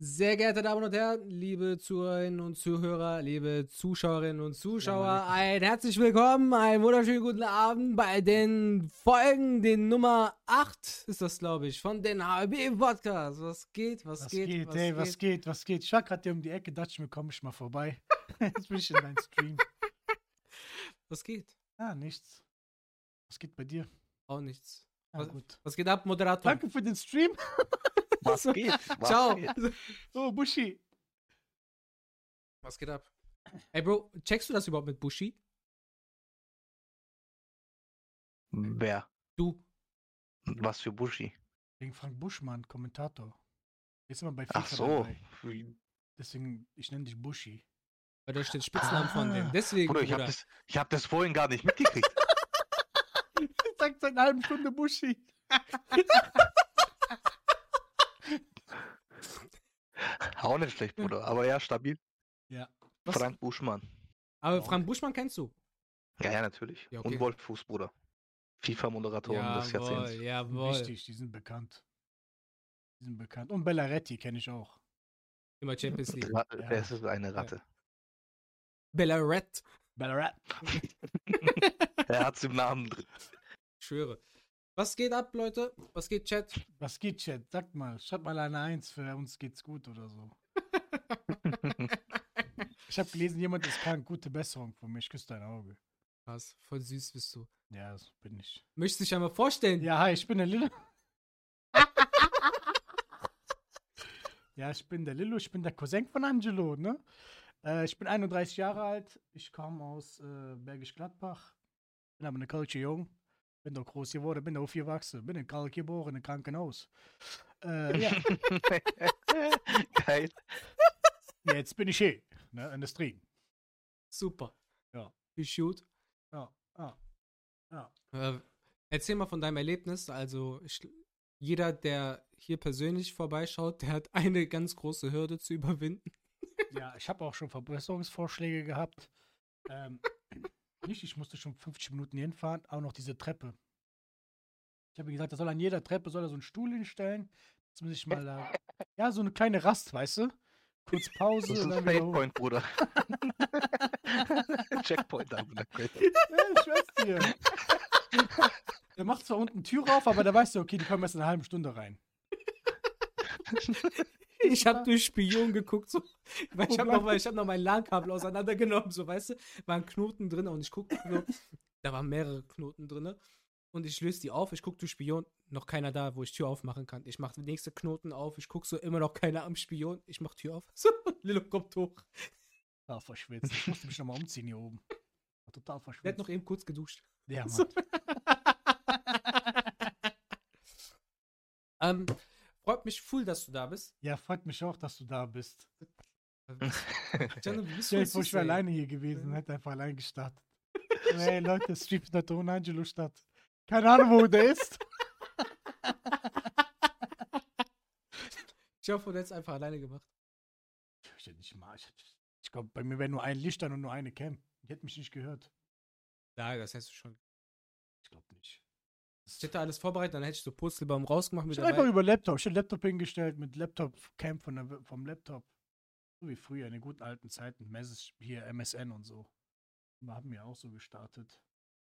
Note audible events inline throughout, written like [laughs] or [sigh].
Sehr geehrte Damen und Herren, liebe Zuhörerinnen und Zuhörer, liebe Zuschauerinnen und Zuschauer, ein herzlich willkommen, einen wunderschönen guten Abend bei den Folgen, den Nummer 8 ist das, glaube ich, von den HB Podcast. Was geht, was, Was geht, geht, was ey, geht? was geht, was geht? Ich war gerade hier um die Ecke, dachte ich mir, komm ich mal vorbei. [laughs] Jetzt bin ich in deinem Stream. [laughs] Was geht? Ah, nichts. Was geht bei dir? Auch nichts. Ah, Was- gut. Was geht ab, Moderator? Danke für den Stream. [laughs] Was geht? [laughs] Was Ciao. Geht? [laughs] Oh, Buschi. Was geht ab? Ey, Bro, checkst du das überhaupt mit Bushi? Wer? Du? Was für Buschi? Wegen Frank Buschmann, Kommentator. Ist immer bei FIFA Ach so. dabei. Deswegen, ich nenne dich Buschi. Weil da steht Spitznamen von dem. Ah. Deswegen, Bruder, ich habe das, ich hab das vorhin gar nicht mitgekriegt. [laughs] Sagt seit einer halben Stunde Buschi. [laughs] Auch nicht schlecht, Bruder. Aber ja, stabil. Ja. Was? Frank Buschmann. Aber Frank Buschmann kennst du? Ja, ja, natürlich. Ja, okay. Und Wolf Fuß, Bruder. FIFA-Moderatoren des Jawohl, Jahrzehnts. jawohl. Richtig, die sind bekannt. Die sind bekannt. Und Bellaretti kenne ich auch. Immer Champions League. Ra Ja. Das ist eine Ratte. Bellaret. Bellaret. [laughs] er hat's im Namen drin. Ich schwöre. Was geht ab, Leute? Was geht, Chat? Was geht, Chat? Sagt mal, schreibt mal eine Eins, für uns geht's gut oder so. [laughs] Ich habe gelesen, jemand ist krank. Gute Besserung von mir. Ich küsse dein Auge. Was? Voll süß bist du. Ja, das bin ich. Möchtest du dich einmal vorstellen? Ja, hi, ich bin der Lillo. ja, ich bin der Lillo. Ich bin der Cousin von Angelo, ne? Äh, ich bin 31 Jahre alt. Ich komme aus äh, Bergisch Gladbach. Bin aber eine Kölsche Jung. Bin da groß geworden, bin da aufgewachsen. Bin in Kalk geboren, in Krankenhaus. Äh, ja, [laughs] Geil. jetzt bin ich hier, ne? In der Stream. Super. Ja. Wie shoot. Ja, ja, ja. Äh, erzähl mal von deinem Erlebnis. Also, ich, jeder, der hier persönlich vorbeischaut, der hat eine ganz große Hürde zu überwinden. Ja, ich habe auch schon Verbesserungsvorschläge gehabt. Ähm, [laughs] nicht, ich musste schon 50 Minuten hinfahren, auch noch diese Treppe. Ich habe ihm gesagt, er soll an jeder Treppe soll er so einen Stuhl hinstellen, dass man sich mal da, ja, so eine kleine Rast, weißt du? Kurz Pause Das ist ein. Fadepoint, Bruder. [laughs] Checkpoint, Bruder. Ja, ich weiß dir. Der macht zwar unten Tür auf, aber da weißt du, okay, die kommen erst in einer halben Stunde rein. [laughs] [laughs] Ich habe durch Spion geguckt, so, weil ich habe noch, ich hab noch mein LAN-Kabel auseinandergenommen, so, weißt du, waren Knoten drin und ich gucke so, da waren mehrere Knoten drin und ich löse die auf, ich gucke durch Spion, noch keiner da, wo ich Tür aufmachen kann. Ich mache den nächsten Knoten auf, ich gucke so, immer noch keiner am Spion, ich mach Tür auf. [laughs] So, Lilo kommt hoch. Total verschwitzt. Ich musste mich nochmal umziehen hier oben. Total Der hat verschwitzt. noch eben kurz geduscht. ja, [laughs] Mann. So. ähm, freut mich voll, dass du da bist. Ja, freut mich auch, dass du da bist. [laughs] Gianni, du bist voll vor, ich wäre alleine hier gewesen, hätte einfach allein gestartet. [laughs] hey Leute, Stream findet ohne Angelo statt. Keine Ahnung, wo der ist. Ich hoffe, du hättest einfach alleine gemacht. Ich hätte nicht mal. Ich, ich glaube, bei mir wäre nur ein Licht an und nur eine Cam. Die hätte mich nicht gehört. Ja, das hättest du schon. Ich glaube nicht. Ich hätte alles vorbereitet, dann hätte ich so Purzelbaum rausgemacht Ich hätte einfach über Laptop. Ich hätte Laptop hingestellt mit Laptop-Cam von der, vom Laptop. So wie früher, in den guten alten Zeiten. Message, hier MSN und so. Wir haben ja auch so gestartet.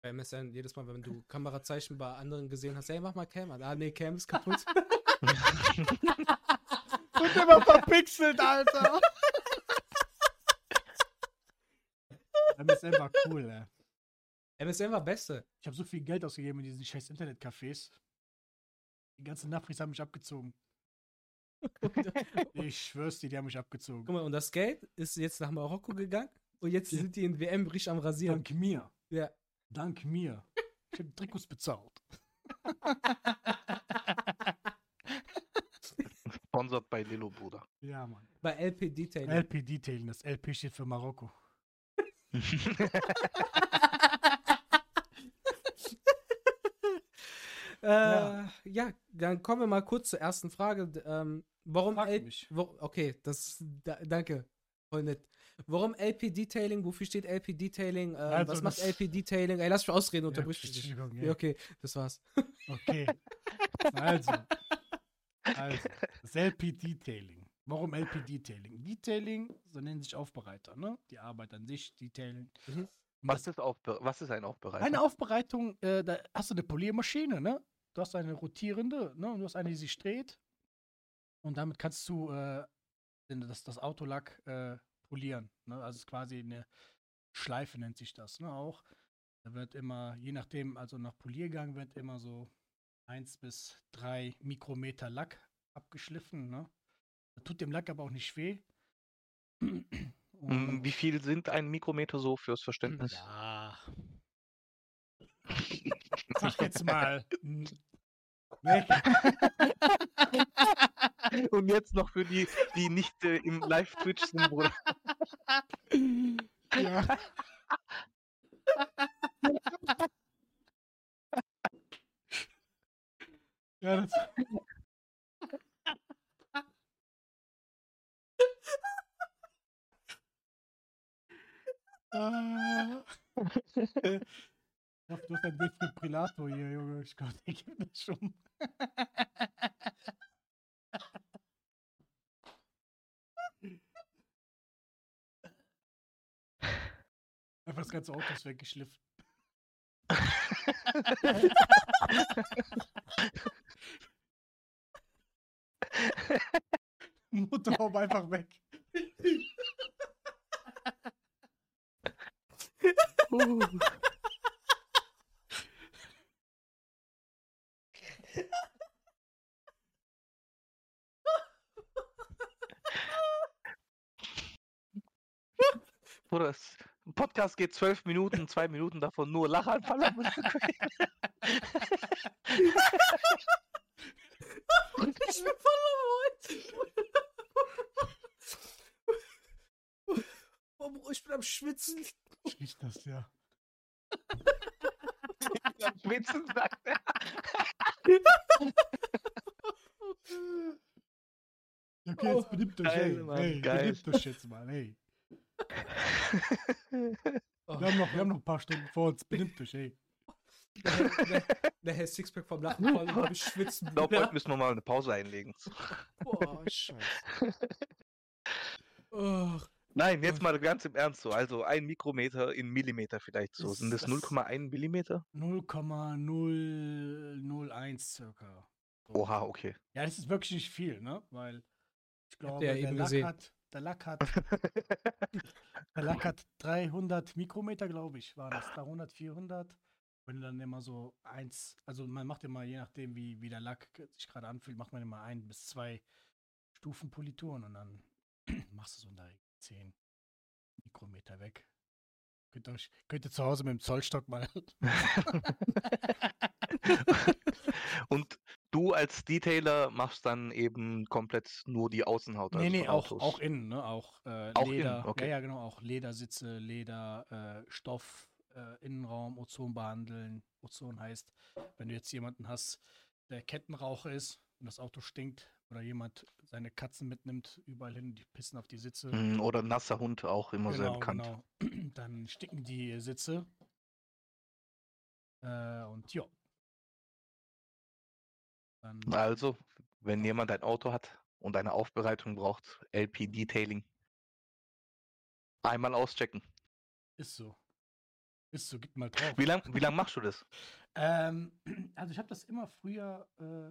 Bei MSN, jedes Mal, wenn du [laughs] Kamerazeichen bei anderen gesehen hast, hey, mach mal Cam an. Ah, nee, Cam ist kaputt. [laughs] Und immer verpixelt, Alter. MSN war cool, ey. MSN war beste. Ich habe so viel Geld ausgegeben in diesen scheiß Internetcafés. Die ganzen Nafris haben mich abgezogen. [laughs] Ich schwör's dir, die haben mich abgezogen. Guck mal, und das Geld ist jetzt nach Marokko gegangen und jetzt Ja. sind die in WM richtig am Rasieren. Dank mir. Ja. Dank mir. Ich habe Trikots bezahlt. [laughs] Sponsored bei Lilo, Bruder. Ja, Mann. Bei LP Detailing. LP Detailing, das LP steht für Marokko. [laughs] äh, ja. Dann kommen wir mal kurz zur ersten Frage. Ähm, warum Frag mich. wo, Okay, das da, danke. Voll nett. Warum LP Detailing? Wofür steht LP Detailing? Ähm, Also was macht LP Detailing? Ey, lass mich ausreden, unterbrich nicht. Entschuldigung, Ja, ja. okay, das war's. Okay. Also. Also. Das LP Detailing Warum LP Detailing? Detailing, so nennen sich Aufbereiter, ne? Die Arbeit an sich, Detailing. Mhm. Was das- ist, Aufbe was ist ein Aufbereiter? eine Aufbereitung, äh, da hast du eine Poliermaschine, ne? Du hast eine rotierende, ne? Und du hast eine, die sich dreht. Und damit kannst du äh, das, das Autolack äh, polieren. Ne? Also es ist quasi eine Schleife nennt sich das, ne? Auch. Da wird immer, je nachdem, also nach Poliergang wird immer so 1 bis 3 Mikrometer Lack abgeschliffen, ne? Das tut dem Lack aber auch nicht weh. [clears throat] Mm, Wie viel sind ein Mikrometer so fürs Verständnis? Ja. [laughs] Sag jetzt mal. [laughs] Und jetzt noch für die, die nicht äh, im Live-Twitch sind, Bruder. [laughs] ja. [laughs] ja, das. Ah. Hoffe, du hast ein Defibrillator hier, Junge. Ich glaube, der gibt das schon. Einfach das ganze Auto ist weggeschliffen. Motorhaube einfach weg. Uh. Bruder, das Podcast geht zwölf Minuten, zwei Minuten davon nur Lachanfall. Ich bin voll am Oh, ich bin am Schwitzen. Ich das, ja. [laughs] am Schwitzen, sagt er. Okay, jetzt benimmt euch, geil, ey. Mann, hey, geil. benimmt euch jetzt mal, hey. Oh, Wir haben, noch, wir haben noch ein paar Stunden vor uns, benimmt euch, ey. der, der, der Herr Sixpack vom Lachen voll am Schwitzen. Ich glaube, heute müssen wir mal eine Pause einlegen. Boah, scheiße. [laughs] Oh, Nein, jetzt mal ganz im Ernst so. Also ein Mikrometer in Millimeter vielleicht so. Sind das Das- 0,1 Millimeter? 0,001 circa. Oha, okay. Ja, das ist wirklich nicht viel, ne? Weil ich glaube, der, eben Lack gesehen. hat, der Lack hat, [laughs] der Lack hat 300 Mikrometer, glaube ich, waren das 300, 400. Wenn du dann immer so eins, also man macht immer, je nachdem, wie, wie der Lack sich gerade anfühlt, macht man immer ein bis zwei Stufen Polituren und dann [clears throat] machst du so in der Regel 10 Mikrometer weg. Könnt ihr, euch, könnt ihr zu Hause mit dem Zollstock mal. [laughs] Und du als Detailer machst dann eben komplett nur die Außenhaut. Nee, also nee, auch, Autos. auch innen, ne? Auch, äh, Auch innen, Leder. okay. Ja, ja, genau, auch Ledersitze, Leder, äh, Stoff, äh, Innenraum, Ozon behandeln. Ozon heißt, wenn du jetzt jemanden hast, der Kettenraucher ist und das Auto stinkt oder jemand seine Katzen mitnimmt, überall hin, die pissen auf die Sitze. Mm, Oder nasser Hund auch immer sehr bekannt. genau. [clears throat] Dann sticken die Sitze. Äh, und ja. Dann Also, wenn jemand ein Auto hat und eine Aufbereitung braucht, LP Detailing, einmal auschecken. ist so. Ist so, gib mal drauf. Wie lange wie lang [laughs] machst du das? Ähm, also ich habe das immer früher äh,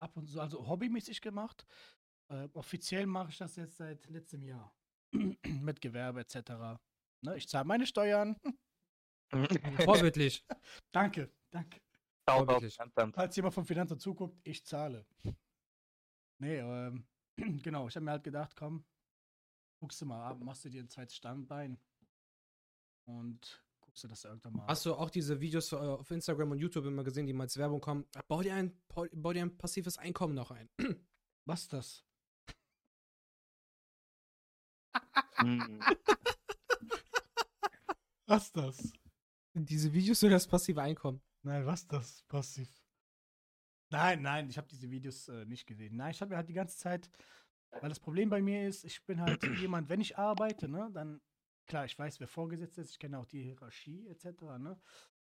ab und zu, also hobbymäßig gemacht. Äh, offiziell mache ich das jetzt seit letztem Jahr. [clears throat] Mit Gewerbe etc. Ne, ich zahle meine Steuern. [laughs] vorbildlich. [laughs] danke, danke. Finanzamt. Falls jemand vom Finanzamt zuguckt, ich zahle. Nee, ähm, [clears throat] genau, ich habe mir halt gedacht, komm, guckst du mal ab, machst du dir ein zweites Standbein und guckst du das irgendwann mal. Hast du auch diese Videos äh, auf Instagram und YouTube immer gesehen, die mal als Werbung kommen? Bau dir ein, bau dir ein passives Einkommen noch ein. [clears throat] Was ist das? [laughs] Was ist das? Diese Videos für das passive Einkommen. Nein, was das passiv? Nein, nein, ich habe diese Videos äh, nicht gesehen. Nein, ich habe mir halt die ganze Zeit, weil das Problem bei mir ist, ich bin halt [clears throat] jemand, wenn ich arbeite, ne, dann klar, ich weiß, wer vorgesetzt ist, ich kenne auch die Hierarchie etc., ne,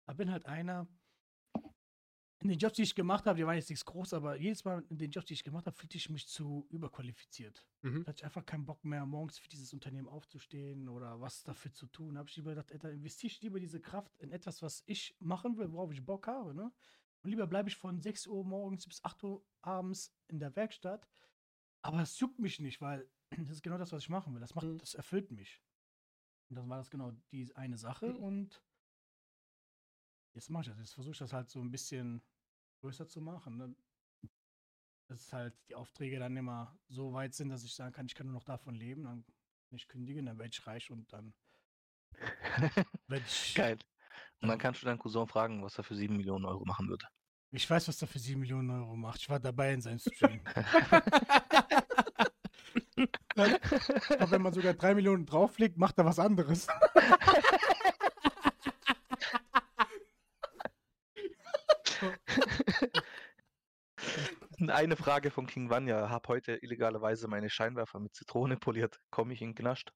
aber bin halt einer, in den Jobs, die ich gemacht habe, die waren jetzt nichts groß, aber jedes Mal in den Jobs, die ich gemacht habe, fühlte ich mich zu überqualifiziert. Mhm. Da hatte ich einfach keinen Bock mehr, morgens für dieses Unternehmen aufzustehen oder was dafür zu tun. Da habe ich lieber gedacht, da investiere ich lieber diese Kraft in etwas, was ich machen will, worauf ich Bock habe. Ne? Und lieber bleibe ich von 6 Uhr morgens bis 8 Uhr abends in der Werkstatt. Aber es juckt mich nicht, weil [clears throat] das ist genau das, was ich machen will. Das, macht, Mhm. das erfüllt mich. Und dann war das genau die eine Sache. Mhm. Und jetzt mache ich das. Jetzt versuche ich das halt so ein bisschen größer zu machen. Ne? Dass halt die Aufträge dann immer so weit sind, dass ich sagen kann, ich kann nur noch davon leben. Dann ich kündigen, dann werde ich reich und dann [laughs] ich. Geil. Und dann kannst du deinen Cousin fragen, was er für 7 Millionen Euro machen würde. Ich weiß, was er für 7 Millionen Euro macht. Ich war dabei in seinem Stream. Aber wenn man sogar 3 Millionen drauflegt, macht er was anderes. [laughs] [laughs] Eine Frage von King Vanya. Hab heute illegalerweise meine Scheinwerfer mit Zitrone poliert. Komme ich in Knascht?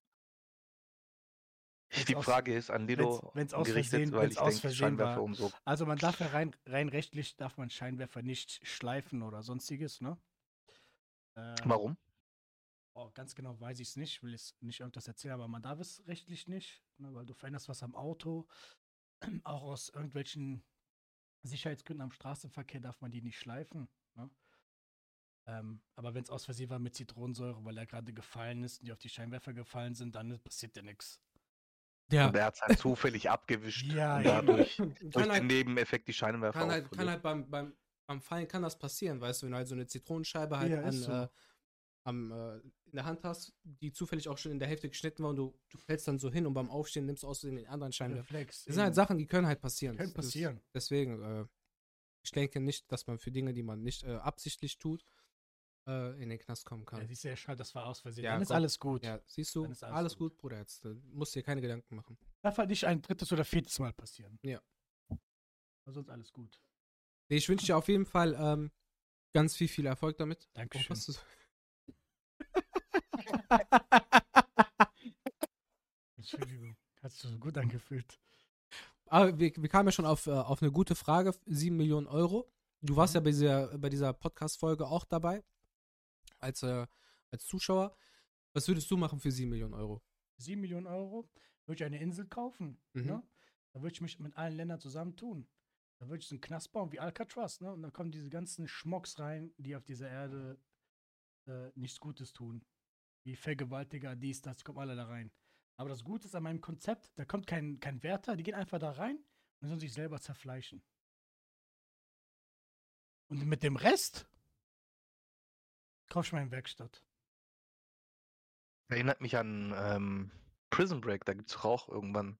Wenn's Die aus- Frage ist an Lilo wenn's aus gerichtet, weil wenn's ich aus denke, Scheinwerfer war. um so. Also man darf ja rein, rein rechtlich darf man Scheinwerfer nicht schleifen oder sonstiges, ne? Äh, Warum? Oh, ganz genau weiß ich es nicht, will jetzt nicht irgendwas erzählen, aber man darf es rechtlich nicht, ne, weil du veränderst was am Auto. [clears throat] Auch aus irgendwelchen Sicherheitsgründen am Straßenverkehr darf man die nicht schleifen. Ne? Ähm, aber wenn es aus Versehen war mit Zitronensäure, weil er gerade gefallen ist und die auf die Scheinwerfer gefallen sind, dann passiert ja nichts. Ja. Und er hat es halt zufällig abgewischt. Ja, und ja. dadurch kann durch halt, den Nebeneffekt die Scheinwerfer kann halt, kann halt beim, beim, beim Fallen kann das passieren, weißt du, wenn du halt so eine Zitronenscheibe halt Ja, an, so. äh, am, äh, in der Hand hast, die zufällig auch schon in der Hälfte geschnitten war und du, du fällst dann so hin und beim Aufstehen nimmst du außerdem den anderen Scheinwerfer. Reflex. Das sind halt. Sachen, die können halt passieren. Können Das- passieren. Deswegen, äh, ich denke nicht, dass man für Dinge, die man nicht äh, absichtlich tut, äh, in den Knast kommen Ja, kann. siehst du, ja, schade, das war aus Versehen. Ja, dann ist alles gut. Ja, siehst du, alles alles, gut. gut, Bruder, jetzt äh, musst dir keine Gedanken machen. Darf halt nicht ein drittes oder viertes Mal passieren. Ja. Aber sonst alles gut. Nee, ich wünsche dir auf jeden Fall ähm, ganz viel, viel Erfolg damit. Oh, Dankeschön. so- [laughs] Entschuldigung. Hast du so gut angefühlt. Aber wir, wir kamen ja schon auf, äh, auf eine gute Frage. 7 Millionen Euro. Du warst Mhm. ja bei dieser, bei dieser Podcast-Folge auch dabei. Als, äh, als Zuschauer. Was würdest du machen für 7 Millionen Euro? 7 Millionen Euro würde ich eine Insel kaufen. Mhm. Ne? Da würde ich mich mit allen Ländern zusammentun. Da würde ich so einen Knast bauen wie Alcatraz. Ne? Und dann kommen diese ganzen Schmocks rein, die auf dieser Erde äh, nichts Gutes tun. Wie Vergewaltiger, dies, das, die kommen alle da rein. Aber das Gute ist an meinem Konzept, da kommt kein, kein Wärter, die gehen einfach da rein und sollen sich selber zerfleischen. Und mit dem Rest kaufe ich meine Werkstatt. Erinnert mich an ähm, Prison Break, da gibt es auch irgendwann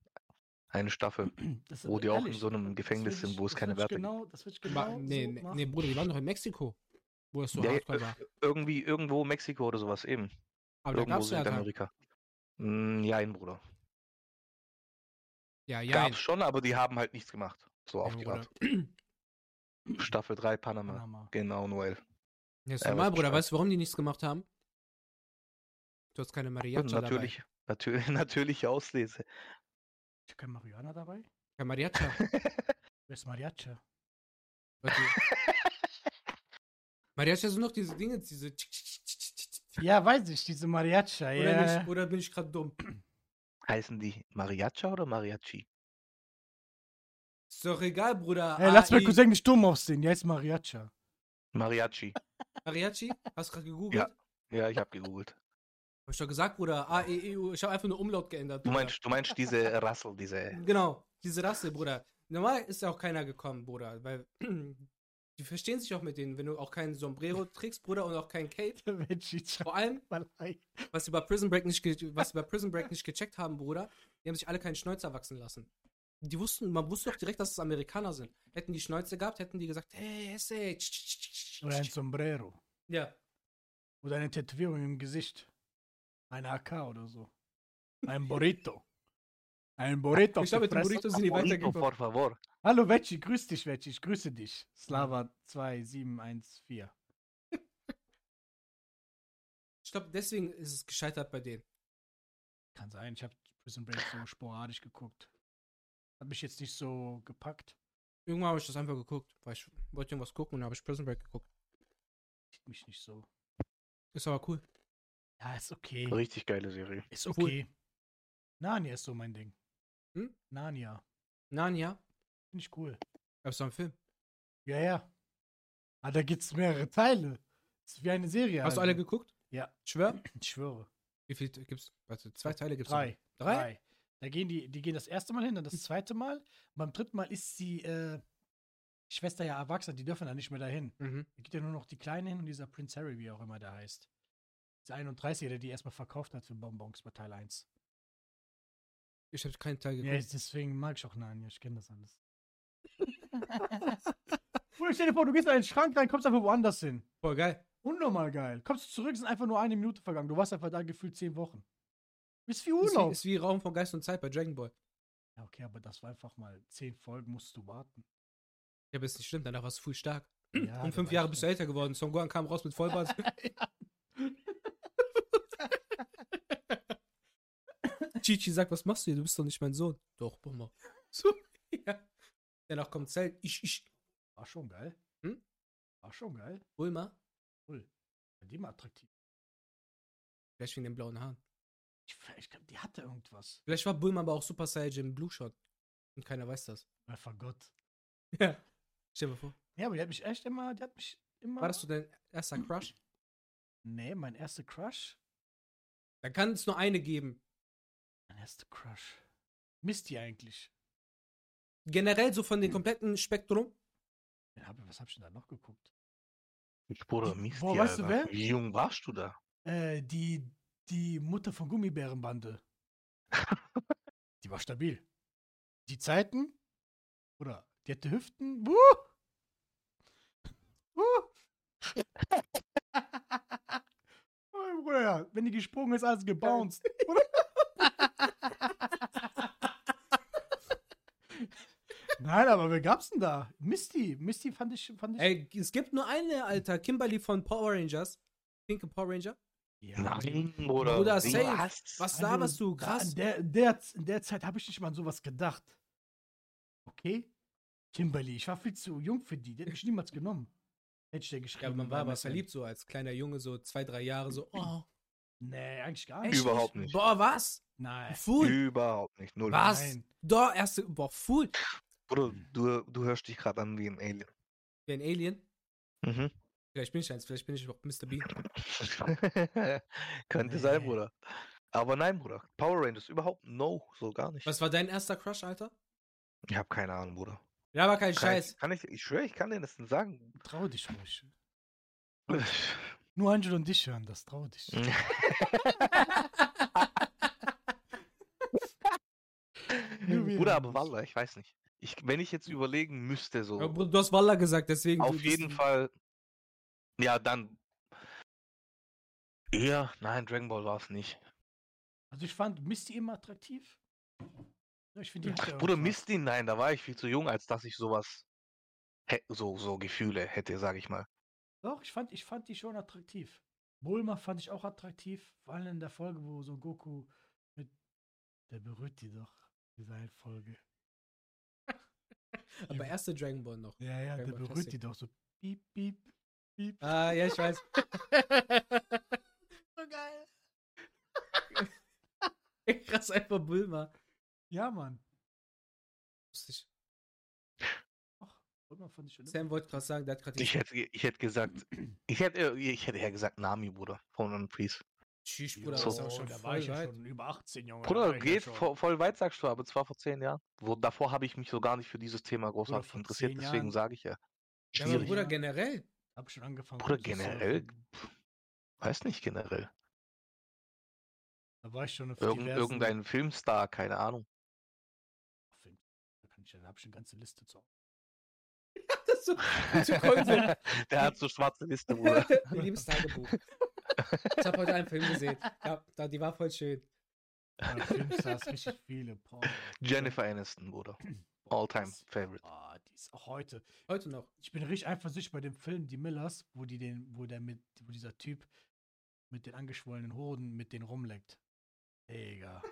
eine Staffel, [clears throat] Das wo die auch in so einem Gefängnis sind, wo es keine ich Wärter gibt. genau, Das würde ich Ma- genau nee, so nee, machen. nee, Bruder, die waren doch in Mexiko. Wo das so Ja, hardcore war. Irgendwie irgendwo Mexiko oder sowas eben. Aber da irgendwo gab's ja dann. Südamerika. Mm, Jein, Bruder. Ja, ja. Gab's schon, aber die haben halt nichts gemacht. So auf die Bruder. Art. [clears throat] Staffel 3 Panama. Panama. Genau, Noel. Ja, ist Ja, normal, Bruder. Bescheid. Weißt du, warum die nichts gemacht haben? Du hast keine Mariachi dabei. natürlich, [laughs] natürlich, natürliche Auslese. Ich habe kein Marihuana dabei. Kein Mariachi. Wer ist Mariachi? Warte. Mariachi sind noch diese Dinge, diese. Ja, weiß ich, diese Mariachi. Oder, Ja. nicht, oder bin ich gerade dumm? Heißen die Mariacha oder Mariachi? Ist doch egal, Bruder. Ey, lass mein Cousin nicht dumm aussehen. Der ist Mariachi. Mariachi. Mariachi? Hast du gerade gegoogelt? Ja. Ja, ich habe gegoogelt. Hab ich doch gesagt, Bruder. A, E, E, U. Ich habe einfach nur Umlaut geändert. Du meinst, du meinst diese [laughs] Rassel, diese. Genau, diese Rasse, Bruder. Normal ist ja auch keiner gekommen, Bruder, weil [clears throat] die verstehen sich auch mit denen, wenn du auch kein Sombrero trägst, Bruder, und auch kein Cape. [laughs] Vor allem, [laughs] was sie bei Prison Break nicht, was sie bei Prison Break nicht gecheckt haben, Bruder, die haben sich alle keinen Schnäuzer wachsen lassen. Die wussten, man wusste doch direkt, dass es Amerikaner sind. Hätten die Schnäuze gehabt, hätten die gesagt, hey, esse. Oder ein Sombrero. Ja, Oder eine Tätowierung im Gesicht. Ein AK oder so. Ein Burrito. Ein Burrito. Ich glaube, die mit dem Fresse. Burrito sind die weitergekommen. por favor. Hallo Vecchi, grüß dich Vecchi, ich grüße dich. Slava 2714. Ich glaube, deswegen ist es gescheitert bei denen. Kann sein, ich habe Prison Break so sporadisch geguckt. Hat mich jetzt nicht so gepackt. Irgendwann habe ich das einfach geguckt, weil ich wollte irgendwas gucken und dann habe ich Prison Break geguckt. Sieht mich nicht so. Ist aber cool. Ja, ist okay. Richtig geile Serie. Ist Cool. okay. Narnia ist so mein Ding. Hm? Narnia. Narnia, Finde ich cool. gab es da einen Film. Ja, ja. Ah, da gibt's mehrere Teile. ist wie eine Serie. Hast du also. alle geguckt? Ja. Ich schwör? Ich schwöre. Wie viel gibt's? Warte, zwei Teile gibt's. Drei. Drei? Drei? Da gehen die, die gehen das erste Mal hin, dann das zweite Mal. Und beim dritten Mal ist die äh, Schwester ja erwachsen, die dürfen da nicht mehr dahin. Mhm. Da geht ja nur noch die Kleine hin und dieser Prince Harry, wie auch immer der heißt. Dieser 31 der die erstmal verkauft hat für Bonbons bei Teil 1. Ich habe keinen Teil Ja, geguckt. deswegen mag ich auch Narnia, ich kenne das alles. [laughs] Bruder, stell dir vor, du gehst in einen Schrank rein, kommst einfach woanders hin. Voll geil. Unnormal geil. Kommst du zurück, sind einfach nur eine Minute vergangen. Du warst einfach da gefühlt zehn Wochen. Ist wie Ist wie, Urlaub. ist wie Raum von Geist und Zeit bei Dragon Ball. Ja, okay, aber das war einfach mal zehn Folgen, musst du warten. Ja, aber ist nicht stimmt, danach warst du viel stark. Ja, und fünf Jahre bist du älter geworden. Son Gohan kam raus mit Vollbart. [laughs] [laughs] Chichi sagt, was machst du hier? Du bist doch nicht mein Sohn. Doch, Bummer. [laughs] So, ja. Danach kommt Zelt. Ich, ich. War schon geil. Hm? War schon geil. Cool. Ja, Die mal attraktiv. Vielleicht wegen den blauen Haaren. Ich, ich glaube, die hatte irgendwas. Vielleicht war Bulma aber auch Super Saiyan Blue Shot. Und keiner weiß das. Einfach Gott. [laughs] Ja. Stell dir mal vor. Ja, aber die hat mich echt immer, die hat mich immer. War das so dein erster Crush? Nee, mein erster Crush. Da kann es nur eine geben. Mein erster Crush. Misty eigentlich. Generell so von dem kompletten Spektrum. Ja, was hab ich denn da noch geguckt? Bruder, Die- Misty, boah, weißt du wer? Wie jung warst du da? Äh, die, die Mutter von Gummibärenbande. [laughs] die war stabil. Die Zeiten, oder die hatte Hüften. Wuh! Wuh! [laughs] oh, Bruder, wenn die gesprungen ist, alles gebounced. [laughs] Nein, aber wer gab's denn da? Misty. Misty fand ich. Fand ich Ey, es gibt nur eine, Alter. Kimberly von Power Rangers. Pinke Power Ranger. Ja, Nein, Bruder. Bruder, safe. was? Was Also, laberst du? da- Krass. In der, in, der, in der Zeit habe ich nicht mal an sowas gedacht. Okay? Kimberly, ich war viel zu jung für die. Die hätte mich niemals genommen. Hätte ich dir geschrieben. Ja, man war aber verliebt so als kleiner Junge, so zwei, drei Jahre, so, oh. Nee, eigentlich gar nicht. Überhaupt nicht. Boah, was? Nein. Fool. Überhaupt nicht. Null. Was? Nein. Doch, erste, boah, Fool. Bruder, du, du hörst dich gerade an wie ein Alien. Wie ein Alien. Mhm. Vielleicht bin ich eins, vielleicht bin ich auch Mr. Bean. [laughs] Könnte sein, Nee. Bruder. Aber nein, Bruder. Power Rangers überhaupt no, so gar nicht. Was war dein erster Crush, Alter? Ich habe keine Ahnung, Bruder. Ja, aber kein Kann Scheiß. ich, kann ich, ich schwöre, ich kann dir das denn sagen. Trau dich ruhig. [laughs] Nur Angelo und dich hören das. Trau dich. [laughs] Bruder, aber das. Wallah, ich weiß nicht. Ich, wenn ich jetzt überlegen müsste, so. Aber Bruder, Du hast Walla gesagt, deswegen. Auf jeden Fall. Ja, dann. Ja, nein, Dragon Ball war es nicht. Also ich fand Misty immer attraktiv. Ich finde die Bruder. Misty, nein, da war ich viel zu jung, als dass ich sowas. So, so Gefühle hätte, sag ich mal. Doch, ich fand, ich fand die schon attraktiv. Bulma fand ich auch attraktiv. Vor allem in der Folge, wo so Goku mit. Der berührt die doch. Diese eine Folge. [laughs] Aber erste Dragon Ball noch. Ja, ja, Dragon der Ball berührt Classic. die doch so. Piep, piep, piep. Ah, ja, ich weiß. so geil. [laughs] Krass, einfach Bulma. Ja, Mann. Lustig. Bulma fand ich schon. Sam wollte gerade sagen, der hat gerade Ich hätte, ich hätte gesagt, [clears throat] ich hätte, äh, ich hätte eher gesagt Nami, Bruder, von One Piece. Tschüss, Bruder, So. das ist auch schon da war voll ich ja schon über 18, Junge. Bruder, ja geht schon. vo voll weit, sagst du, aber zwar vor zehn Jahren. Wo, davor habe ich mich so gar nicht für dieses Thema großartig interessiert, deswegen sage ich ja. Ja, aber Schwierig. Bruder, generell. Hab schon angefangen. Rumzusurfen. generell? Weiß nicht generell. Da war ich schon auf Irgend, diversen irgendein Filmstar, keine Ahnung. Film. Da kann ich ja, da hab ich eine ganze Liste zu. [laughs] Das ist so, zu Konsum. [laughs] Der hat so schwarze Liste, [laughs] Bruder. Liebes Tagebuch. Ich habe heute einen Film gesehen. Ja, da, die war voll schön. Ja, Filmstars, richtig viele. Boah, Jennifer Aniston, Bruder. [clears throat] boah, All-time das- favorite. Ah, die ist auch heute. Heute noch. Ich bin richtig eifersüchtig bei dem Film Die Millers, wo die den, wo der mit, wo dieser Typ mit den angeschwollenen Hoden mit denen rumleckt. Digga.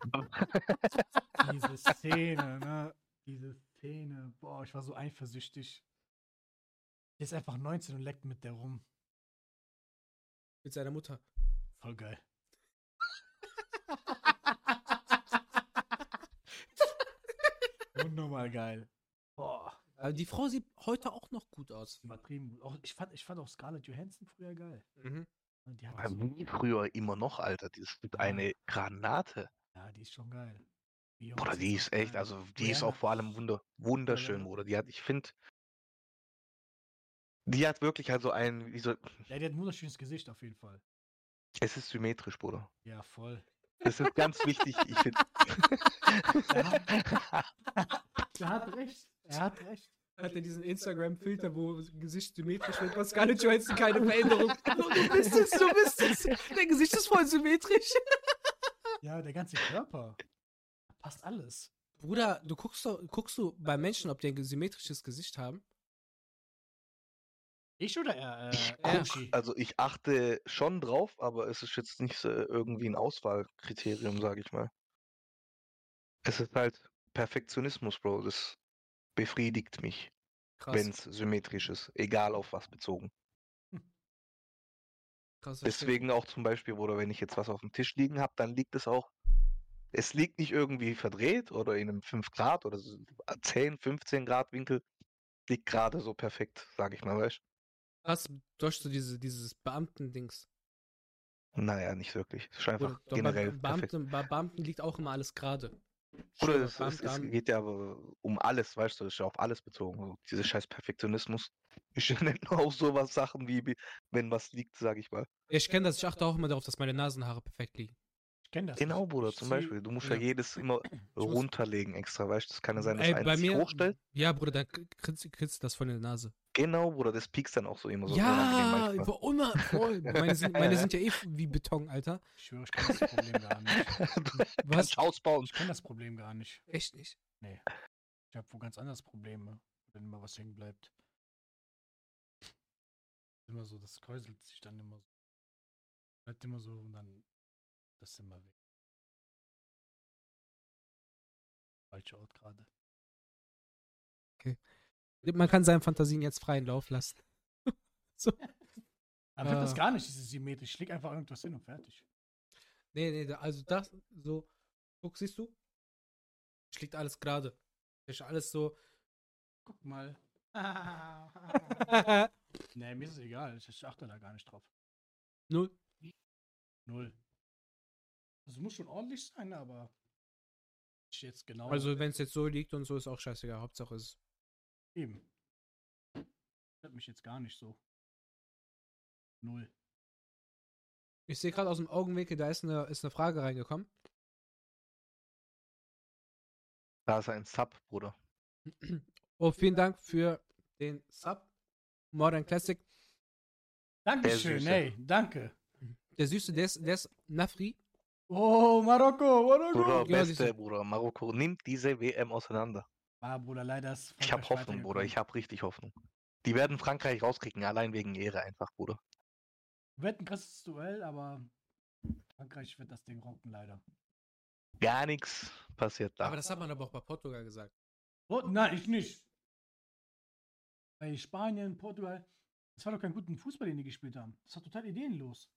[laughs] Diese Szene, ne? Diese Fontäne. Boah, ich war so eifersüchtig. Der ist einfach 19 und leckt mit der rum. Mit seiner Mutter. Voll geil. [laughs] Unnormal geil. Boah. Aber die Frau sieht heute auch noch gut aus. Übertrieben gut. Auch, ich, fand, ich fand auch Scarlett Johansson früher geil. Mhm. Die hat Aber so, Wie früher immer noch, Alter. Die ist Ja. eine Granate. ja, die ist schon geil. Bruder, die ist echt, geil. also die ist Rihanna. auch vor allem wunder, wunderschön, Rihanna. Bruder. Die hat, ich finde, die hat wirklich also ein, wie so, Ja, die hat ein wunderschönes Gesicht auf jeden Fall. es ist symmetrisch, Bruder. Ja, voll. Das ist ganz wichtig. Ich finde. [laughs] Er hat recht. Er hat recht. Hat er diesen Instagram-Filter, wo Gesicht symmetrisch wird, was Scarlett Johansson keine Veränderung. [laughs] Du, bist es, du bist es. Dein Gesicht ist voll symmetrisch. [laughs] Ja, der ganze Körper. Passt alles. Bruder, du guckst, doch, guckst du bei Menschen, ob die ein symmetrisches Gesicht haben? Ich oder er? Ich Äh, Ja. Kushi? Also ich achte schon drauf, aber es ist jetzt nicht so irgendwie ein Auswahlkriterium, sage ich mal. Es ist halt Perfektionismus, Bro. Das befriedigt mich, wenn es symmetrisch ist, egal auf was bezogen. [laughs] krass. Deswegen auch zum Beispiel, oder wenn ich jetzt was auf dem Tisch liegen habe, dann liegt es auch. Es liegt nicht irgendwie verdreht oder in einem 5 Grad oder so 10, 15 Grad Winkel. Liegt gerade so perfekt, sage ich mal, weißt Krass, du hast so diese, dieses Beamten-Dings. Naja, nicht wirklich. Es ist einfach Oder- doch, generell bei. Beamten, bei Beamten liegt auch immer alles gerade. Oder Schwöre, es, es, geht ja aber um alles, weißt du, es ist ja auf alles bezogen. So, dieser scheiß Perfektionismus. [laughs] Ich nenne nur auch sowas Sachen wie, wenn was liegt, sage ich mal. Ich kenne das, ich achte auch immer darauf, dass meine Nasenhaare perfekt liegen. Ich kenne das. Genau, Bruder, zum Beispiel. Du musst ja, ja. jedes immer [clears throat] runterlegen extra, weißt du? Es kann ja sein, dass Ey, eins bei sich mir. hochstellt. Ja, Bruder, dann kriegst kriegst du das von der Nase. Genau, Bruder, das piekst dann auch so immer so ja, wo immer. Voll. Meine, sind, meine [laughs] sind ja eh wie Beton, Alter. Ich schwöre, ich kenne das Problem gar nicht. [laughs] Was? Kannst ausbauen. Ich kenne das Problem gar nicht. Echt nicht. Nee. Ich habe wo ganz anders Probleme, wenn immer was hängen bleibt. Immer so, das kräuselt sich dann immer so. Bleibt immer so und dann das ist immer weg. Falscher Ort gerade. Man kann seinen Fantasien jetzt freien Lauf lassen. [laughs] so. Aber ich hab das Ah. gar nicht, dieses symmetrisch. Ich leg einfach irgendwas hin und fertig. Nee, nee, also das, so. Guck, siehst du? Schlägt alles gerade. Ist alles so. Guck mal. [laughs] nee, mir ist es egal. Ich achte da gar nicht drauf. Null. Null. Also muss schon ordentlich sein, aber ich jetzt genau Also, wenn es jetzt so liegt und so, ist auch scheißegal. Hauptsache es ist. Eben. Stört mich jetzt gar nicht so. Null. Ich sehe gerade aus dem Augenwinkel, da ist eine, ist eine Frage reingekommen. Da ist ein Sub, Bruder. [clears throat] Oh, vielen Dank für den Sub. Modern Classic. Dankeschön, ey, danke. Der Süße, der ist, der ist Nafri. Oh, Marokko, Marokko. Bruder, Ja, beste, Bruder. Marokko nimmt diese WM auseinander. Ah, Bruder, leider ist Ich habe Frankreich Hoffnung, Bruder. Ich habe richtig Hoffnung. Die werden Frankreich rauskriegen, allein wegen Ehre einfach, Bruder. Wird ein krasses Duell, aber Frankreich wird das Ding rocken, leider. Gar nichts passiert da. Aber das hat man aber auch bei Portugal gesagt. Oh, nein, ich nicht. Bei Spanien, Portugal, das war doch kein guten Fußball, den die gespielt haben. Das war total ideenlos.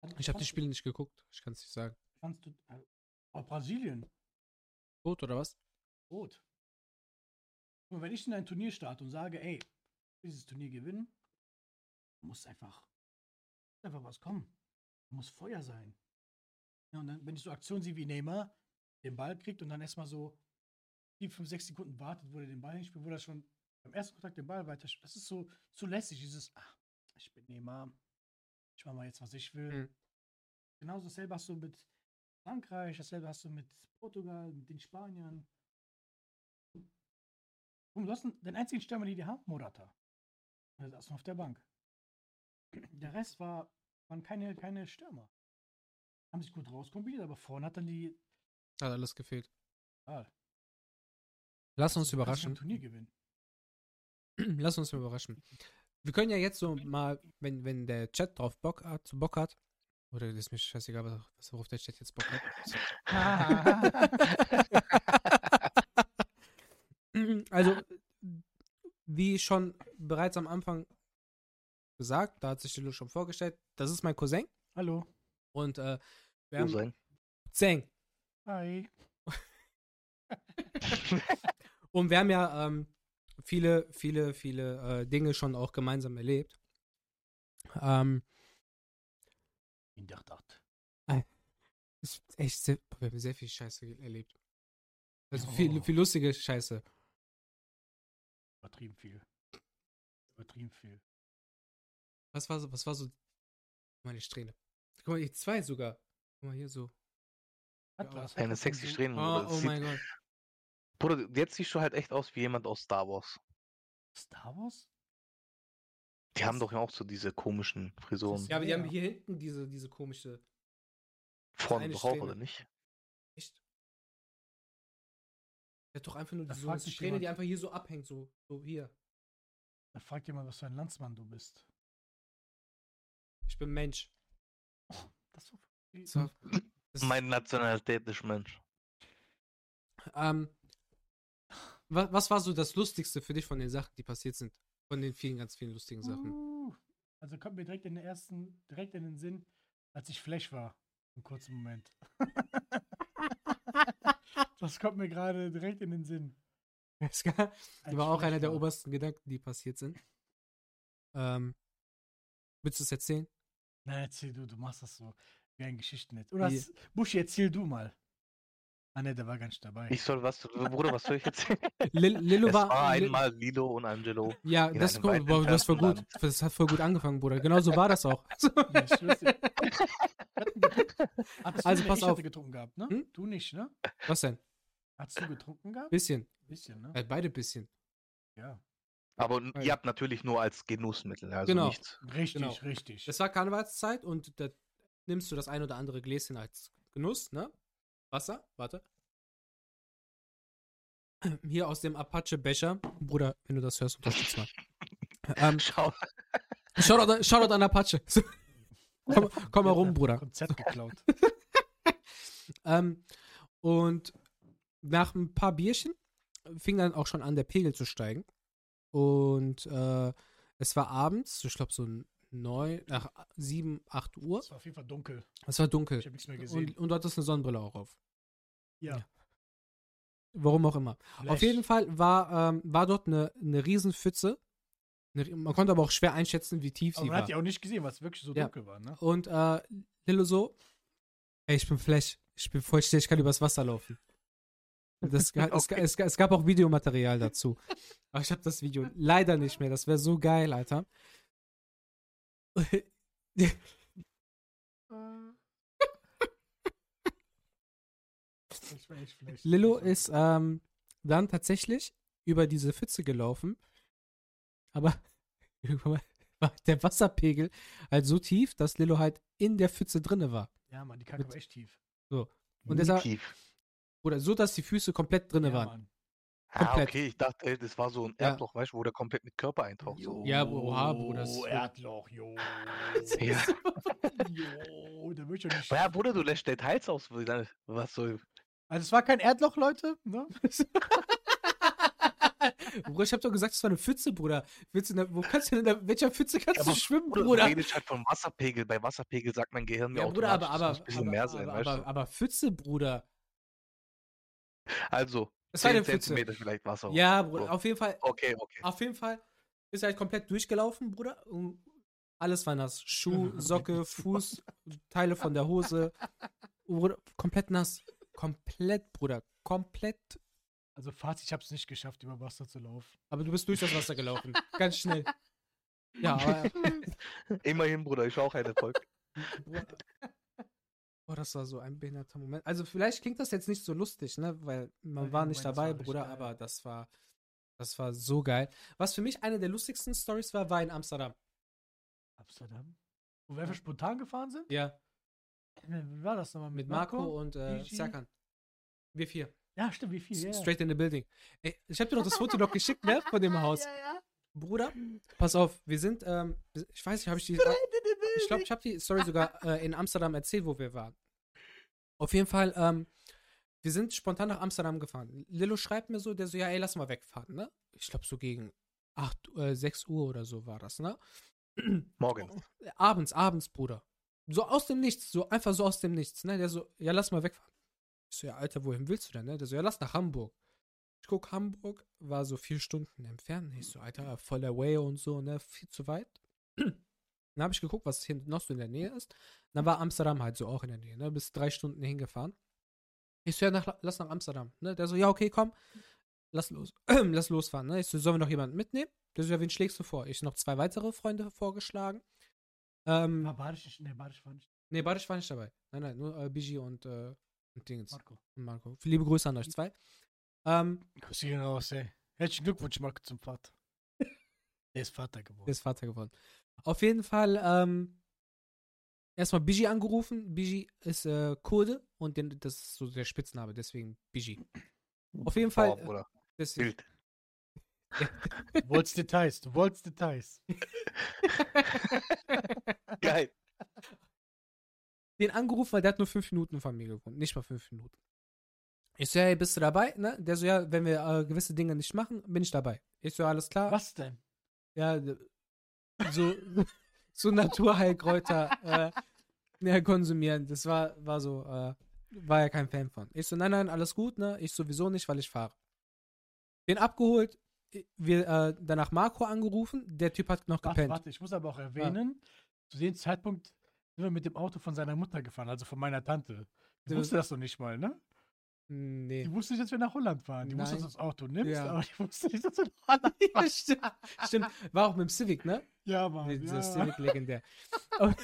Also, Ich habe die Spiele nicht geguckt. Ich kann es nicht sagen. Fandst du, äh, oh, Brasilien, Gut oder was? Rot. Und wenn ich in ein Turnier starte und sage, ey, ich will dieses Turnier gewinnen, muss einfach, einfach was kommen. Muss Feuer sein. Ja, und dann, wenn ich so Aktionen sehe wie Neymar, den Ball kriegt und dann erstmal so 4, 5, 6 Sekunden wartet, wo er den Ball hinspielt, wo er schon beim ersten Kontakt den Ball weiter Das ist so, so lässig, dieses, ach, ich bin Neymar, ich mache mal jetzt, was ich will. Mhm. Genauso dasselbe hast du mit Frankreich, dasselbe hast du mit Portugal, mit den Spaniern. Du hast einen- den einzigen Stürmer, den die haben, Morata. Der saß noch auf der Bank. Der Rest war, waren keine, keine Stürmer. Haben sich gut rauskombiniert, aber vorne hat dann die. Hat alles gefehlt. Ah, Lass uns überraschen. Turnier gewinnen. [clears throat] Lass uns überraschen. Wir können ja jetzt so mal, wenn, wenn der Chat drauf Bock hat, Bock hat, oder ist mir scheißegal, was, was- worauf der Chat jetzt Bock hat. [laughs] [laughs] [clears throat] Also, wie schon bereits am Anfang gesagt, da hat sich Lilo schon vorgestellt, das ist mein Cousin Hallo. und äh, wir haben sein. Cousin. Hi. [laughs] Und wir haben ja ähm, viele, viele, viele äh, Dinge schon auch gemeinsam erlebt. Ähm, In der Tat. ist echt sehr, wir haben sehr viel Scheiße erlebt. Also Oh. viel, viel lustige Scheiße. Übertrieben viel. Übertrieben viel. Was war so, was war so meine Strähne? Guck mal, ich zwei sogar. Guck mal hier so. Atlas, Eine sexy. Strähne. Oh. Das oh sieht- mein Gott. Bruder, jetzt siehst du halt echt aus wie jemand aus Star Wars. Star Wars? Die haben doch ja auch so diese komischen Frisuren. Ja, aber die Ja. haben hier hinten diese, diese komische. Vorne doch auch, oder nicht? Der hat doch einfach nur Da so sich Strähne, die einfach hier so abhängt, so, so hier. Da fragt jemand, was für ein Landsmann du bist. Ich bin Mensch. Das war So. Das, Meine Nationalität ist Mensch. ähm, was, was war so das Lustigste für dich von den Sachen, die passiert sind? Von den vielen, ganz vielen lustigen Sachen. Uh, also kommt mir direkt in den ersten, direkt in den Sinn, als ich Flash war. Einen kurzen Moment. [laughs] das kommt mir gerade direkt in den Sinn. Das war als auch einer der obersten Gedanken, die passiert sind. Ähm, willst du es erzählen? Nein, erzähl du, du machst das so wie ein Geschichtennetz. Oder hast, Buschi, erzähl du mal. Ah ne, der war gar nicht dabei. Ich soll was, Bruder, was soll ich erzählen? [laughs] Lil, Lilo es war. war einmal Lilo und Angelo. ja, das, boah, das war gut. Das hat voll gut angefangen, Bruder. Genau so war das auch. [laughs] Ja, [laughs] Also du, pass ich auf. hatte getrunken gehabt, ne? Hm? Du nicht, ne? Was denn? Hast du getrunken gehabt? Bisschen. bisschen, ne? Äh, beide bisschen. Ja. Aber ihr habt natürlich nur als Genussmittel, also Genau. nichts. Richtig, Genau. richtig. Das war Karnevalszeit und da nimmst du das ein oder andere Gläschen als Genuss, ne? Wasser, warte. [clears throat] Hier aus dem Apache-Becher. Bruder, wenn du das hörst, unterstütz mal. [laughs] Ähm, Schau, Shoutout, an- Shoutout an Apache. [laughs] Komm, komm mal rum, Bruder. Konzept geklaut. [laughs] Ähm, und nach ein paar Bierchen fing dann auch schon an, der Pegel zu steigen. Und äh, es war abends, ich glaube so neun, ach, sieben, acht Uhr. Es war auf jeden Fall dunkel. Es war dunkel. Ich habe nichts mehr gesehen. Und, und du hattest eine Sonnenbrille auch auf. ja. ja. Warum auch immer. Auf jeden Fall war, ähm, war dort eine, eine Riesenpfütze. Eine, man konnte aber auch schwer einschätzen, wie tief Aber sie man war. hat die auch nicht gesehen, weil es wirklich so Ja. dunkel war, ne? Und äh, Lillo so, ey, ich bin Flash, ich bin voll schnell, ich kann übers Wasser laufen. Das, es, Okay. es, es gab auch Videomaterial dazu. Aber ich habe das Video leider nicht mehr. Das wäre so geil, Alter. [laughs] Lillo ist ähm, dann tatsächlich über diese Pfütze gelaufen. Aber [laughs] war der Wasserpegel halt so tief, dass Lillo halt in der Pfütze drinne war. Ja, Mann, die Kacke war echt tief. Und deshalb- tief. Oder so, dass die Füße komplett drinne ja, waren. Mann. Ah, komplett. okay, ich dachte, ey, das war so ein Ja. Erdloch, weißt du, wo der komplett mit Körper eintaucht. So. Ja, oha, Bruder, Oh, so- Erdloch, jo. [laughs] Ja. jo, da würde ich ja nicht. Ja, Bruder, du lässt Details aus. Was soll. Also, es war kein Erdloch, Leute. Ne? [laughs] Bruder, ich hab doch gesagt, es war eine Pfütze, Bruder. Willst du in der, wo kannst du denn in der, welcher Pfütze kannst Aber du schwimmen, Bruder, Bruder? du redest halt von Wasserpegel. Bei Wasserpegel sagt mein Gehirn mir Ja, Bruder, aber, aber, das muss ein bisschen aber, mehr sein, aber, weißt aber, du? aber Pfütze, Bruder. Also, Es war eine 10 Pfütze. Zentimeter vielleicht Wasser. Ja, Bruder, So. auf jeden Fall, Okay, okay. auf jeden Fall ist er halt komplett durchgelaufen, Bruder. Und alles war nass. Schuh, [laughs] Socke, Fuß, Teile von der Hose. Bruder, komplett nass. Komplett, Bruder. Komplett. Also, Fazit, ich habe es nicht geschafft, über Wasser zu laufen. Aber du bist durch das Wasser gelaufen. [laughs] Ganz schnell. Ja, aber. [laughs] Immerhin, Bruder, ich war auch ein Erfolg. Boah. Boah, das war so ein behinderter Moment. Also vielleicht klingt das jetzt nicht so lustig, ne? Weil man Nein, war nicht Moment, dabei, war Bruder, geil. aber das war, das war so geil. Was für mich eine der lustigsten Stories war, war in Amsterdam. Amsterdam? Wo wir einfach spontan gefahren sind? Ja, Wie war das nochmal? mit Marco, und äh, Gigi? Serkan. Wir vier. Ja, stimmt, wie? Ja, ja. Straight in the building. Ey, ich hab dir doch das Foto noch geschickt, ne? Von dem [laughs] Haus. Ja, ja. Bruder, pass auf, wir sind, ähm, ich weiß nicht, habe ich die. Ich glaube, ich habe die Story sogar [laughs] äh, in Amsterdam erzählt, wo wir waren. Auf jeden Fall, ähm, wir sind spontan nach Amsterdam gefahren. Lillo schreibt mir so, der so, ja, ey, lass mal wegfahren, ne? Ich glaube, so gegen 8, äh, 6 Uhr oder so war das, ne? [clears throat] Morgen. Abends, abends, Bruder. So aus dem Nichts, so einfach so aus dem Nichts, ne? Der so, ja, lass mal wegfahren. Ich so, ja, Alter, wohin willst du denn, ne? Der so, ja, lass nach Hamburg. Ich guck, Hamburg war so vier Stunden entfernt. Ich so, Alter, voller Way und so, ne? Viel zu weit. [clears throat] Dann habe ich geguckt, was hier noch so in der Nähe ist. Dann war Amsterdam halt so auch in der Nähe, ne? Bis drei Stunden hingefahren. Ich so, ja, nach, lass nach Amsterdam, ne? Der so, ja, okay, komm, lass los, [clears throat] lass losfahren, ne? Ich so, sollen wir noch jemanden mitnehmen? Der so, ja, wen schlägst du vor? Ich noch zwei weitere Freunde vorgeschlagen. Ähm, War Badisch nicht? Nee, Badisch war nicht. nee, Badisch war nicht dabei. Nein, nein, nur äh, Bigi und, äh, und Dingens. Marco. Und Marco. Liebe Grüße an euch zwei. Ähm, Grüße gehen raus, ey. Herzlichen Glückwunsch, Marco, zum Vater. [laughs] Der ist Vater geworden. Der ist Vater geworden. Auf jeden Fall, ähm, erstmal Biji angerufen. Biji ist äh, Kurde und den, das ist so der Spitzname, deswegen Biji. Auf jeden Fall. Boah, äh, Bruder. deswegen, Wild. Du [laughs] wolltest Details, du wolltest Details. [laughs] Geil. den angerufen, weil der hat nur fünf Minuten von mir gewohnt. Nicht mal fünf Minuten. Ich so, hey, bist du dabei? Ne? Der so, ja, wenn wir äh, gewisse Dinge nicht machen, bin ich dabei. Ich so, alles klar. Was denn? Ja, so, [laughs] so Naturheilkräuter äh, ja, konsumieren. Das war, war so, äh, war ja kein Fan von. Ich so, nein, nein, alles gut, ne? Ich sowieso nicht, weil ich fahre. Den abgeholt, wir äh, danach Marco angerufen, der Typ hat noch Warte, gepennt. warte, ich muss aber auch erwähnen, zu dem Zeitpunkt sind wir mit dem Auto von seiner Mutter gefahren, also von meiner Tante. Du- wusste das noch nicht mal, ne? Nee. Die wusste nicht, dass wir nach Holland fahren. Die wusste, Nein. dass du das Auto nimmst, Ja. aber die wusste nicht, dass wir nach Holland [laughs] ja, fahren. stimmt, stimmt. War auch mit dem Civic, ne? Ja, Mann. Mit Ja. der Civic legendär. [laughs]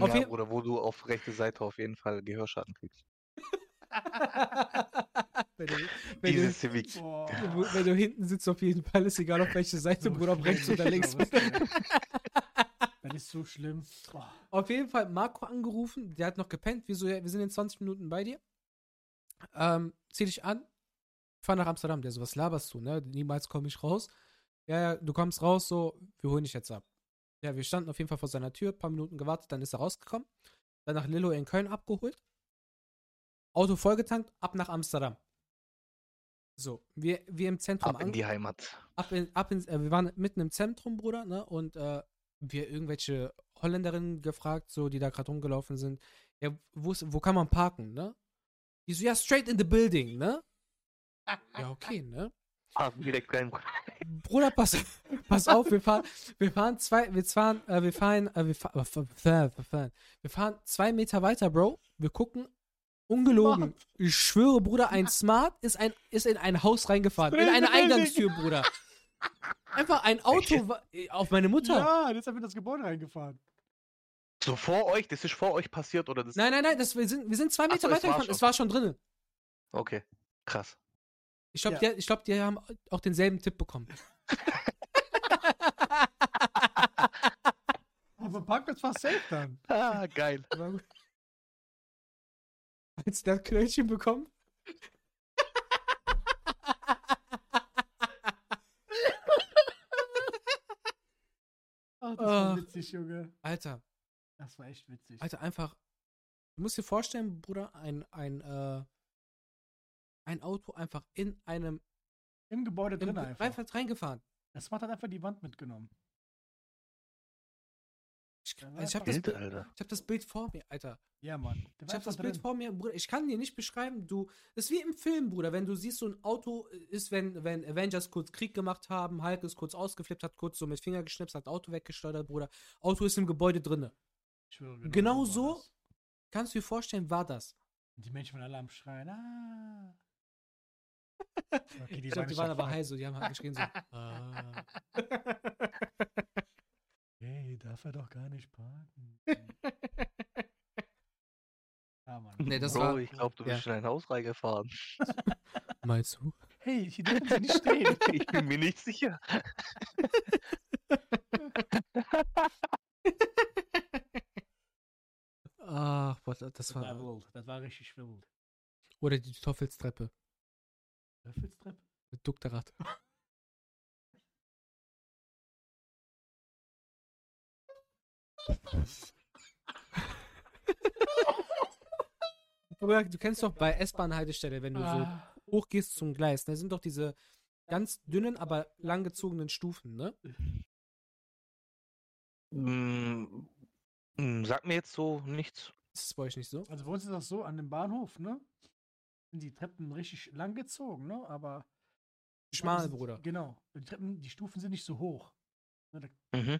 Auf Ja, Bruder, wo du auf rechte Seite auf jeden Fall Gehörschaden kriegst. [laughs] wenn, du, wenn, Diese du, Civic. Boah. wenn du hinten sitzt, auf jeden Fall, ist egal auf welche Seite, So Bruder, ob rechts oder links. Ist so schlimm. Boah. Auf jeden Fall Marco angerufen, der hat noch gepennt. Wieso, ja, wir sind in 20 Minuten bei dir. Ähm, zieh dich an, fahr nach Amsterdam. Der so, was laberst du, ne? Niemals komme ich raus. Ja, ja, du kommst raus, so, wir holen dich jetzt ab. Ja, wir standen auf jeden Fall vor seiner Tür, paar Minuten gewartet, dann ist er rausgekommen. Dann nach Lillo in Köln abgeholt. Auto vollgetankt, ab nach Amsterdam. So, wir, wir im Zentrum Ab in die Heimat. ab in, ab in, äh, wir waren mitten im Zentrum, Bruder, ne? Und äh, wir irgendwelche Holländerinnen gefragt, so, die da gerade rumgelaufen sind. Ja, wo, ist, wo kann man parken, ne? Die so, ja, straight in the building, ne? [laughs] Ja, okay, ne? Direkt rein. Bruder, pass, pass auf, wir fahren, wir fahren zwei, wir fahren, äh, wir fahren, äh, wir, fahren, wir, fahren, wir fahren, wir fahren zwei Meter weiter, Bro. Wir gucken, ungelogen. Ich schwöre, Bruder, ein Smart ist, ein, ist in ein Haus reingefahren. In eine Eingangstür, Bruder. Einfach ein Auto wa- auf meine Mutter. Ja, jetzt haben wir das Gebäude reingefahren. So vor euch, das ist vor euch passiert oder das? Nein, nein, nein, das, wir, sind, wir sind zwei Meter so, es weiter war gefahren. schon. Es war schon drin. Okay, krass. Ich glaube, Ja. die, ich glaub, die haben auch denselben Tipp bekommen. [laughs] Aber Parkplatz war safe dann. Ah, geil. Aber gut. Als der Knöllchen bekommen. Ach, das war Ach. witzig, Junge. Alter, Das war echt witzig. Alter, einfach. Du musst dir vorstellen, Bruder, ein, ein, äh, ein Auto einfach in einem. Im Gebäude In, drin einfach. einfach reingefahren. Das Smart hat einfach die Wand mitgenommen. Also ich habe das, Wild, Bild- Alter. ich hab das Bild vor mir, Alter. Ja, Mann. Der Ich habe das Bild drin. vor mir, Bruder. Ich kann dir nicht beschreiben, du. Das ist wie im Film, Bruder. Wenn du siehst, so ein Auto ist, wenn, wenn Avengers kurz Krieg gemacht haben, Hulk ist kurz ausgeflippt, hat kurz so mit Finger geschnipst, hat Auto weggesteuert, Bruder. Auto ist im Gebäude drinne. Ich schwöre, Genau war so? das. Kannst du dir vorstellen, war das? Die Menschen waren alle am Schreien. Ah. [laughs] Okay, ich glaube, die waren aber high, so, die haben halt geschrien so. [laughs] ah. Hey, darf er doch gar nicht parken. ja, [laughs] Mann. Nee, das Bro, war- ich glaube, du ja. bist in ein Haus reingefahren. [laughs] Meinst du? Hey, hier dürfen sie nicht stehen. [laughs] Ich bin mir nicht sicher. Ach, boah, das Das war war. wild. Das war richtig wild. Oder die Teufelstreppe. Teufelstreppe? Mit Dukterat. [laughs] du kennst doch bei S-Bahn-Haltestelle, wenn du Ah, so hochgehst zum Gleis, da sind doch diese ganz dünnen, aber langgezogenen Stufen, ne? Mm, mm, Sagt mir jetzt so nichts. Ist das bei euch nicht so? also bei uns ist das so, an dem Bahnhof, ne? Sind die Treppen richtig lang gezogen, ne? Aber. Schmal, Bruder. Genau. Die Treppen, die Stufen sind nicht so hoch. Ne? Da Mhm.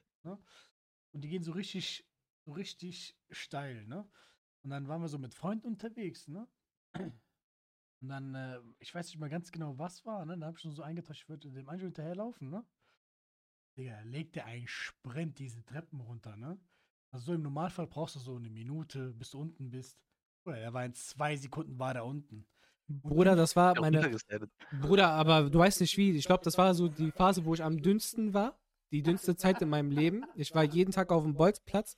Und die gehen so richtig, so richtig steil, ne? Und dann waren wir so mit Freunden unterwegs, ne? Und dann, äh, ich weiß nicht mal ganz genau, was war, ne? Da habe ich schon so eingetäuscht, ich würde dem Angel hinterherlaufen, ne? Digga, da legt der einen Sprint diese Treppen runter, ne? Also so im Normalfall brauchst du so eine Minute, bis du unten bist. Oder er war in zwei Sekunden war da unten. Bruder, das war meine. Bruder, aber du weißt nicht wie. Ich glaube, das war so die Phase, wo ich am dünnsten war. Die dünnste Zeit in meinem Leben. Ich war jeden Tag auf dem Bolzplatz.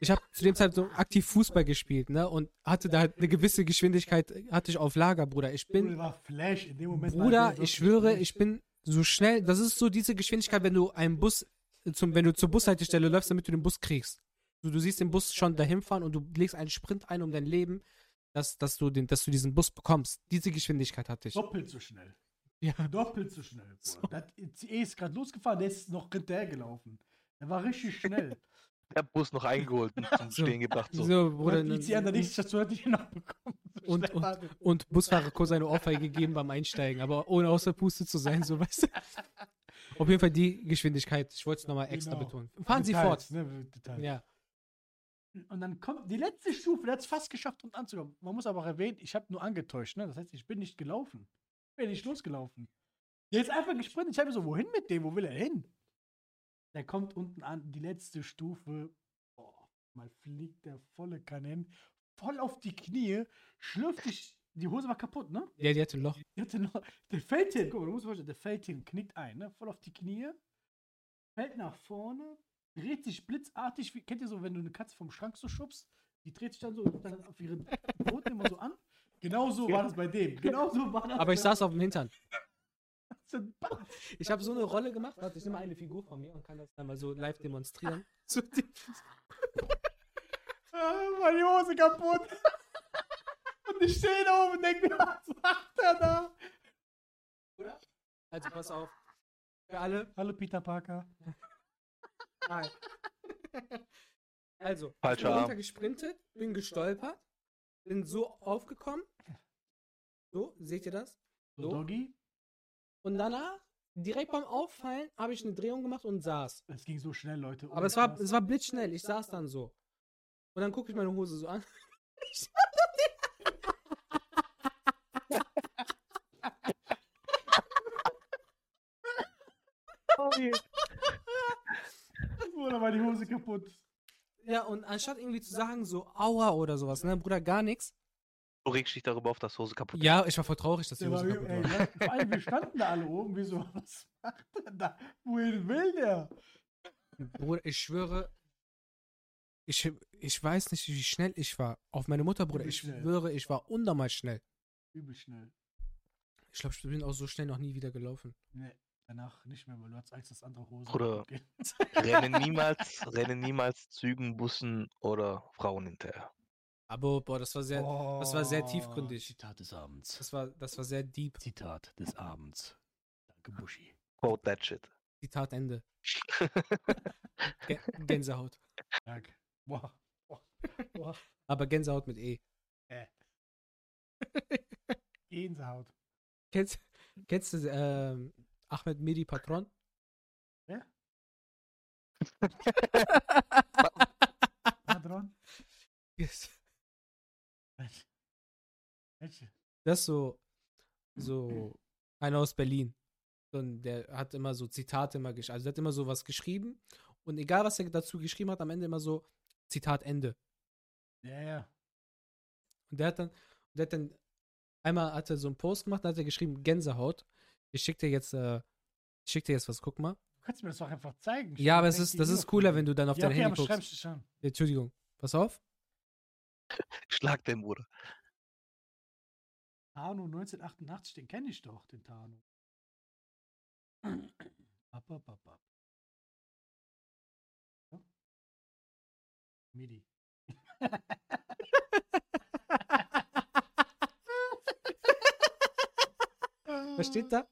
Ich habe zu dem Zeitpunkt so aktiv Fußball gespielt, ne? Und hatte da halt eine gewisse Geschwindigkeit, hatte ich auf Lager, Bruder. Ich bin, Bruder, der ich schwöre, ich bin so schnell. Das ist so diese Geschwindigkeit, wenn du einen Bus, zum, wenn du zur Bushaltestelle läufst, damit du den Bus kriegst. Du, du siehst den Bus schon dahin fahren und du legst einen Sprint ein um dein Leben, dass, dass, du den, dass du diesen Bus bekommst. Diese Geschwindigkeit hatte ich. doppelt so schnell. Ja. [laughs] Doppelt so schnell. So. Das ICE ist gerade losgefahren, der ist noch hinterher gelaufen. Der war richtig schnell. [laughs] Der Bus noch eingeholt und zum [laughs] So. Stehen gebracht. So. So, Bruder, die ICE der nächsten Station hat die noch bekommen. So Und- der. und Busfahrer kurz eine Ohrfeige gegeben beim Einsteigen, aber ohne außer Puste zu sein, so weißt du. Auf jeden Fall die Geschwindigkeit. Ich wollte es nochmal extra Genau. betonen. Fahren Sie Details, fort. Ne, Details. Ja. Und dann kommt die letzte Stufe, der hat es fast geschafft, um anzukommen. Man muss aber auch erwähnen, ich habe nur angetäuscht, ne? Das heißt, ich bin nicht gelaufen. Ich bin nicht losgelaufen. Der ist einfach gesprintet. Ich habe mir so, wohin mit dem? Wo will er hin? Der kommt unten an, die letzte Stufe. Boah, mal fliegt der volle Kanin voll auf die Knie, schlürft sich. Die Hose war kaputt, ne? Ja, die hatte ein Loch. Der, hatte noch, der fällt hin, guck mal, du musst vorstellen, der fällt hin, knickt ein, ne? Voll auf die Knie, fällt nach vorne, dreht sich blitzartig, wie, kennt ihr so, wenn du eine Katze vom Schrank so schubst? Die dreht sich dann so dann auf ihren Pfoten immer so an. Genau so war das bei dem. Genau so war das. Aber ich saß auf dem Hintern. Ich habe so eine Rolle gemacht. Warte, ich nehme eine Figur von mir und kann das dann mal so live demonstrieren. [laughs] Die, [laughs] Ah, war die Hose kaputt. [laughs] Und ich stehe da oben und denke mir, was macht er da? also pass auf. Für alle. Hallo Peter Parker. Nein. Also, ich bin runtergesprintet, bin gestolpert, bin so aufgekommen. So, seht ihr das? So. Doggy. Und danach, direkt beim Auffallen, habe ich eine Drehung gemacht und saß. Es ging so schnell, Leute. Aber es war, es war blitzschnell. Ich saß dann so. Und dann gucke ich meine Hose so an. [laughs] Oder war die Hose kaputt? Ja, und anstatt irgendwie zu sagen, so Aua oder sowas, ne, Bruder, gar nichts. Du regst dich darüber auf, dass Hose kaputt Ja, ich war voll traurig, dass die war, Hose wie- kaputt war. ja, vor allem, wir standen da alle oben. Wieso? [laughs] Was macht er da? Wohin will der? Bruder, ich schwöre, ich, ich weiß nicht, wie schnell ich war. Auf meine Mutter, Bruder, Übel ich schnell. schwöre, ich war unnormal schnell. Übel schnell. Ich glaube, ich bin auch so schnell noch nie wieder gelaufen. Nee, danach nicht mehr, weil du hattest Angst, dass andere Hose gehen. [laughs] Rennen niemals, rennen niemals Zügen, Bussen oder Frauen hinterher. Aber, boah, das war sehr, das war sehr Oh, tiefgründig. Zitat des Abends. Das war, das war sehr deep. Zitat des Abends. Danke, Buschi. Quote that shit. Zitat Ende. [laughs] Gä- Gänsehaut. Danke. Boah. Boah. Boah. Aber Gänsehaut mit E. [laughs] Gänsehaut. Kennst, kennst du ähm, Ahmed Medi Patron? Wer? [laughs] Padron? Yes. Das ist so, so einer aus Berlin. Und der hat immer so Zitate immer geschrieben. Also der hat immer so was geschrieben. Und egal, was er dazu geschrieben hat, am Ende immer so Zitat Ende. Ja, ja. Und der hat dann, der hat dann, einmal hat er so einen Post gemacht, da hat er geschrieben, Gänsehaut. Ich schicke dir jetzt, äh, ich schick dir jetzt was, guck mal. Du kannst mir das doch einfach zeigen. Ich ja, aber es ist, das ist cooler, wenn du dann auf ja, dein okay, Handy aber guckst. Dich an. Ja, Entschuldigung, pass auf. [laughs] Schlag den Bruder. Tano 1988, den kenne ich doch, den Tano. Ab, ab, ab, ab. Ja? Midi. [laughs] Was steht da?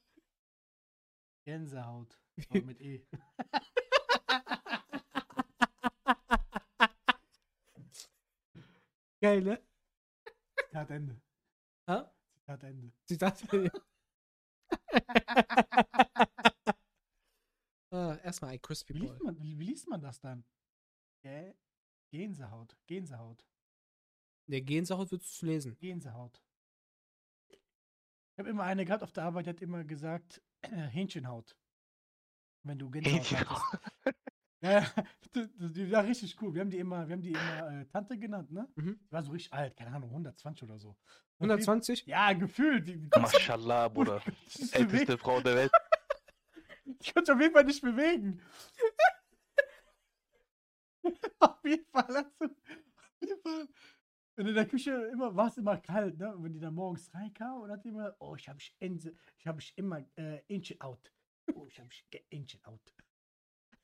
Gänsehaut. [laughs] Aber mit E. [laughs] Geil, ne? Zitat Ende. Ha? Zitat Ende. Zitat. [laughs] ah, erstmal ein Crispy Wie liest man, wie, wie liest man das dann? Gä Gänsehaut. Gänsehaut. Der Gänsehaut würdest du lesen. Gänsehaut. Ich habe immer eine gehabt auf der Arbeit, die hat immer gesagt, Hähnchenhaut. Wenn du Gänsehaut Hähnchenhaut. [laughs] Ja, [laughs] die, war richtig cool. Wir haben die immer, wir haben die immer äh, Tante genannt, ne? Mhm. Die war so richtig alt, keine Ahnung, 120 oder so. Und die- 120? Ja, gefühlt. Die, die Mashallah, [laughs] Bruder. Älteste Frau der Welt. Die konnte auf jeden Fall nicht bewegen. auf jeden Fall. du- Auf jeden Fall. Und in der Küche immer, war es immer kalt, ne? Und wenn die dann morgens reinkam und hat die immer, oh, ich habe mich, ich habe mich immer äh, Inchen out. Oh, ich habe mich Inchen out.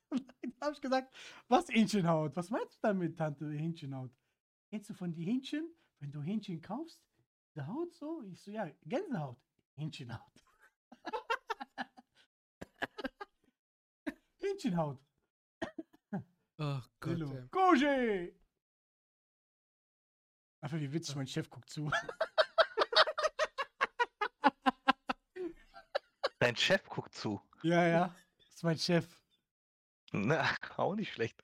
Und [laughs] dann habe ich gesagt, was Hähnchenhaut? Was meinst du damit, Tante Hähnchenhaut? Kennst du von die Hähnchen, wenn du Hähnchen kaufst, die Haut so? Ich so, ja, Gänsehaut. Hähnchenhaut. Hähnchenhaut. [laughs] Oh Gott. Lillo. Einfach wie witzig, mein Chef guckt zu. Dein Chef guckt zu. ja, ja. Das ist mein Chef. Na, auch nicht schlecht.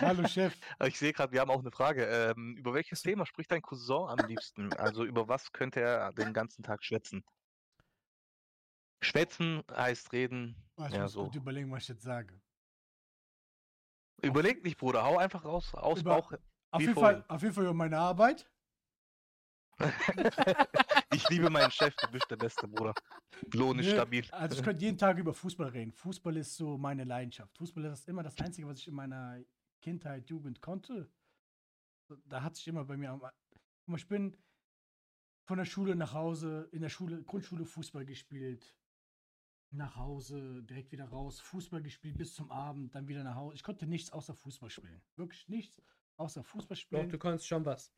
Hallo Chef. [laughs] Ich sehe gerade, wir haben auch eine Frage. Ähm, über welches Thema spricht dein Cousin am liebsten? Also über was könnte er den ganzen Tag schwätzen? Schwätzen heißt reden. Oh, ich Ja, muss so. gut überlegen, was ich jetzt sage. Überleg nicht, Bruder, hau einfach raus, aus Über- Bauch. Auf jeden. Fall, auf jeden Fall über meine Arbeit. [laughs] ich liebe meinen Chef, du bist der Beste, Bruder. Lohn ist Nee, stabil. Also ich könnte jeden Tag über Fußball reden. Fußball ist so meine Leidenschaft. Fußball ist immer das Einzige, was ich in meiner Kindheit, Jugend konnte. Da hat sich immer bei mir. Ich bin von der Schule nach Hause, in der Schule, Grundschule Fußball gespielt. Nach Hause, direkt wieder raus, Fußball gespielt bis zum Abend, dann wieder nach Hause. Ich konnte nichts außer Fußball spielen. Wirklich nichts außer Fußball Doch, spielen. du kannst schon was.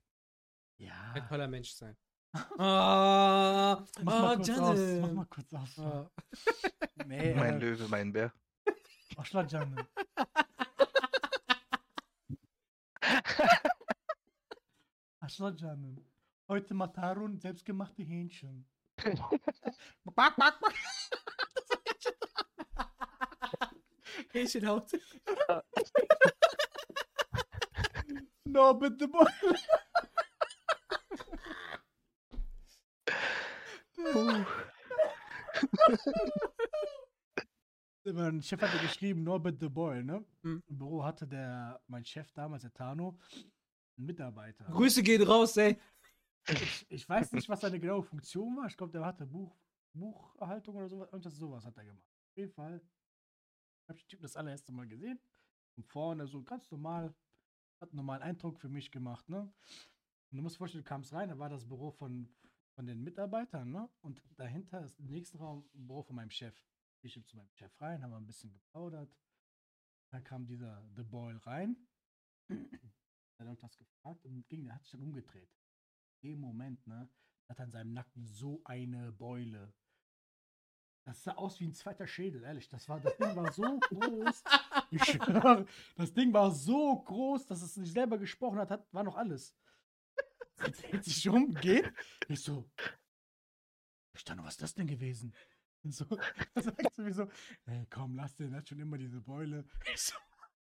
Ja. Ein toller Mensch sein. [laughs] Ah, Mach mal oh, kurz aus. Mach mal kurz aus. Ah. [laughs] Nee, Mein äh, Löwe, mein Bär. [laughs] Aschla Janne. Aschla Janne. Heute Matarun, selbstgemachte Hähnchen. Back, back, back. Hähnchenhaut. No, bitte, boy. Mein Chef hatte geschrieben, Norbert de Boy, ne? Hm. Im Büro hatte der, mein Chef damals, der Tano, einen Mitarbeiter. Grüße gehen raus, ey. Ich, ich weiß nicht, was seine genaue Funktion war. Ich glaube, der hatte Buch, Buchhaltung oder sowas. Irgendwas sowas hat er gemacht. Auf jeden Fall habe ich den Typ das allererste Mal gesehen. Und vorne so ganz normal, hat einen normalen Eindruck für mich gemacht, ne? Und du musst vorstellen, du kamst rein, da war das Büro von, von den Mitarbeitern, ne? Und dahinter ist im nächsten Raum ein Büro von meinem Chef. Ich bin zu meinem Chef rein, haben wir ein bisschen geplaudert. Dann kam dieser The Boy rein. Er hat irgendwas gefragt und ging, der hat sich dann umgedreht dem Moment, ne, hat an seinem Nacken so eine Beule. Das sah aus wie ein zweiter Schädel, ehrlich. Das, war, das Ding war so groß. [laughs] Ich schwöre, das Ding war so groß, dass es nicht selber gesprochen hat, hat war noch alles. Er dreht sich um, geht. Ich so, ich dachte, was ist das denn gewesen? Und so, [laughs] da sagt sie mir so, ey, komm, lass den, der hat schon immer diese Beule. Ich so,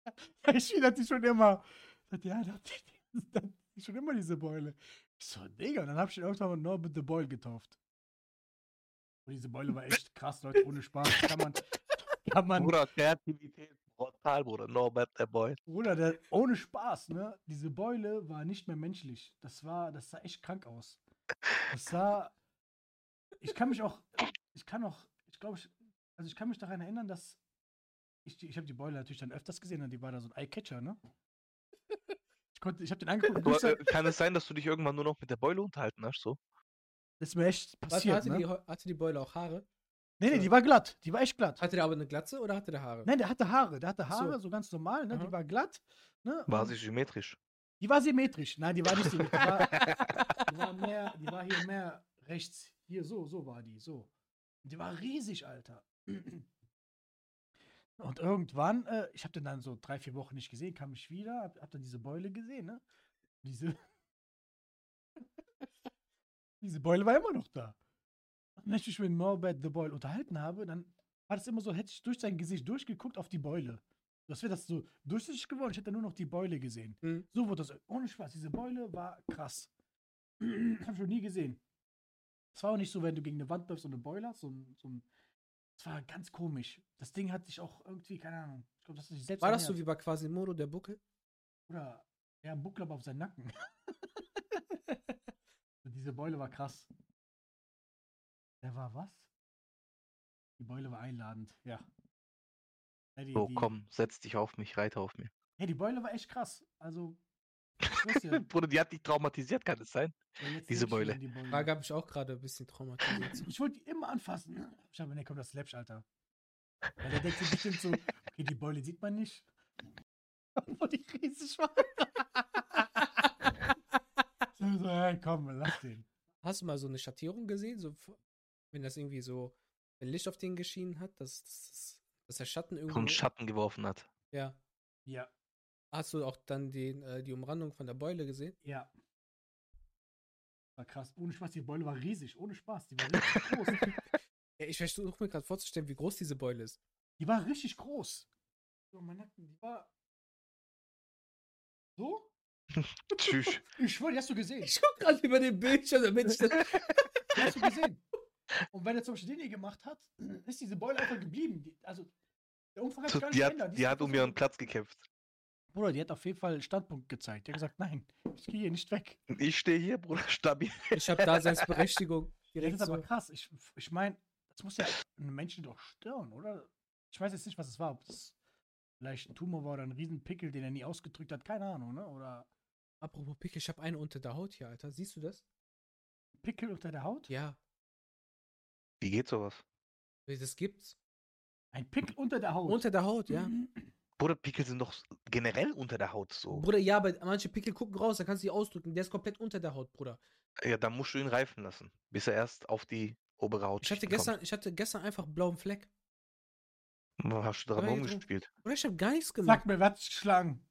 [laughs] ich hat die schon immer. Sagt, ja, der hat, [laughs] der hat schon immer diese Beule. Ich so, Digga, und dann hab ich ihn irgendwann mal Norbert the Boyle getauft. Und diese Beule war echt krass, Leute, ohne Spaß. Kann man, kann man, Bruder, Kreativität, brutal, Bruder. Norbert, der Boy. Bruder, der, ohne Spaß, ne? Diese Beule war nicht mehr menschlich. Das war, das sah echt krank aus. Das sah, ich kann mich auch, ich kann auch, ich glaube, ich, also ich kann mich daran erinnern, dass ich, die- ich habe die Beule natürlich dann öfters gesehen und die war da so ein Eyecatcher, ne? Ich konnte, ich habe den angeguckt und Aber, äh, kann es sein, dass du dich irgendwann nur noch mit der Beule unterhalten hast? So? das ist mir echt Was, passiert, hatte, ne? die, hatte die Beule auch Haare? Nee, nee, die war glatt. Die war echt glatt. Hatte der aber eine Glatze oder hatte der Haare? Nein, der hatte Haare. Der hatte Ach so. Haare, so ganz normal, ne? Die Aha. war glatt. Ne? War sie symmetrisch? Die war symmetrisch. Nein, die war nicht symmetrisch. Die war, [laughs] die war, mehr, die war hier mehr rechts. Hier, so, so war die. So. Die war riesig, Alter. Und irgendwann, äh, ich habe den dann so drei, vier Wochen nicht gesehen, kam ich wieder, hab, hab dann diese Beule gesehen, ne? Diese. [laughs] diese Beule war immer noch da. Wenn ich mich mit Norbert the Boyle unterhalten habe, dann war das immer so, hätte ich durch sein Gesicht durchgeguckt auf die Beule. Das wäre das so durchsichtig geworden, ich hätte nur noch die Beule gesehen. Mhm. So wurde das, ohne Spaß, diese Beule war krass. [clears throat] hab ich noch nie gesehen. Es war auch nicht so, wenn du gegen eine Wand läufst und eine Beule hast, so ein, so ein es war ganz komisch. Das Ding hat sich auch irgendwie, keine Ahnung. Ich glaube, das sich selbst War das so wie bei Quasimodo, der Buckel? Oder ja, Buckel aber auf seinen Nacken. [laughs] Diese Beule war krass. Der war was? Die Beule war einladend, ja. ja die, So, die, komm, setz dich auf mich, reite auf mir. Ja, die Beule war echt krass. Also, [laughs] Bruder, die hat dich traumatisiert, kann es sein? ja, Diese Beule. die Beule. Frage habe ich auch gerade ein bisschen traumatisiert. [laughs] Ich wollte die immer anfassen. Ich habe, ne, komm, das ist Läppsch, Alter. Weil der denkt sich bestimmt so, okay, die Beule sieht man nicht. [laughs] Obwohl die riesig war. so, hey, komm, lass den. Hast du mal so eine Schattierung gesehen? So, wenn das irgendwie so, wenn Licht auf den geschienen hat, dass, dass, dass der Schatten So irgendwo. einen Schatten geworfen hat. ja. Ja, Hast du auch dann den, äh, die Umrandung von der Beule gesehen? ja. War krass. Ohne Spaß, die Beule war riesig. Ohne Spaß, die war richtig [laughs] groß. Ja, ich versuche mir gerade vorzustellen, wie groß diese Beule ist. Die war richtig groß. So, mein Nacken, die war. So? [laughs] Tschüss. Ich schwöre, die hast du gesehen. Ich gucke gerade über den Bildschirm, damit ich das. [laughs] Die hast du gesehen. Und wenn er zum Beispiel den hier gemacht hat, [clears throat] ist diese Beule einfach geblieben. Die, also, der Umfang hat So, sich gar nicht die geändert. hat, die ist hat um ihren Platz gekämpft. Bruder, die hat auf jeden Fall einen Standpunkt gezeigt. Die hat gesagt, nein, ich gehe hier nicht weg. [laughs] Ich stehe hier, Bruder, [laughs] stabil. Ich habe Daseinsberechtigung. [laughs] Das Direkt ist aber so. krass. Ich, ich meine, das muss ja einen Menschen doch stören, oder? Ich weiß jetzt nicht, was es war. Ob das vielleicht ein Tumor war oder ein Riesenpickel, den er nie ausgedrückt hat. Keine Ahnung, ne? Oder Apropos Pickel, ich habe eine unter der Haut hier, Alter. Siehst du das? Pickel unter der Haut? Ja, Wie geht sowas? das gibt's. Ein Pickel unter der Haut. Unter der Haut, ja. [clears throat] Bruder, Pickel sind doch generell unter der Haut so. Bruder, ja, aber manche Pickel gucken raus, da kannst du die ausdrücken. Der ist komplett unter der Haut, Bruder. Ja, dann musst du ihn reifen lassen, bis er erst auf die obere Haut Ich hatte gestern, ich hatte gestern einfach einen blauen Fleck. kommt. Hast du daran rumgespielt? Oder ich habe gar nichts gemacht. [laughs] Sag mir, dich geschlagen?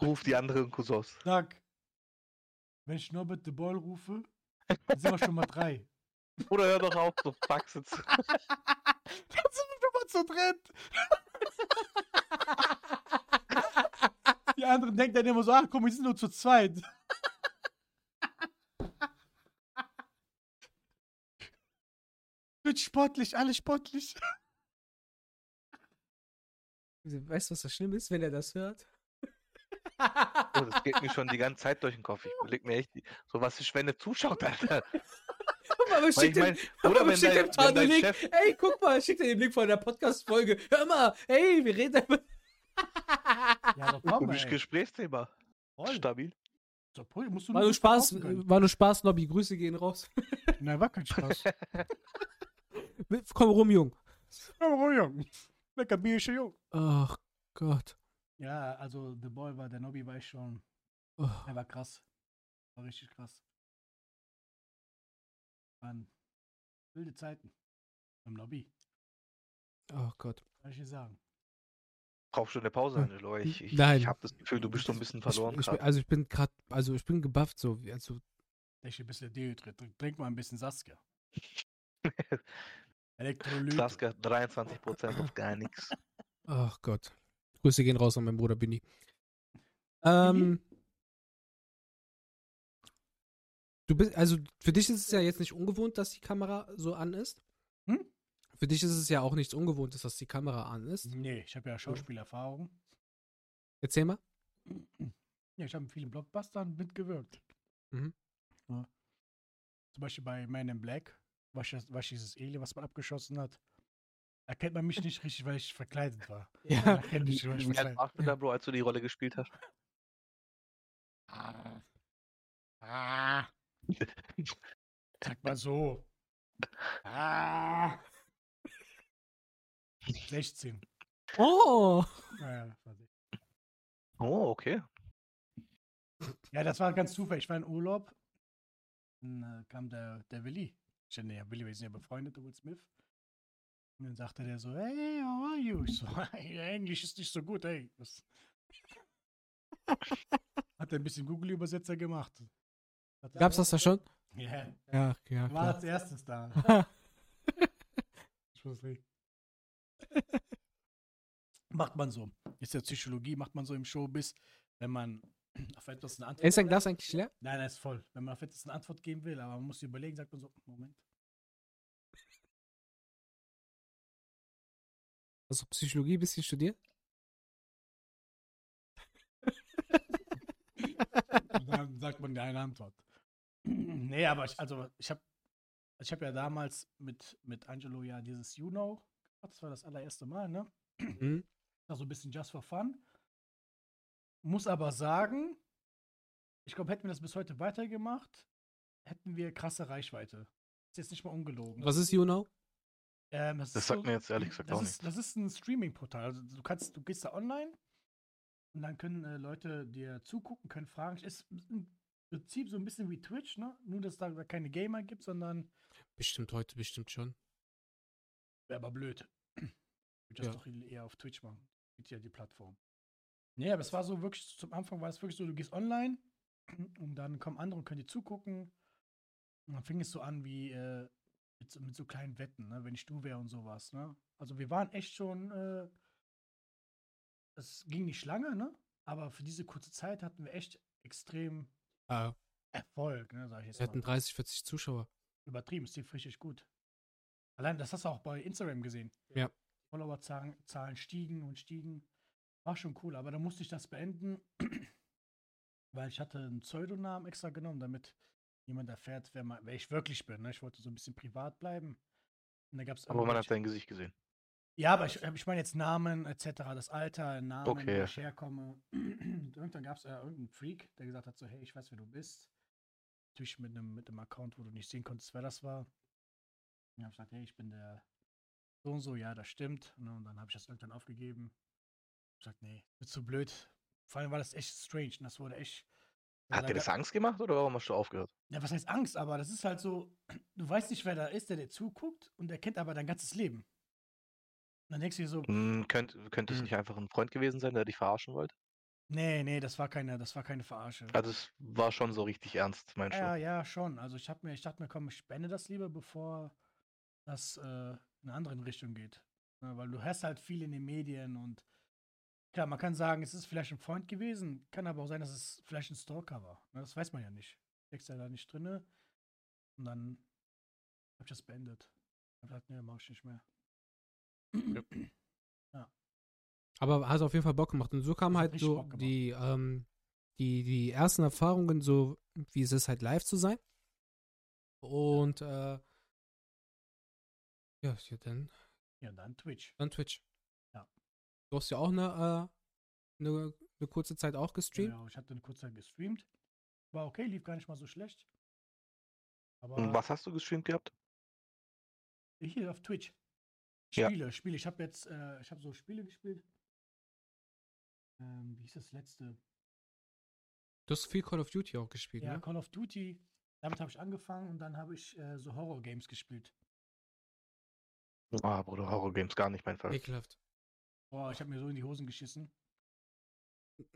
Ruf die anderen Cousins. Sag. Wenn ich Norbert de Boll rufe, dann sind wir schon mal drei. Bruder, hör doch auf, so Faxe zu. [laughs] Dann sind wir schon mal zu dritt. Die anderen denken dann immer so, ach komm, wir sind nur zu zweit. Wird sportlich, alles sportlich. Weißt du, was das schlimm ist, wenn er das hört? Oh, das geht mir schon die ganze Zeit durch den Kopf. Ich überleg mir echt, so was ist, wenn er zuschaut, Alter. [laughs] Aber Weil schick ich mein, den, oder aber wenn dein, dem wenn dein Link. Chef, Ey, guck mal, schick dir den Link von der Podcast-Folge. Hör mal, hey, wir reden über. Ja, komm, komisches ey. Gesprächschthema. Voll. Stabil. So, Pulli, musst du War nur Spaß, war nur Spaß, Nobby. Grüße gehen raus. [laughs] Nein, war kein Spaß. [laughs] Komm rum, Jung. oh, Jung. Lecker Bierchen, Jung. Ach Gott. Ja, also The Boy war, der Nobby war ich schon. Oh. Er war krass. War richtig krass. Waren wilde Zeiten. Im Lobby, oh Gott. kann ich dir sagen. Brauchst du eine Pause, Hm. Angelo? Ich, ich, Nein. ich habe das Gefühl, du bist so ein bisschen verloren Ich, ich, also ich bin gerade, also ich bin gebufft so. wie- Also, Ich ein bisschen dehydriert. Trink- mal ein bisschen Saskia. [laughs] Elektrolyt. Saskia, 23% auf gar nichts. ach Gott. Grüße gehen raus an meinen Bruder Binny. Ähm, du bist, also für dich ist es ja jetzt nicht ungewohnt, dass die Kamera so an ist. Hm? Für dich ist es ja auch nichts Ungewohntes, dass die Kamera an ist. Nee, ich habe ja Schauspielerfahrung. Erzähl mal. [clears throat] Ja, ich habe in vielen Blockbustern mitgewirkt. Mhm. Ja. Zum Beispiel bei Man in Black war ich dieses Alien, was man abgeschossen hat. Erkennt man mich nicht richtig, weil ich verkleidet war. Ja. Erkennt mich, weil ich verkleidet warst du da, Bro, als du die Rolle gespielt hast? Ah. Ah. Sag mal so. Ah. 16. Oh. Ja, 16. Oh, okay. ja, das war ganz zufällig. Ich war in Urlaub Dann äh, kam der, der Willi. Ich nee, Willi, wir sind ja befreundet, der Will Smith. Und dann sagte der so, hey, how are you? Ich so, [laughs] hey, Englisch ist nicht so gut, ey. Was? Hat er ein bisschen Google-Übersetzer gemacht. Hat Gab's das da schon? Ja, Ja, ja, war klar. als erstes da. [laughs] Ich muss nicht. macht man so. Ist ja Psychologie, macht man so im Showbiz, wenn man [clears throat] auf etwas eine Antwort Ist dein Glas eigentlich leer? Nein, er ist voll. Wenn man auf etwas eine Antwort geben will, aber man muss sich überlegen, sagt man so, Moment. Hast du Psychologie ein bisschen studiert? Dann sagt man dir eine Antwort. [clears throat] nee, aber ich, also ich habe ich hab ja damals mit, mit Angelo ja dieses You Know gemacht. Das war das allererste Mal, ne? Mhm. Das war so ein bisschen just for fun. Muss aber sagen, ich glaube, hätten wir das bis heute weitergemacht, hätten wir krasse Reichweite. Ist jetzt nicht mal ungelogen. Was ist YouNow? Ähm, das Das ist sagt so- mir jetzt ehrlich gesagt das auch ist, Das ist ein Streaming-Portal. Also du kannst, du gehst da online und dann können äh, Leute dir zugucken, können Fragen. Ist im Prinzip so ein bisschen wie Twitch, ne? Nur, dass da keine Gamer gibt, sondern Bestimmt heute, bestimmt schon. wäre aber blöd. [clears throat] Ich würde das Ja. doch eher auf Twitch machen. Gibt ja die Plattform. Nee, aber es war so wirklich, zum Anfang war es wirklich so, du gehst online [clears throat] und dann kommen andere und können dir zugucken. Und dann fing es so an wie äh, mit, so, mit so kleinen Wetten, ne? wenn ich du wäre und sowas. Ne? Also wir waren echt schon, äh, es ging nicht lange, ne? aber für diese kurze Zeit hatten wir echt extrem Ah, Erfolg, ne? sag ich jetzt wir hatten mal. 30, 40 Zuschauer. Übertrieben, es lief richtig gut. Allein, das hast du auch bei Instagram gesehen. Ja. Followerzahlen Zahlen stiegen und stiegen. War schon cool, aber dann musste ich das beenden, [clears throat] weil ich hatte einen Pseudonamen extra genommen, damit niemand erfährt, wer, ma- wer ich wirklich bin. Ne? Ich wollte so ein bisschen privat bleiben. Und da gab's Aber man hat dein Gesicht gesehen. ja, aber ich, ich meine jetzt Namen etc., das Alter, Namen, Okay, wo ich herkomme. Und irgendwann gab es äh, irgendeinen Freak, der gesagt hat so, hey, ich weiß, wer du bist. Natürlich mit einem mit einem Account, wo du nicht sehen konntest, wer das war. Und habe ich gesagt, hey, ich bin der so und so, ja, das stimmt. Ne, Und dann habe ich das irgendwann aufgegeben. Ich gesagt, nee, ist zu blöd. Vor allem war das echt strange. Und das wurde echt. Hat dir das Angst gemacht oder warum hast du aufgehört? ja, was heißt Angst? Aber das ist halt so, [clears throat] du weißt nicht, wer da ist, der dir zuguckt und der kennt aber dein ganzes Leben. Und dann denkst du dir so, Hm, könnt, könnte es Hm. nicht einfach ein Freund gewesen sein, der dich verarschen wollte? Nee, nee, das war keine, das war keine Verarsche. Also es war schon so richtig ernst, meinst ja, du? ja, schon. Also ich habe mir, ich dachte mir, komm, ich spende das lieber, bevor das äh, in eine andere Richtung geht. Ja, weil du hörst halt viel in den Medien und klar, man kann sagen, es ist vielleicht ein Freund gewesen, kann aber auch sein, dass es vielleicht ein Stalker war. Ne, Das weiß man ja nicht. Steckst ja da nicht drinne. Und dann habe ich das beendet. Ich hab gesagt, nee, mach ich nicht mehr. [clears throat] Aber hat auf jeden Fall Bock gemacht. Und so kam Das hat halt so die, ähm, die, die ersten Erfahrungen, so wie es ist, halt live zu sein. Und äh, ja, ja, dann, Ja, dann Twitch. dann Twitch. Ja. Du hast ja auch eine, äh, eine, eine kurze Zeit auch gestreamt. Ja, ich hatte eine kurze Zeit gestreamt. War okay, lief gar nicht mal so schlecht. Aber Und was hast du gestreamt gehabt? Hier auf Twitch. Ja. Spiele, Spiele. Ich habe jetzt, äh, ich habe so Spiele gespielt. Ähm, wie hieß das letzte? Du hast viel Call of Duty auch gespielt, Ja, ne? Call of Duty. Damit habe ich angefangen und dann habe ich äh, so Horror-Games gespielt. Ah, Bruder, Horror-Games gar nicht mein Fall. Ekelhaft. Boah, ich habe mir so in die Hosen geschissen.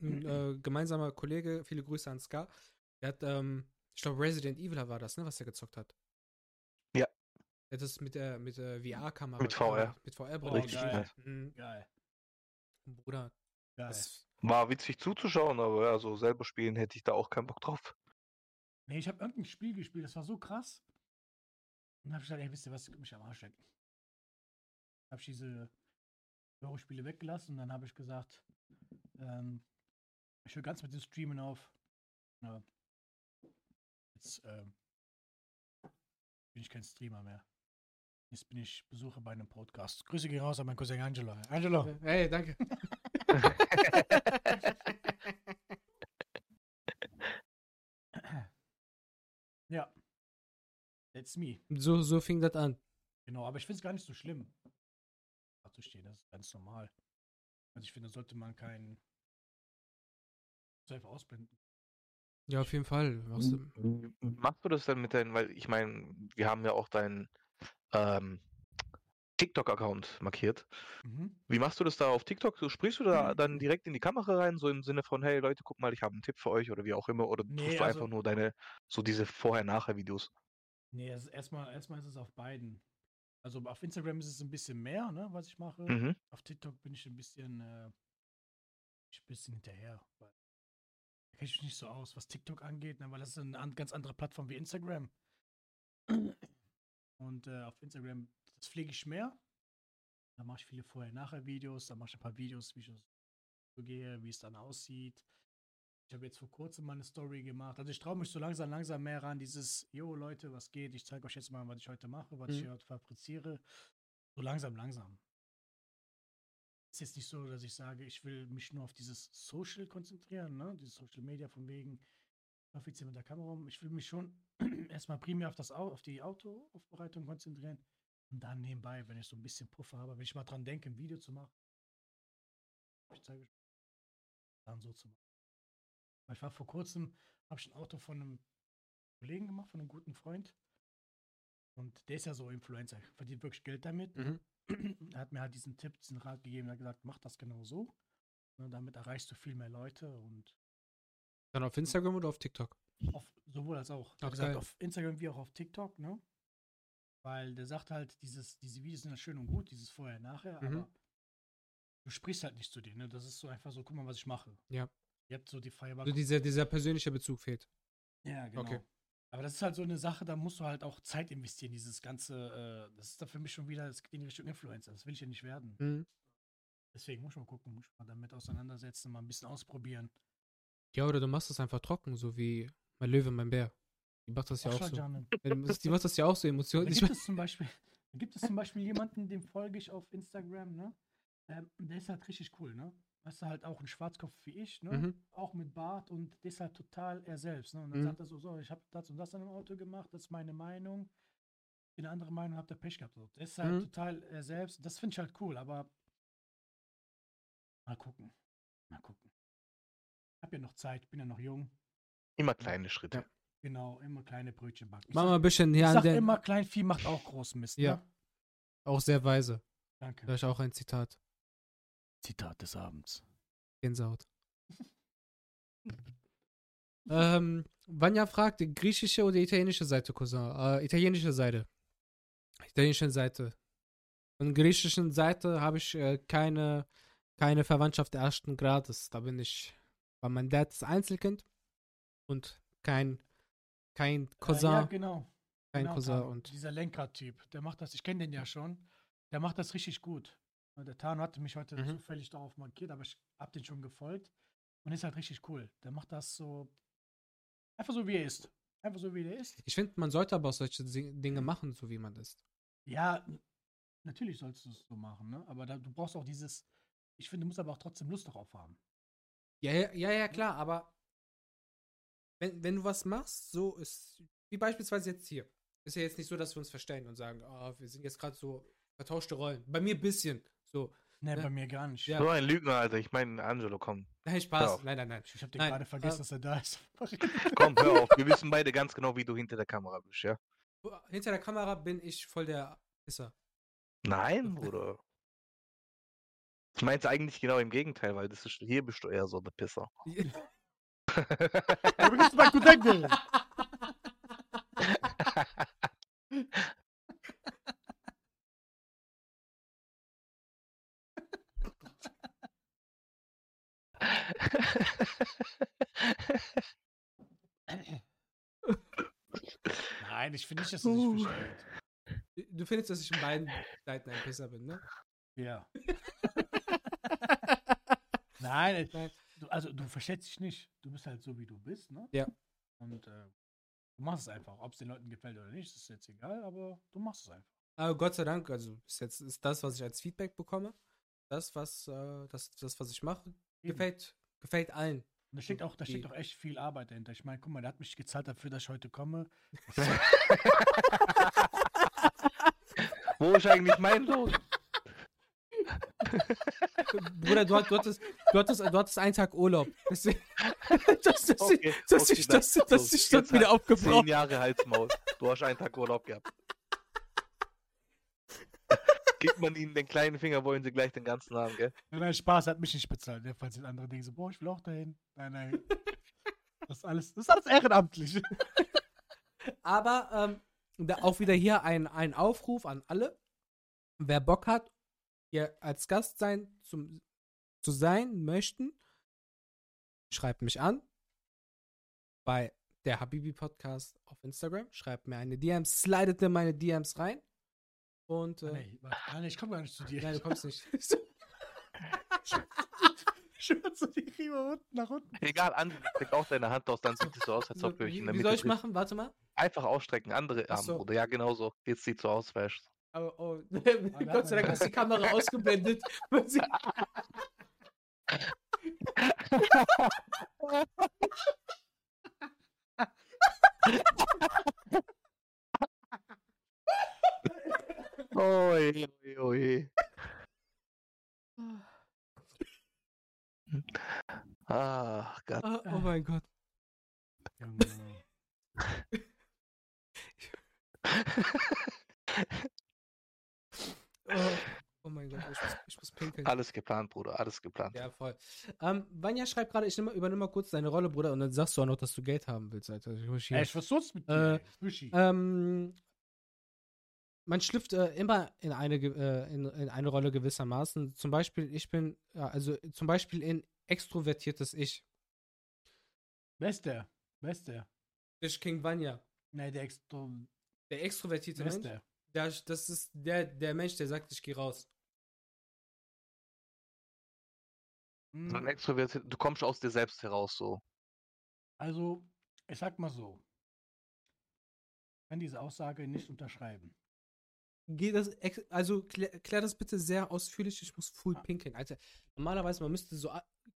Ein äh, gemeinsamer Kollege, viele Grüße an Ska, der hat, ähm, ich glaube, Resident Evil war das, ne, was er gezockt hat. Ja. Er hat das mit der, mit der VR-Kamera. Mit VR. Mit VR-Brille Oh, Richtig geil. Mhm. Geil. Bruder, Geil. das, War witzig zuzuschauen, aber ja, so selber spielen hätte ich da auch keinen Bock drauf. Nee, ich habe irgendein Spiel gespielt, das war so krass. Und dann habe ich gesagt, ey, wisst ihr was, ich mich am Arsch lecken. Habe ich diese Horrorspiele weggelassen und dann habe ich gesagt, ähm, ich höre ganz mit dem Streamen auf. Ja. Jetzt ähm, bin ich kein Streamer mehr. Jetzt bin ich Besucher bei einem Podcast. Grüße gehen raus an meinen Cousin Angelo. Angelo. hey, danke. [laughs] Ja. That's me. so, so fing das an. Genau, aber ich finde es gar nicht so schlimm. Zu stehen, das ist ganz normal. Also ich finde, sollte man keinen so einfach ausblenden. Ja, auf jeden Fall. Machst du- Wie machst du das denn mit deinen, weil ich meine, wir haben ja auch deinen ähm, TikTok-Account markiert. Mhm. Wie machst du das da auf TikTok? So, sprichst du da Mhm. dann direkt in die Kamera rein, so im Sinne von, hey Leute, guck mal, ich habe einen Tipp für euch oder wie auch immer, oder Nee, tust du also- einfach nur deine, so diese Vorher-Nachher-Videos? Nee, es ist erstmal, erstmal ist es auf beiden. Also auf Instagram ist es ein bisschen mehr, ne, was ich mache. Mhm. Auf TikTok bin ich ein bisschen, äh, ich ein bisschen hinterher. Weil da kenne ich mich nicht so aus, was TikTok angeht, ne, weil das ist eine an, ganz andere Plattform wie Instagram. Und äh, auf Instagram, das pflege ich mehr. Da mache ich viele Vorher-Nachher-Videos, da mache ich ein paar Videos, wie ich so gehe, wie es dann aussieht. Ich habe jetzt vor kurzem mal eine Story gemacht. Also ich traue mich so langsam, langsam mehr ran, dieses, jo Leute, was geht? Ich zeige euch jetzt mal, was ich heute mache, was ich Mhm. hier heute fabriziere. So langsam, langsam. Ist jetzt nicht so, dass ich sage, ich will mich nur auf dieses Social konzentrieren, ne? Dieses Social Media von wegen, offiziell mit der Kamera um. Ich will mich schon [clears throat] erstmal primär auf das Au auf die Autoaufbereitung konzentrieren. Und dann nebenbei, wenn ich so ein bisschen Puffer habe, wenn ich mal dran denke, ein Video zu machen, ich zeige dann so zu machen. Ich war vor kurzem, habe ich ein Auto von einem Kollegen gemacht, von einem guten Freund. Und der ist ja so Influencer, verdient wirklich Geld damit. Mhm. Er hat mir halt diesen Tipp, diesen Rat gegeben, er hat gesagt, mach das genau so. Ne, damit erreichst du viel mehr Leute und Dann auf Instagram oder auf TikTok? auf, sowohl als auch. Hat gesagt, auf Instagram wie auch auf TikTok, ne? Weil der sagt halt, dieses, diese Videos sind ja schön und gut, dieses vorher, nachher, Mhm. aber du sprichst halt nicht zu denen, ne? Das ist so einfach so, guck mal, was ich mache. Ja. Ihr habt so die freie Wahl. Also dieser, dieser persönliche Bezug fehlt. Ja, genau. Okay. Aber das ist halt so eine Sache, da musst du halt auch Zeit investieren, dieses ganze, äh, das ist da für mich schon wieder, das geht in Richtung Influencer, das will ich ja nicht werden. Mhm. Deswegen muss ich mal gucken, muss ich mal damit auseinandersetzen, mal ein bisschen ausprobieren. Ja, oder du machst es einfach trocken, so wie mein Löwe, mein Bär. Die macht das ja auch schau, so. Janne. Die macht das ja auch so Da emotional. Ich gibt es zum Beispiel, da gibt es zum Beispiel jemanden, dem folge ich auf Instagram, ne? Ähm, der ist halt richtig cool, ne? Weißt du, halt auch ein Schwarzkopf wie ich, ne? Mhm. Auch mit Bart und der ist halt total er selbst, ne? Und dann Mhm. sagt er so, so, ich habe das und das an dem Auto gemacht, das ist meine Meinung. Ich bin eine andere Meinung, habt ihr Pech gehabt. So. Der ist halt Mhm. total er selbst. Das finde ich halt cool, aber mal gucken. Mal gucken. Ich habe ja noch Zeit, bin ja noch jung. Immer kleine Schritte. Ja. Genau, immer kleine Brötchen backen. Mach mal ein bisschen ich hier an sag den. immer, Kleinvieh macht auch Großmist. Ja. Ne? Auch sehr weise. Danke. Da ist auch ein Zitat. Zitat des Abends. Gänsehaut. [laughs] ähm, Vanya fragt, die griechische oder italienische Seite, Cousin? Äh, italienische Seite. Italienische Seite. Von griechischen Seite habe ich äh, keine, keine Verwandtschaft ersten Grades. Da bin ich, weil mein Dad ist Einzelkind und kein, kein Cousin. Äh, ja, genau. kein genau, Cousin und Dieser Lenkrad-Typ, der macht das, ich kenne den ja schon. Der macht das richtig gut. Der Tano hatte mich heute Mhm. zufällig darauf markiert, aber ich hab den schon gefolgt. Und ist halt richtig cool. Der macht das so. Einfach so, wie er ist. Einfach so, wie er ist. ich finde, man sollte aber auch solche Dinge machen, so wie man ist. Ja, natürlich sollst du es so machen, ne? Aber da, du brauchst auch dieses. Ich finde, du musst aber auch trotzdem Lust darauf haben. Ja, ja, ja, ja, klar, aber wenn, wenn du was machst, so ist, wie beispielsweise jetzt hier, ist ja jetzt nicht so, dass wir uns verstellen und sagen, ah, wir sind jetzt gerade so vertauschte Rollen. Bei mir ein bisschen. So, Ne, bei mir gar nicht. Ja. So ein Lügner, Alter. Ich meine, Angelo, komm. nein, Spaß. Nein, nein, nein. Ich, ich hab den Nein, gerade vergessen, äh, dass er da ist. [laughs] Komm, hör auf. Wir wissen beide ganz genau, wie du hinter der Kamera bist, ja? Hinter der Kamera bin ich voll der Pisser. Nein, Bruder. Ich meinte eigentlich genau im Gegenteil, weil das ist, hier bist du eher so der Pisser. Du bist mein Cousin. [laughs] Nein, ich finde nicht, dass sich Uh. verstellt. Du findest, dass ich in beiden Seiten ein Pisser bin, ne? Ja. [laughs] Nein, äh, Nein. Du, also du verstellst dich nicht. Du bist halt so, wie du bist, ne? Ja. Und äh, du machst es einfach. Ob es den Leuten gefällt oder nicht, ist jetzt egal, aber du machst es einfach. Aber Gott sei Dank, also ist jetzt ist das, was ich als Feedback bekomme, das, was, äh, das, das, was ich mache, gefällt, gefällt allen. Und da steckt auch, da steckt auch echt viel Arbeit dahinter. Ich meine, guck mal, der hat mich gezahlt dafür, dass ich heute komme. [laughs] Wo ist eigentlich mein Lohn? [laughs] Bruder, du, du, hattest, du, hattest, du hattest einen Tag Urlaub. [laughs] Dass, Okay, dass, okay, ich, dann- dass, dass so, ich das jetzt wieder aufgebraucht Zehn Jahre Halsmaul. Du hast einen Tag Urlaub gehabt. Gibt man ihnen den kleinen Finger, wollen sie gleich den ganzen haben, gell? Nein, nein, Spaß hat mich nicht bezahlt. Der falls jetzt andere denken so, boah, ich will auch dahin. Nein, nein. [laughs] Das ist alles, das ist alles ehrenamtlich. [laughs] Aber ähm, da auch wieder hier ein, ein Aufruf an alle. Wer Bock hat, hier als Gast sein zum, zu sein möchten, schreibt mich an bei der Habibi Podcast auf Instagram. Schreibt mir eine DM, slidet in meine DMs rein. Und äh, nee, warte, ah, nee, ich komme gar nicht zu dir. nein, du kommst nicht. Schön so die Riemen unten nach unten. Egal, Andi, streck auch deine Hand aus, dann sieht es so aus, als ob wir euch wie, in der wie Mitte soll ich machen? Warte mal. Einfach ausstrecken, andere Ach Arm, so. Bruder. Ja, genau so. Jetzt sieht so aus, weißt du. Oh, [laughs] oh. Gott sei Dank ist die Kamera ausgeblendet. [laughs] [laughs] Man sieht- Oi, oi, oi. Ach Gott. Ah, oh mein Gott. Junge. Oh, oh mein Gott, ich muss, ich muss pinkeln. Alles geplant, Bruder, alles geplant. Ja, voll. Ähm, Vanya schreibt gerade, ich nehm, übernehme mal kurz deine Rolle, Bruder, und dann sagst du auch noch, dass du Geld haben willst, Alter. Ich muss hier- Ey, ich was sonst mit Äh, dir? Buschi. Ähm, man schlüpft äh, immer in eine, äh, in, in eine Rolle gewissermaßen. Zum Beispiel, ich bin, ja, also zum Beispiel in extrovertiertes Ich. Wer ist der? Wer ist der? Ich King Vanya. Nee, der Extro. Der extrovertierte Wer ist Mensch, der? der, das ist der, der Mensch, der sagt, ich gehe raus. Hm, So ein Extrovertiert, du kommst aus dir selbst heraus, so. Also, ich sag mal so. Ich kann diese Aussage nicht unterschreiben. Geh das, ex- also klär, klär das bitte sehr ausführlich, ich muss full pinkeln. Alter, normalerweise, man müsste so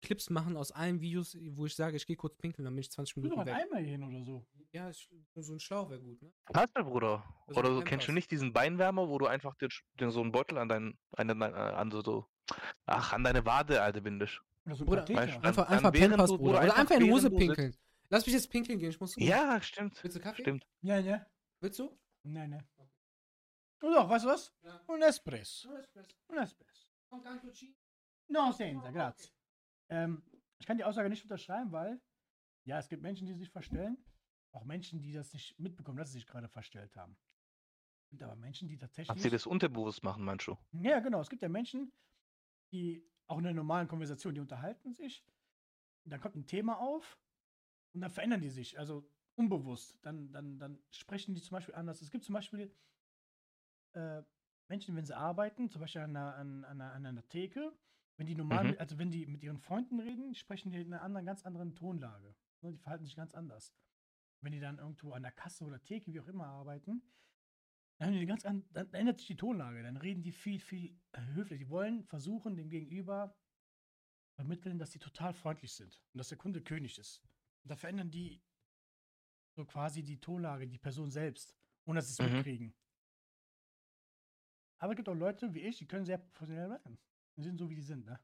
Clips machen aus allen Videos, wo ich sage, ich gehe kurz pinkeln, dann bin ich 20 Tu doch Minuten ein weg. Eimer hier hin oder so. Ja, ich, so ein Schlauch wäre gut, ne? Hast du, Bruder? Also Oder so, kennst du nicht diesen Beinwärmer, wo du einfach den, den so einen Beutel an deinen, an, dein, an so, so, ach, an deine Wade, Alter, bindest? Oder so ein Bruder, Katheter. weißt Einfach, dann einfach während Pampers, du- Bruder. oder einfach einfach in die Hose pinkeln. Lass mich jetzt pinkeln gehen, ich muss. Ja, stimmt. Willst du Kaffee? Stimmt. Ja, ja. Willst du? Nein, nein. Und doch, weißt du was? Ja. Un espresso. Un espresso. No, senza, grazie. Ähm, ich kann die Aussage nicht unterschreiben, weil, ja, es gibt Menschen, die sich verstellen. Auch Menschen, die das nicht mitbekommen, dass sie sich gerade verstellt haben. Es gibt aber Menschen, die tatsächlich. Dass sie das unterbewusst machen, meinst du? Ja, genau. Es gibt ja Menschen, die auch in einer normalen Konversation, die unterhalten sich. Und dann kommt ein Thema auf und dann verändern die sich, also unbewusst. Dann, dann, dann sprechen die zum Beispiel anders. Es gibt zum Beispiel äh, Menschen, wenn sie arbeiten, zum Beispiel an einer, an, einer, an einer Theke, wenn die normal, Mhm. mit, also wenn die mit ihren Freunden reden, sprechen die in einer anderen, ganz anderen Tonlage. Ne, Die verhalten sich ganz anders. Wenn die dann irgendwo an der Kasse oder Theke, wie auch immer, arbeiten, dann, die ganz an, dann ändert sich die Tonlage. Dann reden die viel, viel höflicher. Die wollen versuchen, dem Gegenüber vermitteln, dass sie total freundlich sind und dass der Kunde König ist. Und da verändern die so quasi die Tonlage, die Person selbst, ohne dass sie es Mhm. mitkriegen. Aber es gibt auch Leute wie ich, die können sehr professionell werden. Die sind so, wie die sind, ne?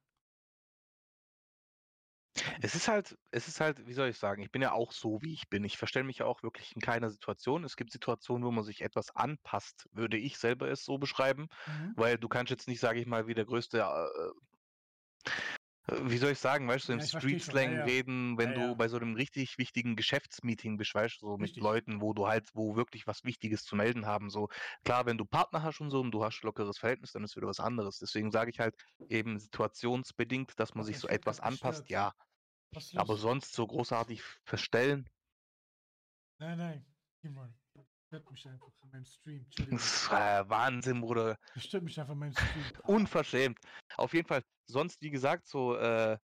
Es ist halt, es ist halt, wie soll ich sagen, ich bin ja auch so, wie ich bin. Ich verstelle mich ja auch wirklich in keiner Situation. Es gibt Situationen, wo man sich etwas anpasst, würde ich selber es so beschreiben, Mhm. weil du kannst jetzt nicht, sage ich mal, wie der größte, äh, äh, wie soll ich sagen, weißt du, Ja, im schon. Street-Slang Ja, ja. reden, wenn Ja, du ja. bei so einem richtig wichtigen Geschäftsmeeting bist, weißt du, so mit Richtig. Leuten, wo du halt, wo wirklich was Wichtiges zu melden haben, so. Klar, wenn du Partner hast und so und du hast lockeres Verhältnis, dann ist wieder was anderes. Deswegen sage ich halt eben situationsbedingt, dass man sich so etwas anpasst, gestört. ja. Aber sonst so großartig verstellen, Nein, nein. Das stört mich einfach in meinem Stream. Das ist äh, Wahnsinn, Bruder. Das stört mich einfach in meinem Stream. [laughs] Unverschämt. Auf jeden Fall, sonst, wie gesagt, so äh,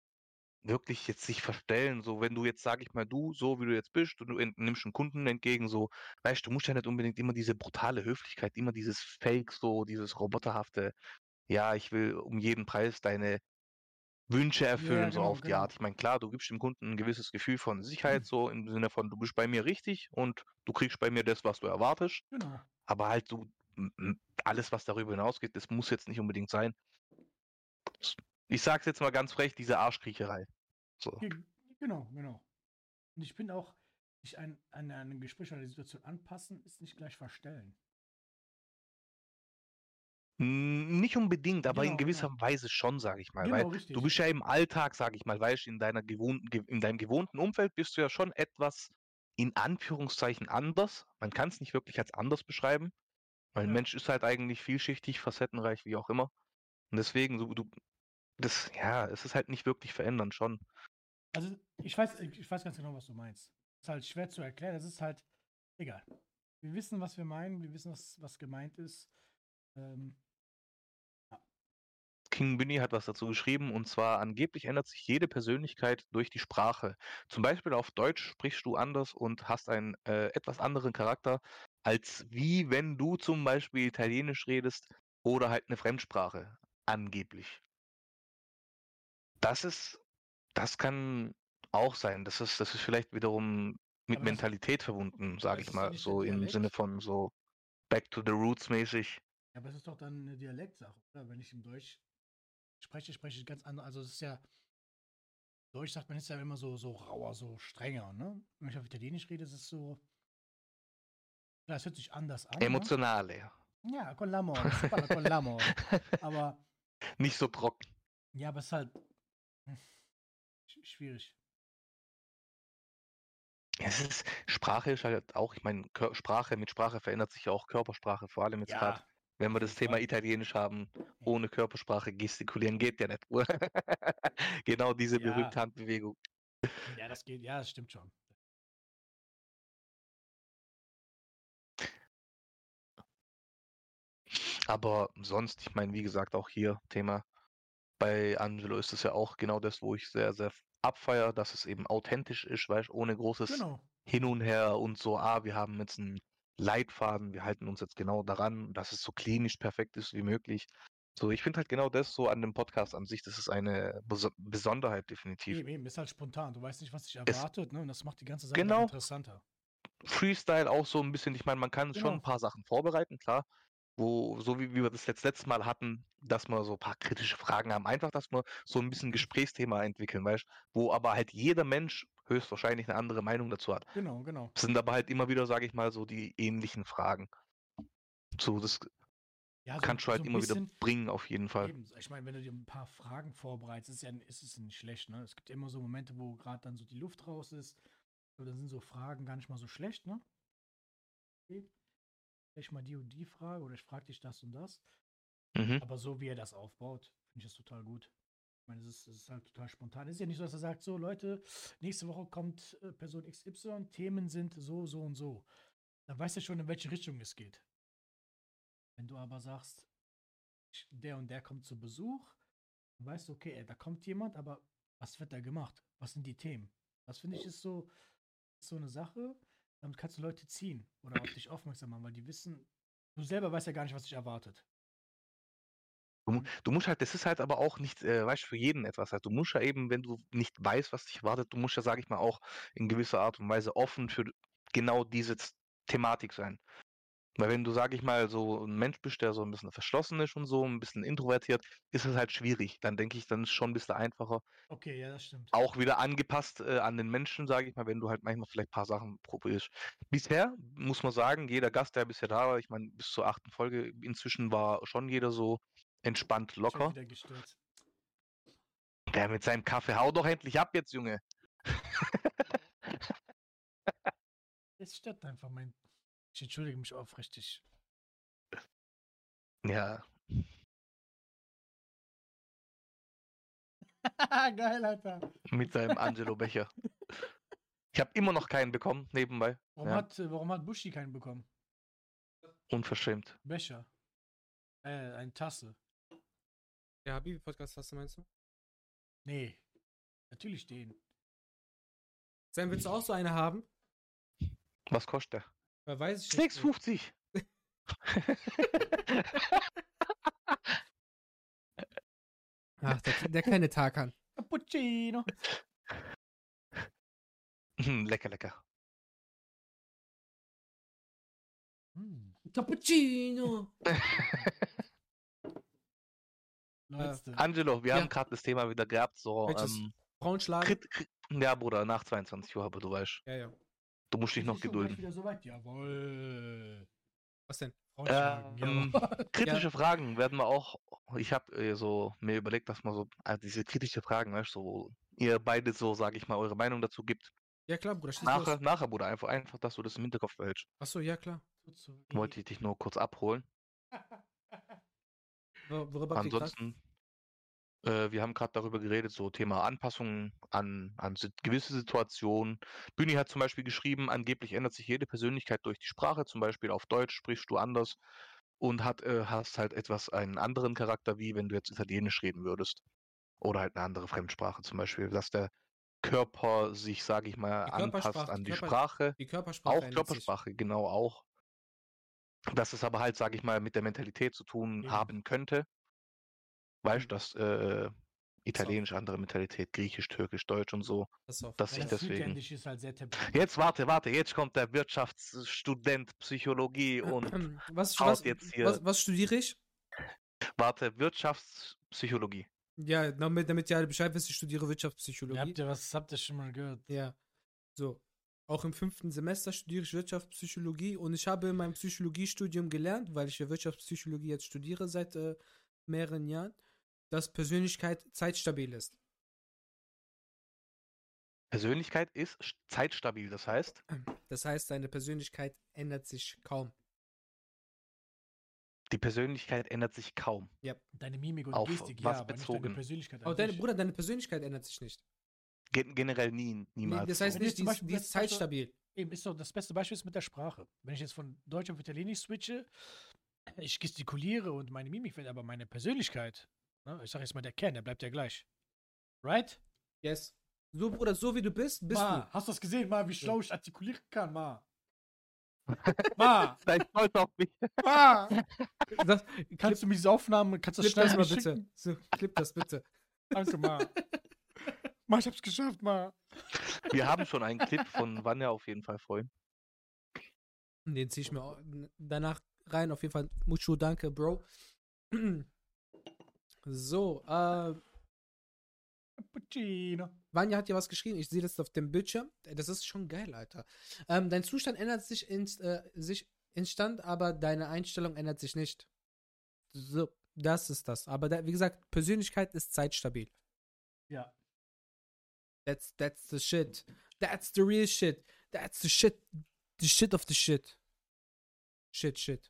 wirklich jetzt sich verstellen, so wenn du jetzt, sag ich mal, du, so wie du jetzt bist, und du nimmst einen Kunden entgegen, so, weißt du, du musst ja nicht unbedingt immer diese brutale Höflichkeit, immer dieses Fake, so, dieses roboterhafte, ja, ich will um jeden Preis deine Wünsche erfüllen, so genau, auf die genau. Art. Ich meine, klar, du gibst dem Kunden ein gewisses Gefühl von Sicherheit, so im Sinne von, du bist bei mir richtig und du kriegst bei mir das, was du erwartest. Genau. Aber halt so alles, was darüber hinausgeht, das muss jetzt nicht unbedingt sein. Ich sag's jetzt mal ganz frech, diese Arschkriecherei. So. Ge- Genau, genau. Und ich bin auch, sich an, an ein Gespräch oder die Situation anpassen, ist nicht gleich verstellen. Nicht unbedingt, aber in Genau, gewisser genau. Weise schon, sage ich mal. Genau, Weil richtig. du bist ja im Alltag, sage ich mal, weißt du, in deiner gewohnten, ge- in deinem gewohnten Umfeld bist du ja schon etwas in Anführungszeichen anders. Man kann es nicht wirklich als anders beschreiben, weil ein Ja. Mensch ist halt eigentlich vielschichtig, facettenreich, wie auch immer. Und deswegen, du, du, das, ja, es ist halt nicht wirklich verändern schon. Also ich weiß, ich weiß ganz genau, was du meinst. Ist halt schwer zu erklären. Es ist halt egal. Wir wissen, was wir meinen. Wir wissen, was, was gemeint ist. Ähm, King Binny hat was dazu geschrieben und zwar angeblich ändert sich jede Persönlichkeit durch die Sprache. Zum Beispiel auf Deutsch sprichst du anders und hast einen äh, etwas anderen Charakter, als wie wenn du zum Beispiel Italienisch redest oder halt eine Fremdsprache. Angeblich. Das ist, das kann auch sein. Das ist, das ist vielleicht wiederum mit Aber Mentalität verbunden, sage ich mal, so im. Sinne von so Back to the Roots mäßig. ja, aber es ist doch dann eine Dialektsache, oder? Wenn ich im Deutsch spreche, spreche ich ganz anders. Also es ist ja. Deutsch sagt man ist ja immer so, so rauer, so strenger, ne? Wenn ich auf Italienisch rede, ist es so. Ja, es hört sich anders an. Emotionale. Ne? Ja, con l'amore. parla con l'amore. Aber [laughs] Nicht so trocken. ja, aber es ist halt. sch- Schwierig. Es ist, Sprache ist halt auch, ich meine, Sprache, mit Sprache verändert sich ja auch Körpersprache, vor allem jetzt gerade, wenn wir das Thema. Italienisch haben, ohne Körpersprache gestikulieren geht ja nicht. [laughs] genau diese Ja. berühmte Handbewegung. Ja, das geht, ja, das stimmt schon. Aber sonst, ich meine, wie gesagt, auch hier Thema bei Angelo ist es ja auch genau das, wo ich sehr, sehr abfeier, dass es eben authentisch ist, weißt, ohne großes Genau. hin und her und so, ah, wir haben jetzt einen Leitfaden, wir halten uns jetzt genau daran, dass es so klinisch perfekt ist wie möglich. So, ich finde halt genau das so an dem Podcast an sich, das ist eine Beso Besonderheit definitiv. Eben, eben, ist halt spontan. Du weißt nicht, was dich Es- erwartet, ne? Und das macht die ganze Sache Genau. interessanter. Freestyle auch so ein bisschen, ich meine, man kann schon Genau. ein paar Sachen vorbereiten, klar. Wo, so wie, wie wir das letzt, letztes Mal hatten, dass wir so ein paar kritische Fragen haben. Einfach, dass wir so ein bisschen Gesprächsthema entwickeln, weißt wo aber halt jeder Mensch höchstwahrscheinlich eine andere Meinung dazu hat. Genau, genau. Es sind aber halt immer wieder, sage ich mal, so die ähnlichen Fragen. So, das Ja, so, kannst du halt so immer wieder bisschen, bringen, auf jeden Fall. Eben, ich meine, wenn du dir ein paar Fragen vorbereitest, ist, ja, ist es nicht schlecht, ne? Es gibt immer so Momente, wo gerade dann so die Luft raus ist. So, dann sind so Fragen gar nicht mal so schlecht, ne? Okay. Vielleicht mal die und die Frage oder ich frage dich das und das. Mhm. Aber so wie er das aufbaut, finde ich das total gut. Ich meine, es ist, ist halt total spontan. Es ist ja nicht so, dass er sagt, so Leute, nächste Woche kommt äh, Person XY, Themen sind so, so und so. Dann weißt du schon, in welche Richtung es geht. Wenn du aber sagst, der und der kommt zu Besuch, dann weißt du, okay, ey, da kommt jemand, aber was wird da gemacht? Was sind die Themen? Das finde ich ist so, ist so eine Sache, damit kannst du Leute ziehen oder auf dich aufmerksam machen, weil die wissen, du selber weißt ja gar nicht, was dich erwartet. Du, du musst halt, das ist halt aber auch nicht, äh, weißt du, für jeden etwas. Halt. Du musst ja eben, wenn du nicht weißt, was dich erwartet, du musst ja, sage ich mal, auch in gewisser Art und Weise offen für genau diese Thematik sein. Weil wenn du, sage ich mal, so ein Mensch bist, der so ein bisschen verschlossen ist und so, ein bisschen introvertiert, ist es halt schwierig. Dann denke ich, dann ist es schon ein bisschen einfacher. Okay, ja, das stimmt. Auch wieder angepasst äh, an den Menschen, sage ich mal, wenn du halt manchmal vielleicht ein paar Sachen probierst. Bisher muss man sagen, jeder Gast, der bisher da war, ich meine, bis zur achten Folge, inzwischen war schon jeder so entspannt, locker. Der mit seinem Kaffee, hau doch endlich ab jetzt, Junge. [laughs] Es stört einfach mein. Ich entschuldige mich aufrichtig. Ja, [laughs] Geil, Alter. mit seinem Angelo Becher. Ich habe immer noch keinen bekommen, nebenbei. Warum, Ja. hat, warum hat Bushi keinen bekommen? Unverschämt. Becher. Äh, eine Tasse. Der Habibi-Podcast hast du, meinst du? Nee. Natürlich den. Sam, willst du auch so eine haben? Was kostet der? Weil weiß ich nicht. 6,50. Ach, der, der kleine Tarkan. Cappuccino. Hm, lecker, lecker. Hm. Cappuccino! [laughs] Letzte. Angelo, wir Ja. haben gerade das Thema wieder gehabt, so ähm, Frauen schlagen? Krit, Krit, ja, Bruder, nach 22 Uhr, aber du weißt, Ja, ja. du musst dich noch gedulden. wieder soweit. Jawohl. Was denn? Frauen schlagen, Ähm, [laughs] kritische Fragen werden wir auch, ich habe äh, so mir überlegt, dass man so, also diese kritische Fragen, weißt du, so, wo ihr beide so, sage ich mal, eure Meinung dazu gibt. Ja, klar, Bruder. Nachher, los. nachher, Bruder, einfach, einfach, dass du das im Hinterkopf behältst. Achso, ja, klar. So. Wollte ich dich nur kurz abholen. [laughs] Wor- Worüber Ansonsten, äh, wir haben gerade darüber geredet, so Thema Anpassungen an, an gewisse Situationen. Bühni hat zum Beispiel geschrieben, angeblich ändert sich jede Persönlichkeit durch die Sprache, zum Beispiel auf Deutsch sprichst du anders und hat, äh, hast halt etwas einen anderen Charakter, wie wenn du jetzt Italienisch reden würdest. Oder halt eine andere Fremdsprache, zum Beispiel, dass der Körper sich, sage ich mal, anpasst Körpersprache, an die Körper- Sprache. Die Körpersprache Auch ändert sich. Körpersprache, genau auch. Dass es aber halt, sage ich mal, mit der Mentalität zu tun Eben. haben könnte. Weißt Mhm. du, dass äh, Italienisch andere Mentalität, Griechisch, Türkisch, Deutsch und so. Pass auf. dass Ja, ich das deswegen. Ist halt. [laughs] Jetzt warte, warte, jetzt kommt der Wirtschaftsstudent Psychologie und [clears throat] was, haut was, jetzt hier- was, was studiere ich? warte, Wirtschaftspsychologie. Ja, damit, damit ihr alle Bescheid wisst, ich studiere Ja, Wirtschaftspsychologie. habt ihr was, habt ihr schon mal gehört? Ja. So. Auch im fünften Semester studiere ich Wirtschaftspsychologie und ich habe in meinem Psychologiestudium gelernt, weil ich ja Wirtschaftspsychologie jetzt studiere seit äh, mehreren Jahren, dass Persönlichkeit zeitstabil ist. Persönlichkeit ist zeitstabil, das heißt, Das heißt, deine Persönlichkeit ändert sich kaum. die Persönlichkeit ändert sich kaum. Deine Mimik und Auf Gestik, was ja, aber nicht bezogen? deine Persönlichkeit. Aber an deine. Bruder, deine Persönlichkeit ändert sich nicht. Gen generell nie, Nee, niemals. das heißt so. Nicht, zum die ist, Beispiel die ist zeitstabil. Eben, ist doch das beste Beispiel ist mit der Sprache. Wenn ich jetzt von Deutsch auf Italienisch switche, [clears throat] ich gestikuliere und meine Mimik wird, aber meine Persönlichkeit, ne, ich sage jetzt mal der Kern, der bleibt ja gleich. Right? Yes. So, Bruder, so wie du bist, bist Ma, hast du das gesehen, Ma, wie schlau ich artikulieren kann, Ma? [laughs] Ma, Sei stolz auf mich. Ma! du. [laughs] Das, Kannst du mir diese Aufnahme, kannst du das schnell mal bitte. So, clip das bitte. Danke, Ma. [laughs] Ma, ich hab's geschafft, Ma. Wir haben schon einen Clip von Vanya auf jeden Fall vorhin. Den ziehe ich mir danach rein. Auf jeden Fall. Mucho danke, Bro. So, äh, Cappuccino. Vanya hat ja was geschrieben. Ich sehe das auf dem Bildschirm. Das ist schon geil, Alter. Ähm, dein Zustand ändert sich, ins, äh, sich instant, aber deine Einstellung ändert sich nicht. So, das ist das. Aber da, wie gesagt, Persönlichkeit ist zeitstabil. Ja. That's, that's the shit. That's the real shit. That's the shit. The shit of the shit. Shit, shit.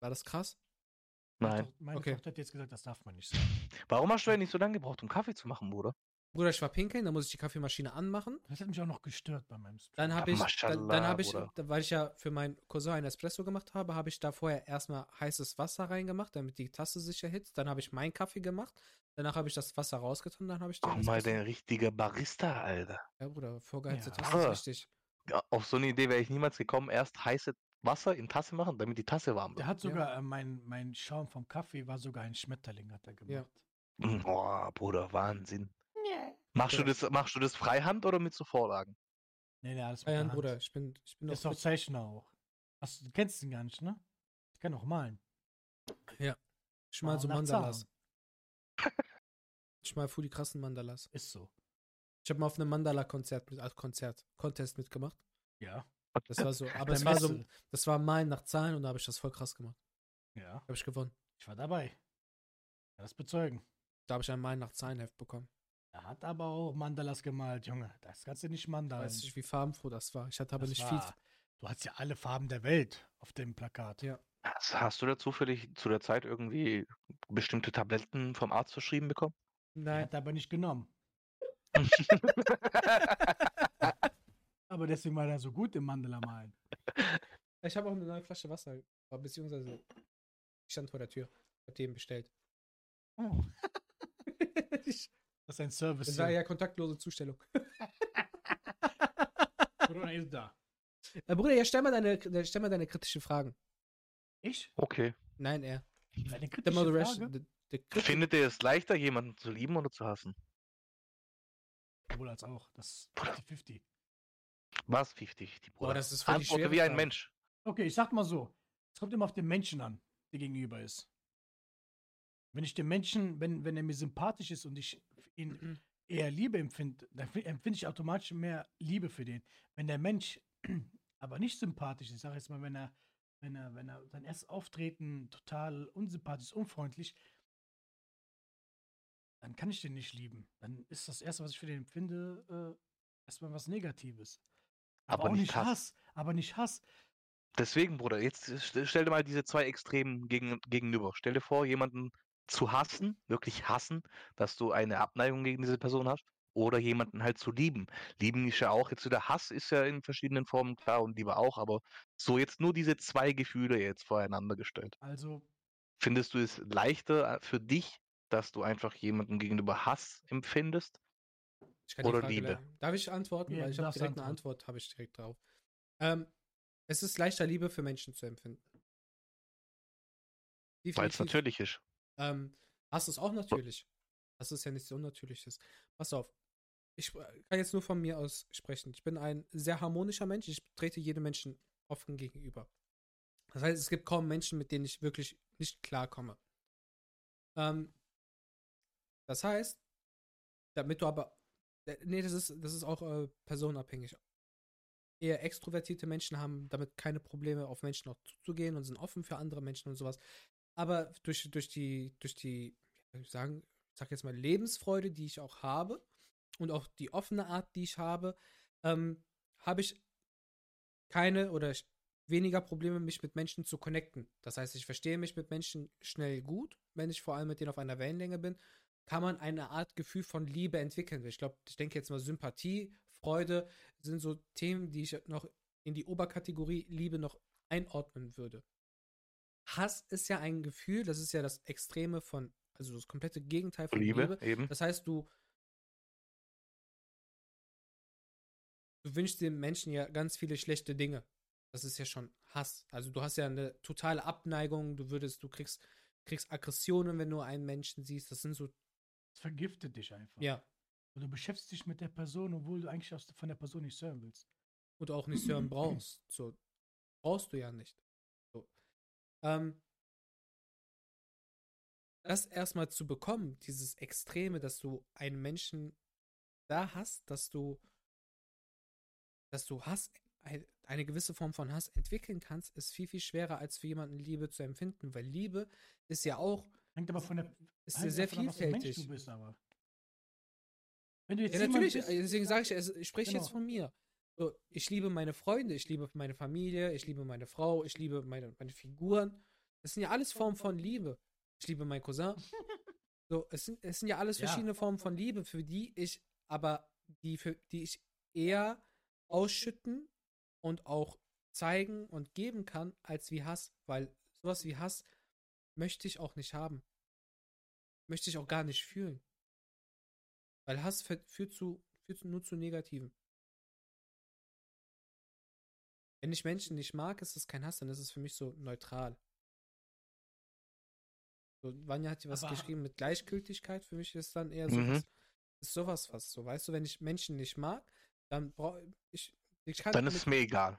War das krass? Nein. Meine Okay. Tochter hat jetzt gesagt, das darf man nicht sagen. Warum hast du denn nicht so lange gebraucht, um Kaffee zu machen, Bruder? Bruder, ich war pinkeln, dann muss ich die Kaffeemaschine anmachen. Das hat mich auch noch gestört bei meinem Stream. Dann habe ich, dann, dann habe ich, weil ich ja für meinen Cousin ein Espresso gemacht habe, habe ich da vorher erstmal heißes Wasser reingemacht, damit die Tasse sich erhitzt. Dann habe ich meinen Kaffee gemacht. Danach habe ich das Wasser rausgetan, dann habe ich den Guck mal, der richtige Barista, Alter. Ja, Bruder, vorgeheizte Ja. Tasse ist wichtig. Ja, auf so eine Idee wäre ich niemals gekommen. Erst heiße Wasser in Tasse machen, damit die Tasse warm Der wird. hat sogar, äh, mein, mein Schaum vom Kaffee war sogar ein Schmetterling, hat er gemacht. Ja. Boah, Bruder, Wahnsinn. Machst, du Ja. das, machst du das freihand oder mit so Vorlagen? Nee, nee, alles Ja, ja, Hand. Bruder, ich bin, ich bin ist doch Zeichner auch. Hast, du kennst ihn gar nicht, ne? Ich kann auch malen. ich mal so nach Mandalas. Ich mal voll die krassen Mandalas. Ist so. Ich habe mal auf einem Mandala-Konzert, mit- als Konzert, Contest mitgemacht. Ja. Das war so, aber es war so, das war Malen nach Zahlen und da habe ich das voll krass gemacht. Ja. Habe ich gewonnen. Ich war dabei. Kann das bezeugen. Da habe ich ein Malen nach Zahlenheft bekommen. Er hat aber auch Mandalas gemalt, Junge. Das kannst du nicht Mandalen. Weiß nicht, wie farbenfroh das war. Ich hatte aber Das nicht viel. war- Du hast ja alle Farben der Welt auf dem Plakat. Ja. Hast, hast du da zufällig zu der Zeit irgendwie bestimmte Tabletten vom Arzt verschrieben bekommen? Er Nein. hat aber nicht genommen. [laughs] Aber deswegen war er so gut im Mandala malen. Ich habe auch eine neue Flasche Wasser, beziehungsweise ich stand vor der Tür. Ich habe die eben bestellt. Oh, [laughs] Ich- das ist ein Service. Das war ja kontaktlose Zustellung. [laughs] Corona ist da. Äh, Bruder, ja, stell mal deine, äh, stell mal deine kritischen Fragen. Ich? Okay. Nein, er. Eine Stell mal kritische the rest. Frage. the- the Findet ihr es leichter, jemanden zu lieben oder zu hassen? Sowohl als auch. Das ist 50-50. Was 50, die Bruder? Boah, das ist voll Antworte wie ein Frage. Mensch. Okay, ich sag mal so. Es kommt immer auf den Menschen an, der gegenüber ist. Wenn ich den Menschen, wenn, wenn er mir sympathisch ist und ich ihn Mhm. eher Liebe empfinde, dann fi- empfinde ich automatisch mehr Liebe für den. Wenn der Mensch [clears throat] aber nicht sympathisch ist, ich sage jetzt mal, wenn er, wenn er, wenn er sein erstes Auftreten total unsympathisch, unfreundlich, dann kann ich den nicht lieben. Dann ist das Erste, was ich für den empfinde, äh, erstmal was Negatives. Aber auch nicht Hass. Hass. Aber nicht Hass. Deswegen, Bruder, jetzt st- stell dir mal diese zwei Extremen gegen, gegenüber. Stell dir vor, jemanden zu hassen, wirklich hassen, dass du eine Abneigung gegen diese Person hast, oder jemanden halt zu lieben. Lieben ist ja auch, jetzt wieder Hass ist ja in verschiedenen Formen klar und Liebe auch, aber so jetzt nur diese zwei Gefühle jetzt voreinander gestellt. Also, Findest du es leichter äh, für dich, dass du einfach jemanden gegenüber Hass empfindest? Ich kann Oder die Frage Liebe. Darf ich antworten? Ja, Weil ich habe direkt eine antworten. Antwort, habe ich direkt drauf. Ähm, es ist leichter, Liebe für Menschen zu empfinden. Weil es natürlich ist. Ähm, Hass ist auch natürlich. Das ist ja nichts Unnatürliches. Pass auf. Ich spr- kann jetzt nur von mir aus sprechen. Ich bin ein sehr harmonischer Mensch. Ich trete jedem Menschen offen gegenüber. Das heißt, es gibt kaum Menschen, mit denen ich wirklich nicht klarkomme. Ähm, das heißt, damit du aber. äh, Nee, das ist, das ist auch äh, personenabhängig. Eher extrovertierte Menschen haben damit keine Probleme, auf Menschen auch zuzugehen und sind offen für andere Menschen und sowas. Aber durch, durch die, durch die, ich sagen, sag jetzt mal, Lebensfreude, die ich auch habe und auch die offene Art, die ich habe, ähm, habe ich keine oder weniger Probleme, mich mit Menschen zu connecten. Das heißt, ich verstehe mich mit Menschen schnell gut, wenn ich vor allem mit denen auf einer Wellenlänge bin, kann man eine Art Gefühl von Liebe entwickeln. Ich glaube, ich denke jetzt mal Sympathie, Freude sind so Themen, die ich noch in die Oberkategorie Liebe noch einordnen würde. Hass ist ja ein Gefühl, das ist ja das Extreme von, also das komplette Gegenteil von Liebe, Liebe. eben. Das heißt, du, du wünschst dem Menschen ja ganz viele schlechte Dinge. Das ist ja schon Hass. Also du hast ja eine totale Abneigung, du würdest, du kriegst, kriegst Aggressionen, wenn du einen Menschen siehst. Das sind so, es vergiftet dich einfach. ja, Und du beschäftigst dich mit der Person, obwohl du eigentlich von der Person nicht hören willst. und auch nicht hören [clears throat] brauchst. So, brauchst du ja nicht. Ähm, das erstmal zu bekommen, dieses Extreme, dass du einen Menschen da hast, dass du, dass du Hass, ein- eine gewisse Form von Hass entwickeln kannst, ist viel, viel schwerer, als für jemanden Liebe zu empfinden, weil Liebe ist ja auch, Hängt aber von der. ist ja sehr vielfältig. Du bist aber. Wenn du jetzt Ja, natürlich, bist, äh, deswegen sage ich, also ich spreche jetzt Genau. von mir. So, ich liebe meine Freunde, ich liebe meine Familie, ich liebe meine Frau, ich liebe meine, meine Figuren. Das sind ja alles Formen von Liebe. Ich liebe meinen Cousin. [laughs] So, es sind, es sind ja alles Ja. verschiedene Formen von Liebe, für die ich aber, die, für die ich eher ausschütten und auch zeigen und geben kann, als wie Hass, weil sowas wie Hass möchte ich auch nicht haben. Möchte ich auch gar nicht fühlen. Weil Hass führt zu, führt nur zu Negativen. Wenn ich Menschen nicht mag, ist es kein Hass, dann ist es für mich so neutral. So, Vanya hat hier was Aber- geschrieben mit Gleichgültigkeit. Für mich ist dann eher Mhm. sowas, ist sowas was. So, weißt du, wenn ich Menschen nicht mag, dann brauche ich, ich kann Dann ist es mir egal.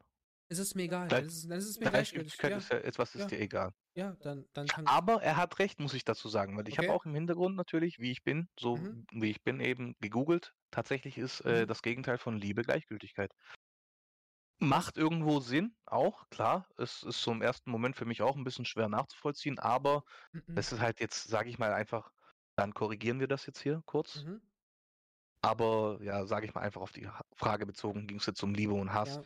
ist es mir egal. Gleich- Dann ist es, dann ist es mir gleichgültig. Gleichgültigkeit Ja, ist ja etwas, ist Ja. dir egal. ja, dann, dann kann Aber er hat recht, muss ich dazu sagen, weil ich habe Okay. auch im Hintergrund natürlich, wie ich bin, so Mhm. wie ich bin, eben gegoogelt. Tatsächlich ist äh, Mhm. das Gegenteil von Liebe Gleichgültigkeit. Macht irgendwo Sinn, auch, klar. Es ist so im ersten Moment für mich auch ein bisschen schwer nachzuvollziehen, aber Mhm. das ist halt jetzt, sage ich mal einfach, dann korrigieren wir das jetzt hier kurz. Mhm. Aber ja, sage ich mal einfach auf die Frage bezogen, ging es jetzt um Liebe und Hass, Ja.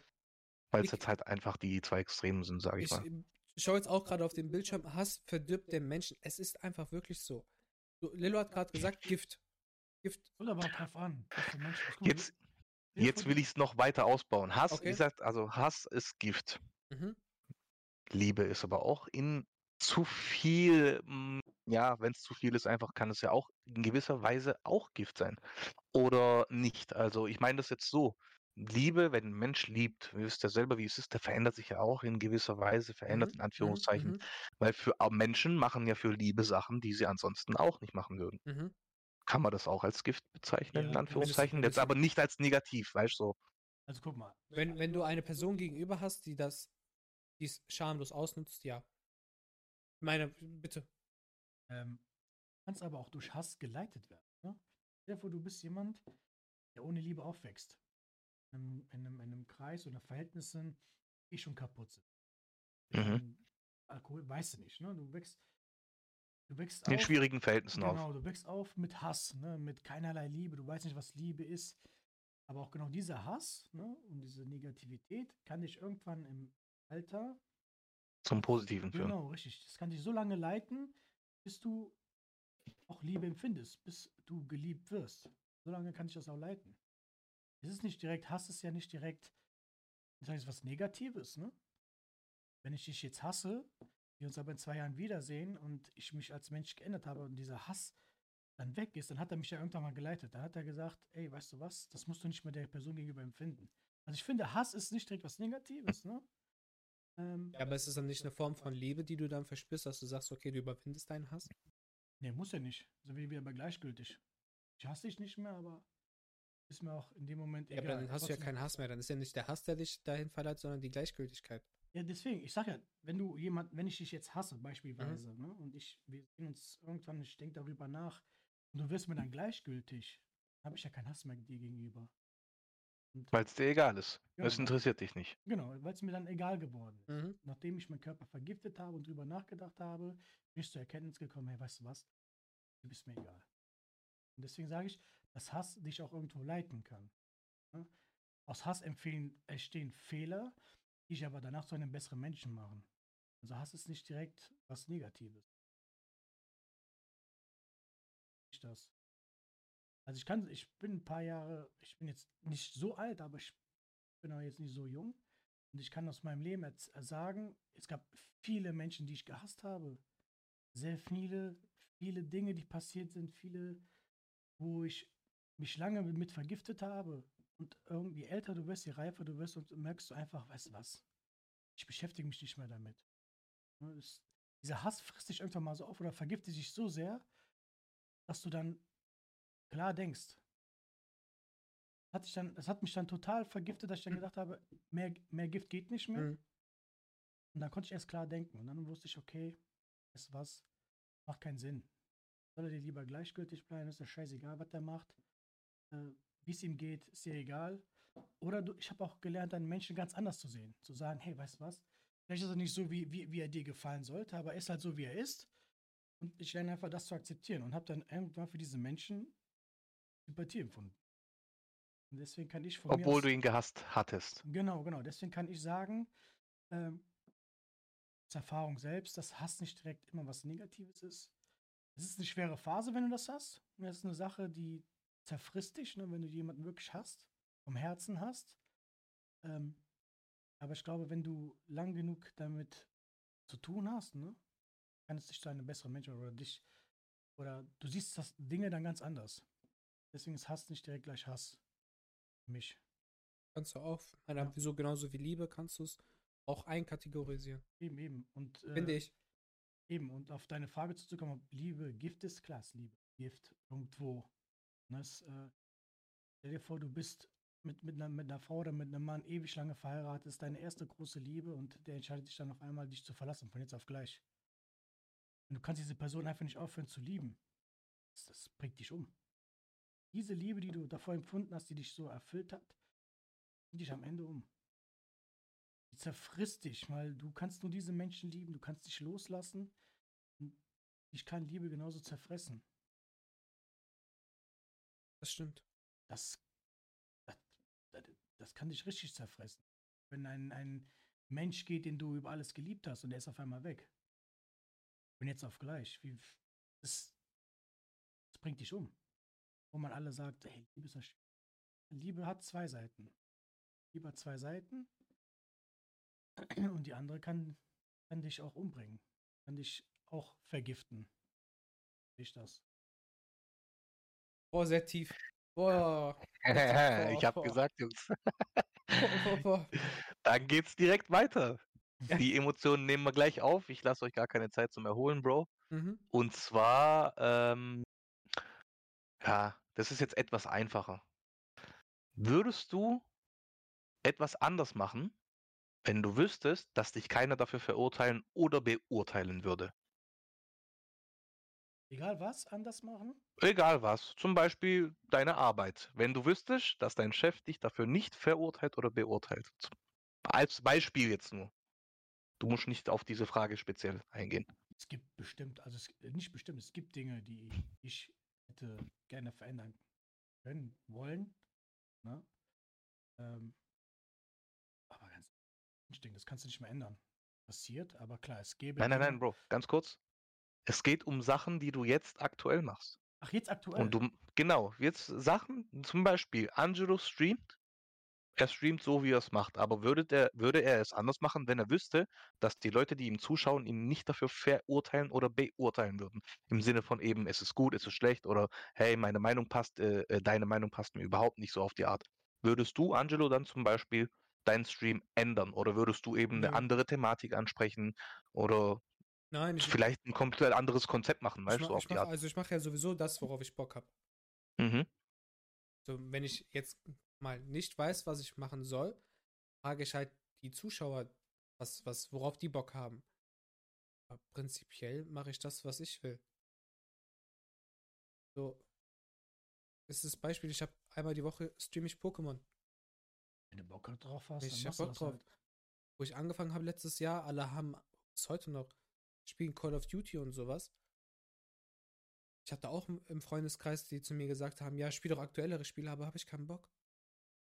weil es Ich- jetzt halt einfach die zwei Extremen sind, sage ich, Ich mal. schaue jetzt auch gerade auf den Bildschirm. Hass verdirbt den Menschen. Es ist einfach wirklich so. so Lillo hat gerade gesagt, Gift. Gift. Aber drauf an. Jetzt, jetzt will ich es noch weiter ausbauen. Hass, Okay. wie gesagt, also Hass ist Gift. Mhm. Liebe ist aber auch in zu viel, mm, ja, wenn es zu viel ist, einfach kann es ja auch in gewisser Weise auch Gift sein. Oder nicht. Also ich meine das jetzt so. Liebe, wenn ein Mensch liebt, ihr wisst ja selber, wie es ist, der verändert sich ja auch in gewisser Weise, verändert Mhm, in Anführungszeichen. Mhm. Weil für Menschen machen ja für Liebe Sachen, die sie ansonsten auch nicht machen würden. Mhm. Kann man das auch als Gift bezeichnen, Ja, in Anführungszeichen? Jetzt aber nicht als negativ, weißt du? So. Also guck mal. Wenn, wenn du eine Person gegenüber hast, die das, die es schamlos ausnutzt, ja. Ich meine, bitte. Ähm, kannst aber auch durch Hass geleitet werden. Ne? Vor, du bist jemand, der ohne Liebe aufwächst. In einem, in einem, in einem Kreis oder Verhältnissen, die schon kaputt sind. Mhm. Ähm, Alkohol, weißt du nicht, ne? Du wächst, du wächst In auf. schwierigen Verhältnissen auf. Genau, du wächst auf mit Hass, ne? mit keinerlei Liebe. Du weißt nicht, was Liebe ist. Aber auch genau dieser Hass ne? und diese Negativität kann dich irgendwann im Alter, Zum Positiven führen. genau, richtig, das kann dich so lange leiten, bis du auch Liebe empfindest, bis du geliebt wirst. So lange kann dich das auch leiten. Es ist nicht direkt, Hass ist ja nicht direkt, das heißt, was Negatives, ne? Wenn ich dich jetzt hasse, wir uns aber in zwei Jahren wiedersehen und ich mich als Mensch geändert habe und dieser Hass dann weg ist, dann hat er mich ja irgendwann mal geleitet. Dann hat er gesagt, ey, weißt du was, das musst du nicht mehr der Person gegenüber empfinden. Also ich finde, Hass ist nicht direkt was Negatives, ne? Ähm, Ja, aber ist es dann nicht eine Form von Liebe, die du dann verspürst, dass du sagst, okay, du überwindest deinen Hass? Nee, muss ja nicht. So wie wir aber gleichgültig. Ich hasse dich nicht mehr, aber ist mir auch in dem Moment Ja, egal. aber dann hast du ja Trotzdem- keinen Hass mehr. Dann ist ja nicht der Hass, der dich dahin verleiht, sondern die Gleichgültigkeit. Ja, deswegen, ich sag ja, wenn du jemand, wenn ich dich jetzt hasse, Mhm. beispielsweise, ne, und ich, wir sehen uns irgendwann, ich denke darüber nach, und du wirst mir dann gleichgültig, habe ich ja keinen Hass mehr dir gegenüber. Weil es dir egal ist. Ja, Es weil- interessiert dich nicht. genau, weil es mir dann egal geworden ist. Mhm. Nachdem ich meinen Körper vergiftet habe und drüber nachgedacht habe, bin ich zur Erkenntnis gekommen, hey, weißt du was, du bist mir egal. Und deswegen sage ich, dass Hass dich auch irgendwo leiten kann. Ne? Aus Hass empfehlen, entstehen Fehler, dich aber danach zu einem besseren Menschen machen. Also Hass ist nicht direkt was Negatives. Nicht das. Also ich kann, ich bin ein paar Jahre, ich bin jetzt nicht so alt, aber ich bin auch jetzt nicht so jung. Und ich kann aus meinem Leben jetzt sagen, es gab viele Menschen, die ich gehasst habe. Sehr viele, viele Dinge, die passiert sind, viele, wo ich mich lange mit vergiftet habe. Und irgendwie älter du wirst, je reifer du wirst, und merkst du einfach, weißt du was, ich beschäftige mich nicht mehr damit. Ne, das, dieser Hass frisst dich irgendwann mal so auf oder vergiftet dich so sehr, dass du dann klar denkst. Hat dann, das hat mich dann total vergiftet, dass ich dann gedacht habe, mehr, mehr Gift geht nicht mehr. Mhm. Und dann konnte ich erst klar denken. Und dann wusste ich, okay, weißt du was, macht keinen Sinn. Soll er dir lieber gleichgültig bleiben, ist ja scheißegal, was der macht. Äh, Wie es ihm geht, ist dir egal. Oder du, ich habe auch gelernt, einen Menschen ganz anders zu sehen. Zu sagen, hey, weißt du was, vielleicht ist er nicht so, wie, wie, wie er dir gefallen sollte, aber er ist halt so, wie er ist. Und ich lerne einfach das zu akzeptieren und habe dann irgendwann für diese Menschen Sympathie empfunden. Und deswegen kann ich von mir Obwohl aus, du ihn gehasst hattest. Genau, genau. Deswegen kann ich sagen, ähm, Erfahrung selbst, dass Hass nicht direkt immer was Negatives ist. Es ist eine schwere Phase, wenn du das hast. Und Das ist eine Sache, die zerfrisst dich, ne, wenn du jemanden wirklich hast, vom Herzen hast. Ähm, aber ich glaube, wenn du lang genug damit zu tun hast, ne, kann es dich zu einem besseren Menschen oder dich, oder du siehst das Dinge dann ganz anders. Deswegen ist Hass nicht direkt gleich Hass. Für mich. Kannst du auch, meiner, Ja. wieso genauso wie Liebe, kannst du es auch einkategorisieren. Eben, eben. Und, Finde äh, ich. Eben, und auf deine Frage zuzukommen, ob Liebe Gift ist, klar ist Liebe Gift irgendwo. Das, äh, stell dir vor, du bist mit, mit, einer, mit einer Frau oder mit einem Mann ewig lange verheiratet, ist deine erste große Liebe und der entscheidet sich dann auf einmal, dich zu verlassen, von jetzt auf gleich. Und du kannst diese Person einfach nicht aufhören zu lieben. Das, das bringt dich um. Diese Liebe, die du davor empfunden hast, die dich so erfüllt hat, bringt dich am Ende um. Die zerfrisst dich, weil du kannst nur diese Menschen lieben, du kannst dich loslassen. Und dich kann Liebe genauso zerfressen. Das stimmt. Das, das, das, das kann dich richtig zerfressen. Wenn ein, ein Mensch geht, den du über alles geliebt hast und der ist auf einmal weg. Und jetzt auf gleich. Wie, das, das bringt dich um. Wo man alle sagt, hey, Liebe ist das. Liebe hat zwei Seiten. Liebe hat zwei Seiten. [clears throat] Und die andere kann, kann dich auch umbringen. Kann dich auch vergiften. Ich das. Boah, sehr tief. Boah. [laughs] ich habe boah. gesagt, Jungs, [laughs] boah, boah, boah. [laughs] dann geht's direkt weiter. Die Emotionen nehmen wir gleich auf. Ich lasse euch gar keine Zeit zum Erholen, Bro. Mhm. Und zwar, ähm, ja, das ist jetzt etwas einfacher. Würdest du etwas anders machen, wenn du wüsstest, dass dich keiner dafür verurteilen oder beurteilen würde? Egal was, anders machen? Egal was. Zum Beispiel deine Arbeit. Wenn du wüsstest, dass dein Chef dich dafür nicht verurteilt oder beurteilt. Als Beispiel jetzt nur. Du musst nicht auf diese Frage speziell eingehen. Es gibt bestimmt, also es, nicht bestimmt, es gibt Dinge, die ich hätte gerne verändern können, wollen. Ne? Ähm, aber ganz Instinkt, das kannst du nicht mehr ändern. Passiert, aber klar, es gäbe. Nein, nein, nein, Bro. Ganz kurz. Es geht um Sachen, die du jetzt aktuell machst. Ach, jetzt aktuell. Und du, genau, jetzt Sachen, zum Beispiel, Angelo streamt, er streamt so, wie er es macht, aber würde, der, würde er es anders machen, wenn er wüsste, dass die Leute, die ihm zuschauen, ihn nicht dafür verurteilen oder beurteilen würden? Im Sinne von eben, es ist gut, es ist schlecht oder hey, meine Meinung passt, äh, äh, deine Meinung passt mir überhaupt nicht so auf die Art. Würdest du, Angelo, dann zum Beispiel deinen Stream ändern oder würdest du eben eine Nö. andere Thematik ansprechen oder Nein, ich, vielleicht ein komplett anderes Konzept machen, ich, weißt du, mach, so auf ich die mach, Art? also ich mache ja sowieso das, worauf ich Bock habe. Mhm. So, wenn ich jetzt mal nicht weiß, was ich machen soll, frage ich halt die Zuschauer, was, was, worauf die Bock haben. Aber prinzipiell mache ich das, was ich will. So. Das ist das Beispiel, ich habe einmal die Woche streame ich Pokémon. Wenn du Bock drauf hast, Ich dann hab machst du Bock drauf. halt. Wo ich angefangen habe letztes Jahr, alle haben bis heute noch spielen Call of Duty und sowas. Ich hatte auch im- Freundeskreis, die zu mir gesagt haben, ja, spiel doch aktuellere Spiele, aber habe ich keinen Bock.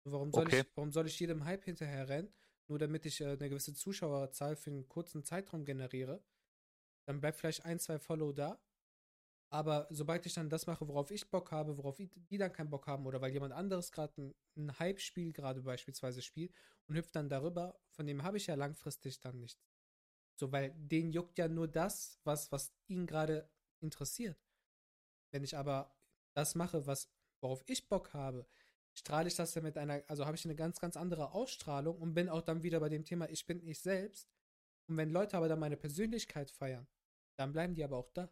Warum soll, Okay. ich, warum soll ich jedem Hype hinterher rennen, nur damit ich äh, eine gewisse Zuschauerzahl für einen kurzen Zeitraum generiere? Dann bleibt vielleicht ein, zwei Follow da. Aber sobald ich dann das mache, worauf ich Bock habe, worauf die dann keinen Bock haben, oder weil jemand anderes gerade ein, ein Hype-Spiel gerade beispielsweise spielt und hüpft dann darüber, von dem habe ich ja langfristig dann nichts. So, weil den juckt ja nur das, was, was ihn gerade interessiert. Wenn ich aber das mache, was, worauf ich Bock habe, strahle ich das ja mit einer, also habe ich eine ganz, ganz andere Ausstrahlung und bin auch dann wieder bei dem Thema, ich bin ich selbst. Und wenn Leute aber dann meine Persönlichkeit feiern, dann bleiben die aber auch da.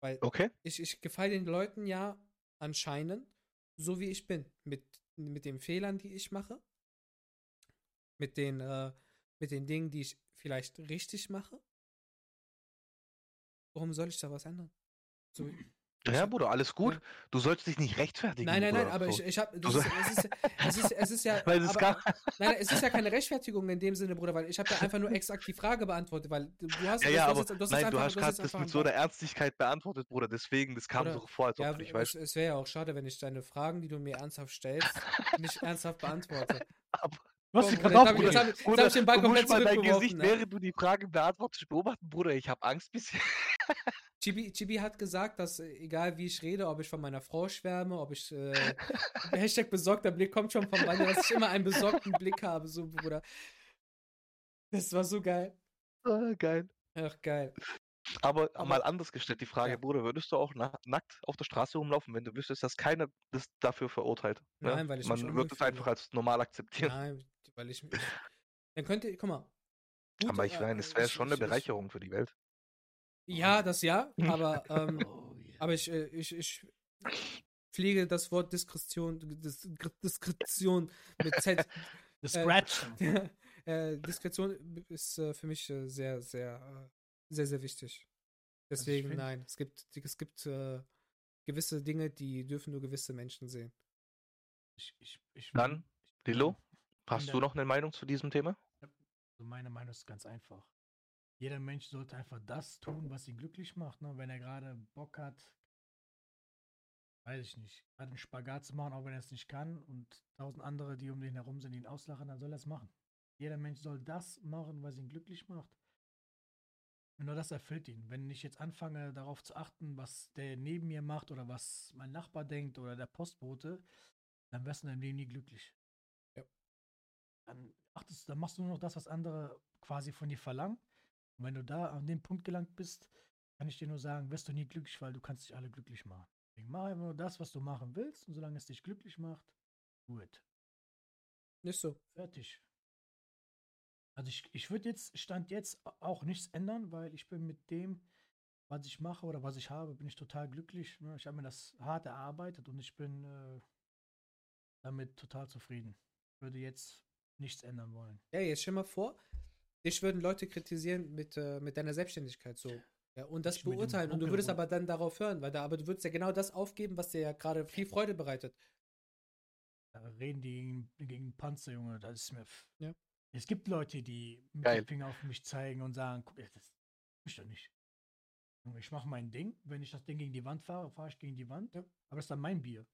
Weil Okay. ich, ich gefalle den Leuten ja anscheinend so, wie ich bin. Mit, mit den Fehlern, die ich mache. Mit den, äh, mit den Dingen, die ich vielleicht richtig mache. Warum soll ich da was ändern? So, [clears throat] Ja, Bruder, alles gut. Ja. Du sollst dich nicht rechtfertigen. nein, nein, nein, Bruder. aber so. ich, ich habe, es, ist- es, ist, es, ist, ja, [laughs] Weil es aber, gar, nein, es ist ja keine Rechtfertigung in dem Sinne, Bruder, weil ich habe ja einfach nur exakt die Frage beantwortet, weil du, hast, ja, ja, aber nein, einfach, du hast gerade das mit so einer Ernstigkeit beantwortet, Bruder. Deswegen, das kam Oder- so vor, als ob Ja, du nicht es, weißt. es wäre ja auch schade, wenn ich deine Fragen, die du mir ernsthaft stellst, nicht [laughs] ernsthaft beantworte. Aber, Du hast dich Bruder, gerade ich- jetzt aufgeregt. hab ich- hab ich den Ball komplett mal dein Gesicht, ne? während du die Frage beantwortest, beobachten, Bruder. Ich habe Angst bisschen. [laughs] Chibi, Chibi hat gesagt, dass äh, egal wie ich rede, ob ich von meiner Frau schwärme, ob ich äh, [laughs] Hashtag besorgter Blick kommt schon von Vanja, dass ich immer einen besorgten Blick habe, so Bruder. Das war so geil. Ah, geil. Ach, geil. Aber, Aber- mal anders gestellt, die Frage, Ja. Bruder, würdest du auch na nackt auf der Straße rumlaufen, wenn du wüsstest, dass keiner das dafür verurteilt? ne? Nein, weil ich mich Man wird es einfach als normal akzeptieren. Nein, weil ich. ich dann könnte, guck mal. gut, Aber ich äh, meine, es wäre ich- schon eine ich- ich- Bereicherung für die Welt. Ja, das ja, aber, [laughs] ähm, Oh, yeah. aber ich, äh, ich, ich pflege das Wort Diskretion, Dis Diskretion mit Z. [laughs] Das äh, [laughs] äh, Diskretion ist äh, für mich äh, sehr, sehr, äh, sehr, sehr wichtig. Also Deswegen nein. Es gibt, es gibt äh, gewisse Dinge, die dürfen nur gewisse Menschen sehen. Ich, ich, ich, Dann, Lilo, hast du noch eine Meinung zu diesem Thema? Also meine Meinung ist ganz einfach. Jeder Mensch sollte einfach das tun, was ihn glücklich macht. Ne? Wenn er gerade Bock hat, weiß ich nicht, gerade einen Spagat zu machen, auch wenn er es nicht kann und tausend andere, die um ihn herum sind, ihn auslachen, dann soll er es machen. Jeder Mensch soll das machen, was ihn glücklich macht. Und nur das erfüllt ihn. Wenn ich jetzt anfange, darauf zu achten, was der neben mir macht oder was mein Nachbar denkt oder der Postbote, dann wirst du in deinem Leben nie glücklich. Dann, achtest, dann machst du nur noch das, was andere quasi von dir verlangen. Und wenn du da an den Punkt gelangt bist, kann ich dir nur sagen, wirst du nie glücklich, weil du kannst dich alle glücklich machen. Deswegen mach einfach nur das, was du machen willst und solange es dich glücklich macht, gut. Nicht so. Fertig. Also ich, ich würde jetzt, Stand jetzt auch nichts ändern, weil ich bin mit dem, was ich mache oder was ich habe, bin ich total glücklich. ne? Ich habe mir das hart erarbeitet und ich bin äh, damit total zufrieden. Würde jetzt nichts ändern wollen. Ja, jetzt stell mal vor, dich würden Leute kritisieren mit, äh, mit deiner Selbstständigkeit so. Ja, und das Ich beurteilen. Und du würdest aber dann darauf hören, weil da, aber du würdest ja genau das aufgeben, was dir ja gerade viel Freude bereitet. Da reden die gegen, gegen Panzer, Junge. Das ist mir. Ja. Es gibt Leute, die mit dem Finger auf mich zeigen und sagen, guck, das ist mich doch nicht. Ich mache mein Ding. Wenn ich das Ding gegen die Wand fahre, fahre ich gegen die Wand. Ja. Aber das ist dann mein Bier.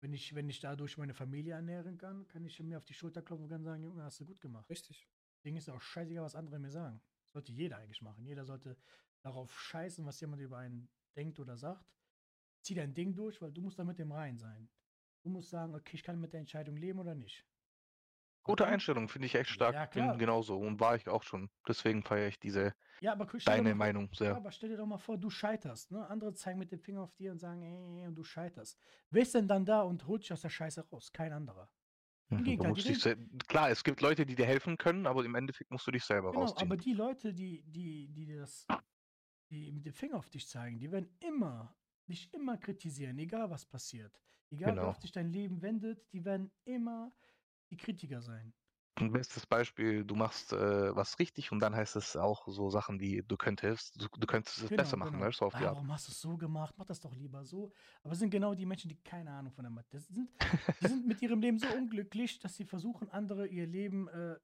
Wenn ich, wenn ich dadurch meine Familie ernähren kann, kann ich mir auf die Schulter klopfen und kann sagen, Junge, hast du gut gemacht. Richtig. Ding ist auch scheißegal, was andere mir sagen. Sollte jeder eigentlich machen. Jeder sollte darauf scheißen, was jemand über einen denkt oder sagt. Zieh dein Ding durch, weil du musst da mit dem rein sein. Du musst sagen, okay, ich kann mit der Entscheidung leben oder nicht. Gute Und- Einstellung, finde ich echt stark. Ja, Bin genauso und war ich auch schon. Deswegen feiere ich diese Ja, aber deine mal, Meinung ja, sehr. aber stell dir doch mal vor, du scheiterst. Ne? Andere zeigen mit dem Finger auf dir und sagen, ey, und du scheiterst. Wer ist denn dann da und holt dich aus der Scheiße raus? Kein anderer. Mhm, dich Klar, es gibt Leute, die dir helfen können, aber im Endeffekt musst du dich selber Genau, rausziehen. aber die Leute, die, die, die dir das, die mit dem Finger auf dich zeigen, die werden immer, dich immer kritisieren, egal was passiert. Egal wie Genau. oft sich dein Leben wendet, die werden immer die Kritiker sein. Ein bestes Beispiel, du machst äh, was richtig und dann heißt es auch so Sachen wie, du könntest, du, du könntest es Genau, besser machen, genau. weißt du, auf die Art. warum hast du es so gemacht? Mach das doch lieber so. Aber es sind genau die Menschen, die keine Ahnung von der Mathe sind. Die sind mit ihrem Leben so [laughs] unglücklich, dass sie versuchen, andere ihr Leben äh,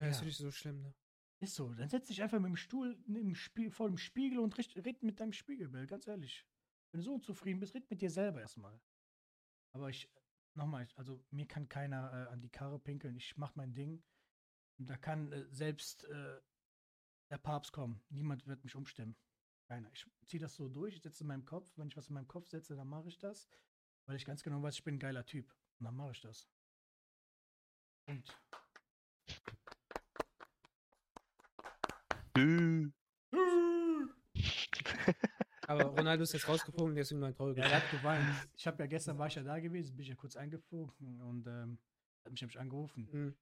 Ja, ist nicht so schlimm, ne? Ist so. Dann setz dich einfach mit dem Stuhl neben Spie vor dem Spiegel und red mit deinem Spiegelbild, ganz ehrlich. Wenn du so unzufrieden bist, red mit dir selber erstmal. Aber ich, nochmal, also mir kann keiner äh, an die Karre pinkeln. Ich mach mein Ding. Und da kann äh, selbst äh, der Papst kommen. Niemand wird mich umstimmen. Keiner. Ich ziehe das so durch, ich setze in meinem Kopf. Wenn ich was in meinem Kopf setze, dann mache ich das. Weil ich ganz genau weiß, ich bin ein geiler Typ. Und dann mache ich das. Und Dü. [laughs] Aber Ronaldo ist jetzt rausgeflogen, deswegen nur ein trauriger. Ja, er hat geweint. Ich habe ja gestern war ich ja da gewesen, bin ich ja kurz eingeflogen und ähm, hat mich nämlich angerufen. Mhm.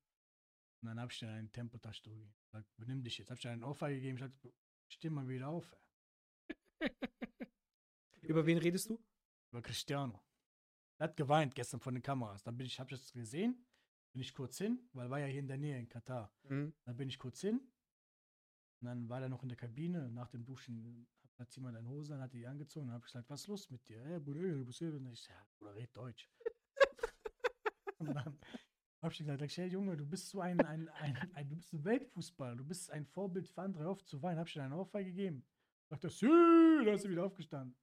Und dann habe ich dann einen Tempotasch gegeben. Gesagt, benimm dich jetzt. Habe ich dann einen Ohrfeige gegeben. Ich sagte, steh mal wieder auf. [laughs] Über wen redest du? Über Cristiano. Er hat geweint gestern von den Kameras. Dann bin ich, habe ich das gesehen, bin ich kurz hin, weil war ja hier in der Nähe in Katar. Mhm. Dann bin ich kurz hin. Und dann war er noch in der Kabine. Nach dem Duschen hat zieh mal deine Hose an, hat die angezogen. Dann habe gesagt, was ist los mit dir? Hey, Bruder, du bist hier. Und ich ja, Bruder, red Deutsch. [laughs] und dann habe ich gesagt, hey, Junge, du bist so ein, ein, ein, ein, du bist ein Weltfußballer. Du bist ein Vorbild für andere, auf zu weinen. Habe ich dir einen Ohrfeige gegeben. Sagt er, da ist er wieder aufgestanden.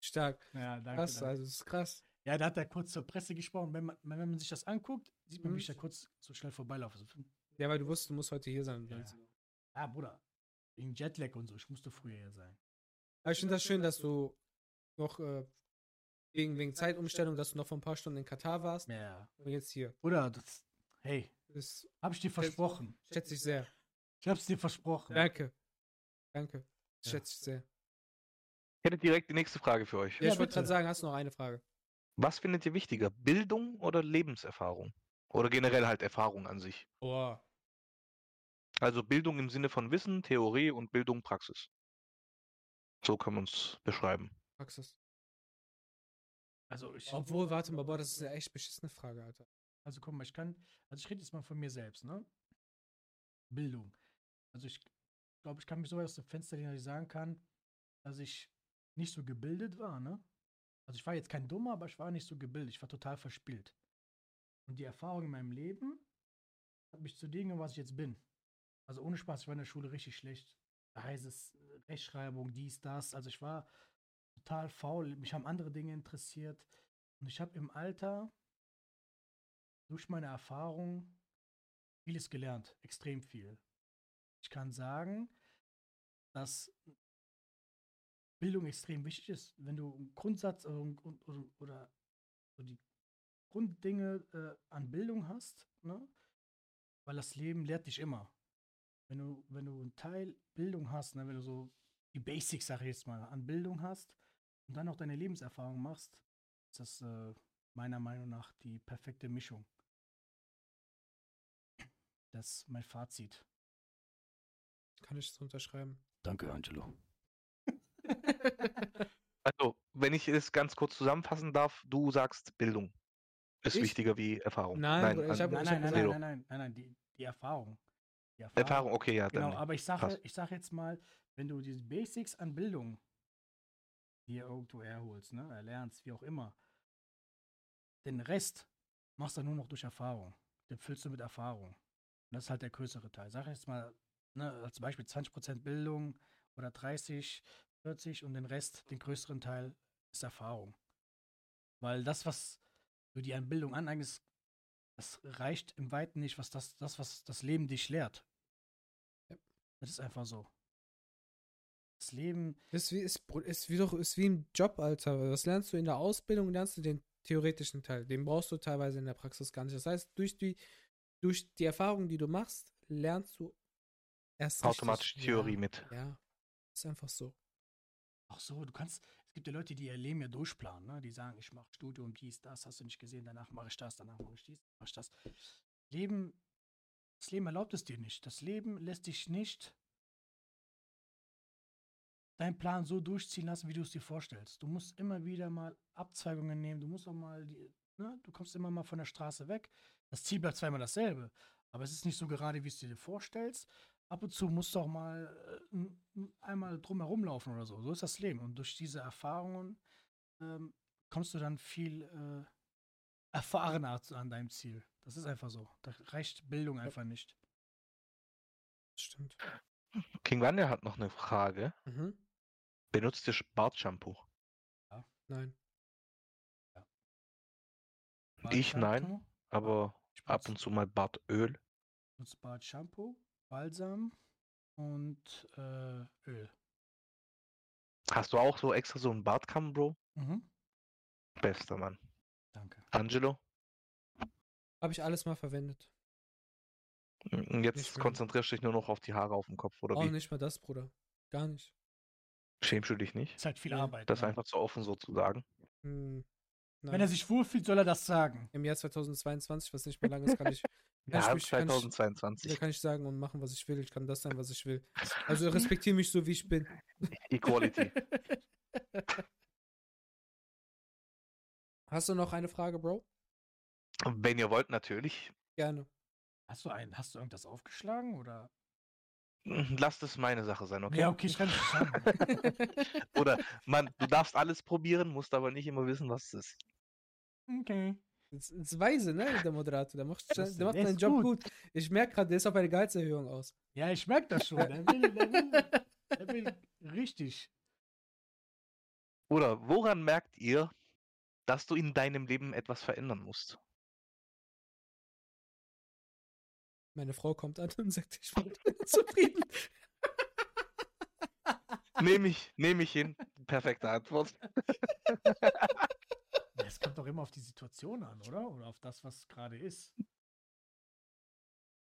Stark. Ja, danke. Krass, danke. also das ist krass. Ja, da hat er kurz zur Presse gesprochen. Wenn man, wenn man sich das anguckt, sieht man, Mhm. wie ich da kurz so schnell vorbeilaufe. So, Ja, weil du wusstest, du musst heute hier sein. Ja. Ah, Bruder, wegen Jetlag und so, ich musste früher hier sein. Aber ich finde das schön, dass du noch äh, wegen, wegen Zeitumstellung, dass du noch vor ein paar Stunden in Katar warst Ja. und jetzt hier. Bruder, das, hey, Das hab ich dir versprochen. schätze ich sehr. Ich hab's dir versprochen. Danke. Danke. Das Ja. schätze ich sehr. Ich hätte direkt die nächste Frage für euch. Ja, Ja, ich wollte gerade sagen, hast du noch eine Frage? Was findet ihr wichtiger, Bildung oder Lebenserfahrung? Oder generell halt Erfahrung an sich? Oh. Also Bildung im Sinne von Wissen, Theorie und Bildung Praxis. So kann man es beschreiben. Praxis. Also, ich, Obwohl, warte mal, boah, das ist eine echt beschissene Frage, Alter. also guck mal, ich kann, also ich rede jetzt mal von mir selbst, ne? Bildung. Also ich glaube, ich kann mich so weit aus dem Fenster lehnen, dass ich sagen kann, dass ich nicht so gebildet war, ne? Also ich war jetzt kein Dummer, aber ich war nicht so gebildet. Ich war total verspielt. Und die Erfahrung in meinem Leben hat mich zu dem, gemacht, was ich jetzt bin. Also ohne Spaß, ich war in der Schule richtig schlecht. Da heißt es Rechtschreibung, dies, das. Also ich war total faul. Mich haben andere Dinge interessiert. Und ich habe im Alter durch meine Erfahrung vieles gelernt, extrem viel. Ich kann sagen, dass Bildung extrem wichtig ist. Wenn du einen Grundsatz oder, oder, oder so die Grunddinge äh, an Bildung hast, ne? weil das Leben lehrt dich immer. Wenn du, wenn du einen Teil Bildung hast, ne? wenn du so die Basics, sag ich jetzt mal, an Bildung hast und dann auch deine Lebenserfahrung machst, ist das äh, meiner Meinung nach die perfekte Mischung. Das ist mein Fazit. Kann ich das unterschreiben? Danke, Angelo. [laughs] Also, wenn ich es ganz kurz zusammenfassen darf, du sagst Bildung ist Ich? wichtiger wie Erfahrung. Nein, ich an- hab- Nein, ich nein, nein, nein, nein, nein, nein, die, die Erfahrung. Die Erfahrung, okay, ja. Genau, aber ich sage, ich sage jetzt mal, wenn du die Basics an Bildung hier irgendwo herholst, ne, erlernst, wie auch immer, den Rest machst du nur noch durch Erfahrung. Den füllst du mit Erfahrung. Und das ist halt der größere Teil. Sag jetzt mal, ne, als Beispiel 20% Bildung oder 30, 40% und den Rest, den größeren Teil, ist Erfahrung. Weil das, was du dir an Bildung aneignest, das reicht im Weiten nicht, was das, das, was das Leben dich lehrt. Das ist einfach so. Das Leben, Ist wie, ist, ist wie doch, ist wie im Job, Alter. Was lernst du in der Ausbildung, lernst du den theoretischen Teil. Den brauchst du teilweise in der Praxis gar nicht. Das heißt, durch die, durch die Erfahrung, die du machst, lernst du erst Automatisch richtig. Theorie ja, mit. Ja, ist einfach so. ach so, du kannst, es gibt ja Leute, die ihr Leben ja durchplanen, ne? Die sagen, ich mache Studium, dies, das, hast du nicht gesehen, danach mache ich das, danach mache ich dies, mache ich das. Leben, das Leben erlaubt es dir nicht. Das Leben lässt dich nicht deinen Plan so durchziehen lassen, wie du es dir vorstellst. Du musst immer wieder mal Abzweigungen nehmen, du musst auch mal, die, ne? Du kommst immer mal von der Straße weg. Das Ziel bleibt zweimal dasselbe, aber es ist nicht so gerade, wie es dir vorstellst. Ab und zu musst du auch mal äh, einmal drumherum laufen oder so. So ist das Leben. Und durch diese Erfahrungen ähm, kommst du dann viel äh, erfahrener an deinem Ziel. Das ist einfach so. Da reicht Bildung einfach nicht. Das stimmt. King Wanda hat noch eine Frage. Mhm. Benutzt ihr Bartshampoo? Nein. Ich nein. Aber ich ab und zu mal Bartöl. benutze Bartshampoo, Balsam und äh, Öl. Hast du auch so extra so einen Bartkamm, Bro? Mhm. Bester Mann. Danke. Angelo? Habe ich alles mal verwendet. Und Nicht jetzt konzentrierst du dich nur noch auf die Haare auf dem Kopf, oder Auch wie? nicht mal das, Bruder. Gar nicht. Schämst du dich nicht? Ist halt viel Arbeit. Das ne? einfach so offen so zu sagen. Hm, Wenn er sich wohlfühlt, soll er das sagen. Im Jahr 2022, was nicht mehr lang ist, kann ich, [laughs] Ja, ich mich- kann ich- 2022. da kann ich sagen und machen, was ich will. Ich kann das sein, was ich will. Also [laughs] respektiere mich so, wie ich bin. Equality. [laughs] Hast du noch eine Frage, Bro? Wenn ihr wollt, natürlich. Gerne. Hast du einen, hast du irgendwas aufgeschlagen oder? Lasst es meine Sache sein, okay? Ja, okay, ich kann nicht schauen. Oder man, du darfst alles probieren, musst aber nicht immer wissen, was es ist. Okay. Das ist weise, ne, der Moderator. Der macht, der macht seinen Job gut. gut. Ich merke gerade, der ist auf eine Gehaltserhöhung aus. Ja, ich merke das schon. Der will, der will, der will richtig. Oder woran merkt ihr, dass du in deinem Leben etwas verändern musst? Meine Frau kommt an und sagt, ich bin [laughs] zufrieden. Nehme ich, nehme ich hin. Perfekte Antwort. [laughs] Das kommt doch immer auf die Situation an, oder? Oder auf das, was gerade ist.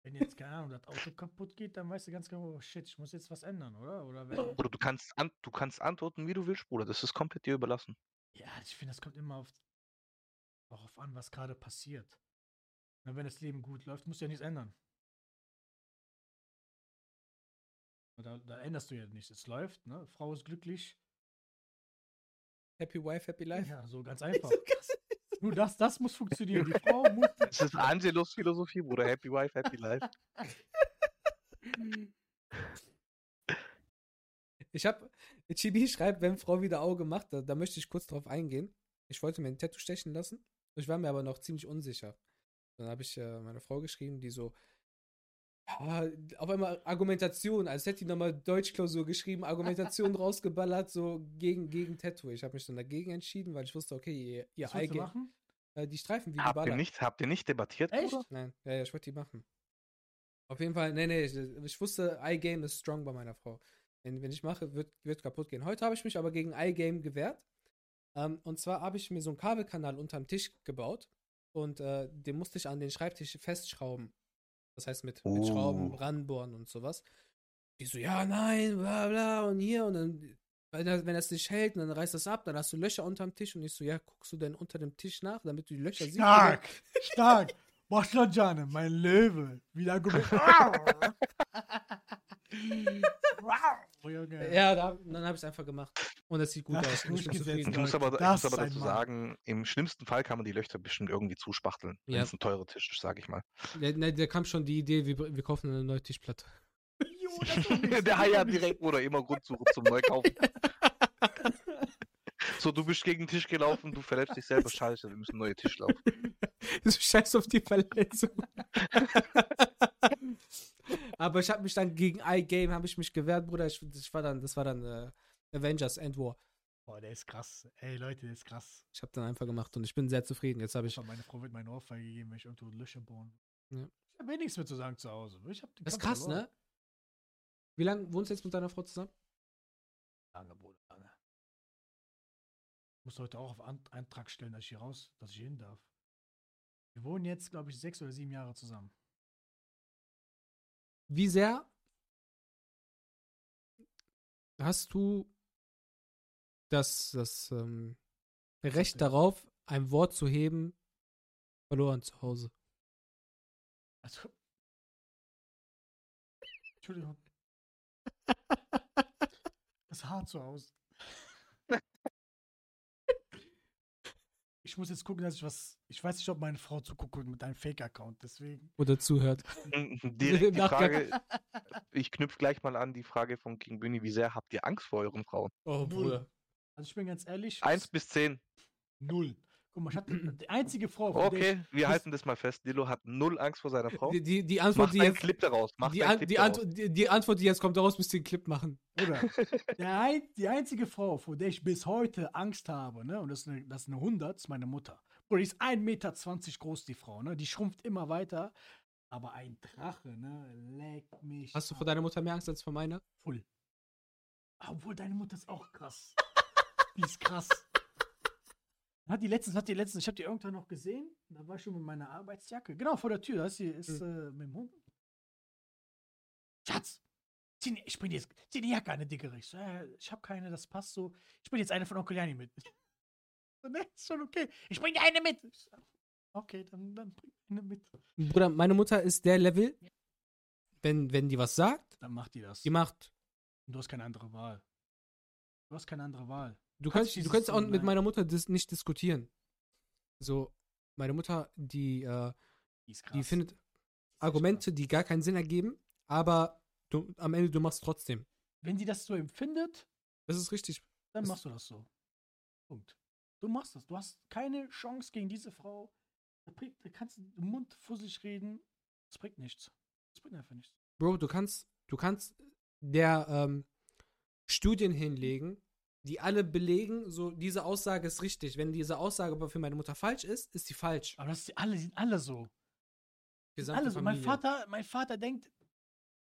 Wenn jetzt, keine Ahnung, das Auto kaputt geht, dann weißt du ganz genau, oh shit, ich muss jetzt was ändern, oder? Oder wenn. Oder du kannst, an, du kannst antworten, wie du willst, Bruder. Das ist komplett dir überlassen. Ja, ich finde, das kommt immer auf, darauf an, was gerade passiert. Na, wenn das Leben gut läuft, musst du ja nichts ändern. Da, da änderst du ja nichts. Es läuft, ne? Frau ist glücklich. Happy Wife, Happy Life. Ja, so ganz [laughs] einfach. Nur das, das muss funktionieren. Die [laughs] Frau muss. Das ist Angelos Philosophie, Bruder. Happy Wife, Happy Life. [laughs] Ich habe, Chibi schreibt, wenn Frau wieder Auge macht, da, da möchte ich kurz drauf eingehen. Ich wollte mir ein Tattoo stechen lassen. Ich war mir aber noch ziemlich unsicher. Dann habe ich äh, meine Frau geschrieben, die so, auf einmal Argumentation, als hätte die nochmal Deutschklausur geschrieben, Argumentation [laughs] rausgeballert, so gegen, gegen Tattoo. Ich habe mich dann dagegen entschieden, weil ich wusste, okay, ihr, ihr Eye-Game- machen? äh, die Streifen wie Habt ihr nicht, habt ihr nicht debattiert, Echt? Bruder? Nein, ja, ja, ich wollte die machen. Auf jeden Fall, nee, nee, ich, ich wusste, iGame ist strong bei meiner Frau. Wenn, wenn ich mache, wird, wird kaputt gehen. Heute habe ich mich aber gegen iGame gewehrt. Ähm, und zwar habe ich mir so einen Kabelkanal unterm Tisch gebaut und äh, den musste ich an den Schreibtisch festschrauben. Das heißt, mit, mit Schrauben Oh. ranbohren und sowas. Die so, ja, nein, bla bla und hier und dann, wenn das, wenn das nicht hält, dann reißt das ab, dann hast du Löcher unterm Tisch und ich so, ja, guckst du denn unter dem Tisch nach, damit du die Löcher siehst? Stark! Stark! Maschlanjane, mein Löwe. Wieder [laughs] Argument. [laughs] Ja, da, dann habe ich es einfach gemacht. Und es sieht gut Ja, aus. ich bin zufrieden. Ich muss aber, ich muss aber dazu Mann. sagen, im schlimmsten Fall kann man die Löcher bestimmt irgendwie zuspachteln. Wenn Ja. es ein teurer Tisch ist, sage ich mal. Der, ne, der kam schon die Idee, wir, wir kaufen eine neue Tischplatte. [laughs] Jo, [laughs] Der Hai hat direkt, Bruder, immer Grundsuche zum Neukaufen. [laughs] so, du bist gegen den Tisch gelaufen, du verletzt dich selber, scheiße, wir müssen neue Tisch laufen. Scheiß auf die Verletzung. Aber ich habe mich dann gegen iGame habe ich mich gewehrt, Bruder. Ich, ich war dann, das war dann äh, Avengers End War. Boah, der ist krass. Ey, Leute, der ist krass. Ich habe dann einfach gemacht und ich bin sehr zufrieden. Jetzt habe ich. Meine Frau wird meine Ohrfeige geben, wenn ich irgendwo Löcher bohren. Ja. Ich habe eh nichts mehr zu sagen zu Hause. Ich hab den Das ist krass, verloren. ne? Wie lange wohnst du jetzt mit deiner Frau zusammen? Lange, Bruder, lange. Ich muss heute auch auf An Antrag stellen, dass ich hier raus, dass ich hier hin darf. Wir wohnen jetzt, glaube ich, sechs oder sieben Jahre zusammen. Wie sehr hast du das, das ähm, Recht darauf, ein Wort zu heben, verloren zu Hause? Also. Entschuldigung. [laughs] Das ist hart zu Hause. Ich muss jetzt gucken, dass ich was. Ich weiß nicht, ob meine Frau zuguckt mit einem Fake-Account, deswegen. Oder zuhört? [laughs] [laughs] Direkt die. Frage, ich knüpfe gleich mal an die Frage von King Bunny, wie sehr habt ihr Angst vor euren Frauen? Oh, Null. Also ich bin ganz ehrlich. Eins bis zehn. Null. Guck mal, ich hatte die einzige Frau, von der Okay, wir halten das mal fest. Dilo hat null Angst vor seiner Frau. Die, die, die Antwort, Macht die einen jetzt. Clip daraus. Macht Die, Clip die, daraus. Antwort, die, die Antwort, die jetzt kommt, daraus müsst ihr einen Clip machen. Oder? [laughs] Der die einzige Frau, vor der ich bis heute Angst habe, ne, und das ist eine, das ist eine 100, ist meine Mutter. Oder die ist 1,20 Meter groß, die Frau, ne? Die schrumpft immer weiter. Aber ein Drache, ne? Leck mich. Hast du vor deiner Mutter mehr Angst als vor meiner? Full. Obwohl, deine Mutter ist auch krass. [laughs] die ist krass. Hat die letztens, hat die letztens, ich habe die irgendwann noch gesehen. Da war ich schon mit meiner Arbeitsjacke. Genau vor der Tür. Da ist sie ist, äh, mit dem Hund. Schatz, zieh, die- ich bring jetzt, zieh die Jacke an, eine dickere. Ich so, äh, ich habe keine, das passt so. Ich bring jetzt eine von Onkel Jani mit. [laughs] Ne, ist schon okay. Ich bring dir eine mit. Okay, dann, dann bring eine mit. Bruder, meine Mutter ist der Level, wenn, wenn die was sagt, Dann macht die das. die macht. Und du hast keine andere Wahl. Du hast keine andere Wahl. Du Kannst du kannst auch mit meiner Mutter dis nicht diskutieren. So, meine Mutter, die, äh, Die die findet Argumente, die gar keinen Sinn ergeben, aber du, am Ende du machst trotzdem. Wenn sie das so empfindet, Das ist richtig. dann Das- machst du das so. Punkt. Du machst das. Du hast keine Chance gegen diese Frau. Da, da kannst du im Mund fusselig reden. Das bringt nichts. Das bringt einfach nichts. Bro, du kannst, du kannst der ähm, Studien hinlegen, die alle belegen, so diese Aussage ist richtig. Wenn diese Aussage aber für meine Mutter falsch ist, ist sie falsch. Aber das, alle sind alle so. Sind Gesamte alle so. Mein. Vater, mein Vater denkt,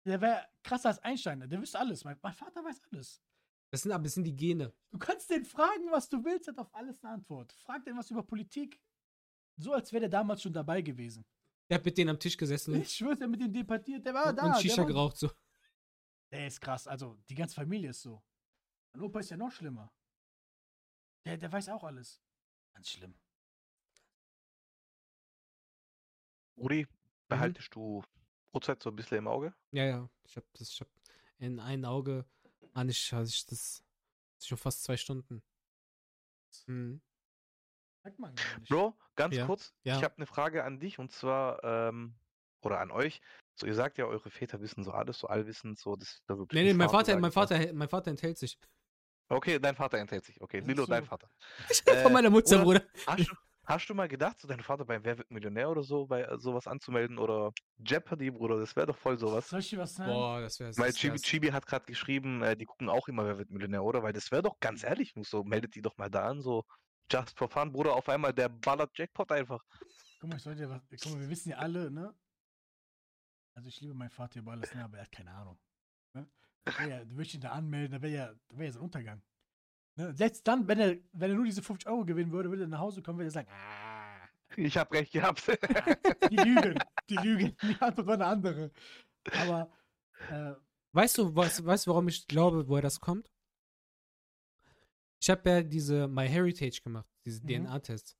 der wäre krasser als Einstein. Der wüsste alles. Mein, mein Vater weiß alles. Das sind aber das sind die Gene. Du kannst den fragen, was du willst, er hat auf alles eine Antwort. Frag den was über Politik. So, als wäre der damals schon dabei gewesen. Der hat mit denen am Tisch gesessen Ich schwöre, der mit dem debattiert, der war und, da. und Shisha war- geraucht so. Der ist krass. Also, die ganze Familie ist so. Mein Opa ist ja noch schlimmer. Der, der weiß auch alles. Ganz schlimm. Rudi, Mhm. behaltest du Uhrzeit so ein bisschen im Auge? Ja, ja. Ich hab das, ich hab in ein Auge an ich, hatte ich das, schon fast zwei Stunden. Mhm. Sagt man gar nicht. Bro, ganz Ja, kurz, ja. ich habe eine Frage an dich und zwar, ähm, oder an euch. So, ihr sagt ja, eure Väter wissen so alles, so allwissend, so, das Nee, nee, nicht mein Vater, mein. Vater, mein Vater enthält sich. Okay, dein Vater enthält sich. Okay, Lilo, dein. Vater. [laughs] Von Äh, meiner Mutter, oder- Bruder. Hast du, hast du mal gedacht, so dein Vater beim Wer wird Millionär oder so, bei äh, sowas anzumelden oder Jeopardy, Bruder, das wäre doch voll sowas. Soll ich dir was sagen? Boah, das wäre Weil Chibi, Chibi hat gerade geschrieben, äh, die gucken auch immer, wer wird Millionär, oder? Weil das wäre doch ganz ehrlich, muss so, meldet die doch mal da an, so just for fun, Bruder, auf einmal der ballert Jackpot einfach. Guck mal, ich soll dir was. Guck mal, wir wissen ja alle, ne? Also, ich liebe meinen Vater über alles, ne? Aber er hat keine Ahnung. Ne? Ja, [laughs] du würdest ihn da anmelden, da wäre ja, da wär ja so ein Untergang. Ne? Selbst dann, wenn er, wenn er nur diese 50 Euro gewinnen würde, würde er nach Hause kommen, würde er sagen, ah, Ich habe recht gehabt. [laughs] die lügen, die [laughs] lügen. Die Antwort war eine andere. Aber, äh, Weißt du, was, weißt du, warum ich glaube, woher das kommt? Ich habe ja diese MyHeritage gemacht, diese Mhm. DNA-Tests.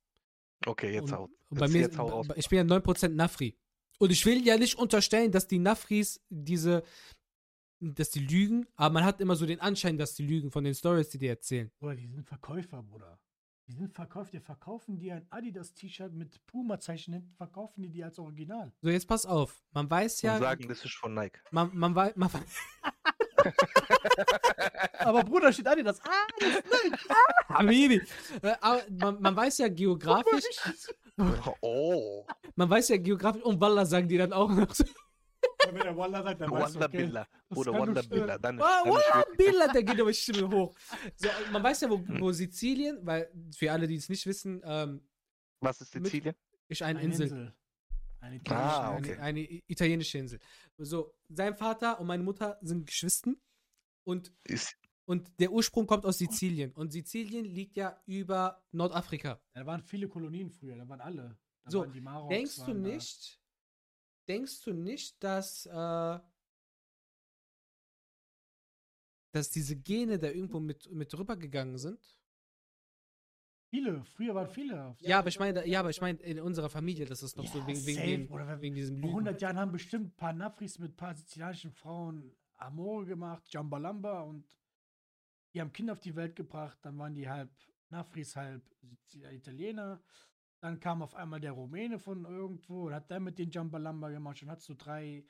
okay, jetzt Und, hau. und bei Jetzt- mir, jetzt hau bei- ich bin ja 9% Nafri. Und ich will ja nicht unterstellen, dass die Nafris diese dass die lügen, aber man hat immer so den Anschein, dass die lügen von den Stories, die die erzählen. Bruder, die sind Verkäufer, Bruder. Die sind Verkäufer, die verkaufen dir ein Adidas-T-Shirt mit Puma-Zeichen hinten, verkaufen die dir als Original. So, jetzt pass auf. Man weiß ja. Und sagen, das ist von Nike. Man, man, weiß, man, [laughs] Aber Bruder, steht Adidas. Ah, das ist Nike. Habibi. Äh, aber man, man weiß ja geografisch. Oh, Man weiß ja geografisch. Und Wallah sagen die dann auch noch so. Wonder okay, Billa. das Oder stimmen. Billa. Dann ist, Ah, wirklich- Billah, der [laughs] geht aber Stimme hoch. So, man weiß ja, wo, wo Sizilien, weil für alle, die es nicht wissen, ähm, Was ist mit- Sizilien? ist eine Eine Insel. Insel. Eine Ah, italienische okay. Eine, eine italienische Insel. So, sein Vater und meine Mutter sind Geschwister und, Ist, und der Ursprung kommt aus Sizilien. Und Sizilien liegt ja über Nordafrika. Da waren viele Kolonien früher, da waren alle. Da So, waren die Maroks, Denkst du nicht, denkst du nicht, dass, äh, dass diese Gene da irgendwo mit, mit rübergegangen sind? Viele, früher waren viele. Ja, aber ich meine, ja, aber ich meine in unserer Familie, das ist noch so Ja, wegen, wegen, safe, dem, wenn- wegen diesem Vor Lügen. 100 Jahren haben bestimmt ein paar Nafris mit ein paar sizilianischen Frauen Amore gemacht, Jambalamba und die haben Kinder auf die Welt gebracht. Dann waren die halb Nafris, halb Italiener. Dann kam auf einmal der Rumäne von irgendwo und hat dann mit den Jambalamba gemacht und hat so drei.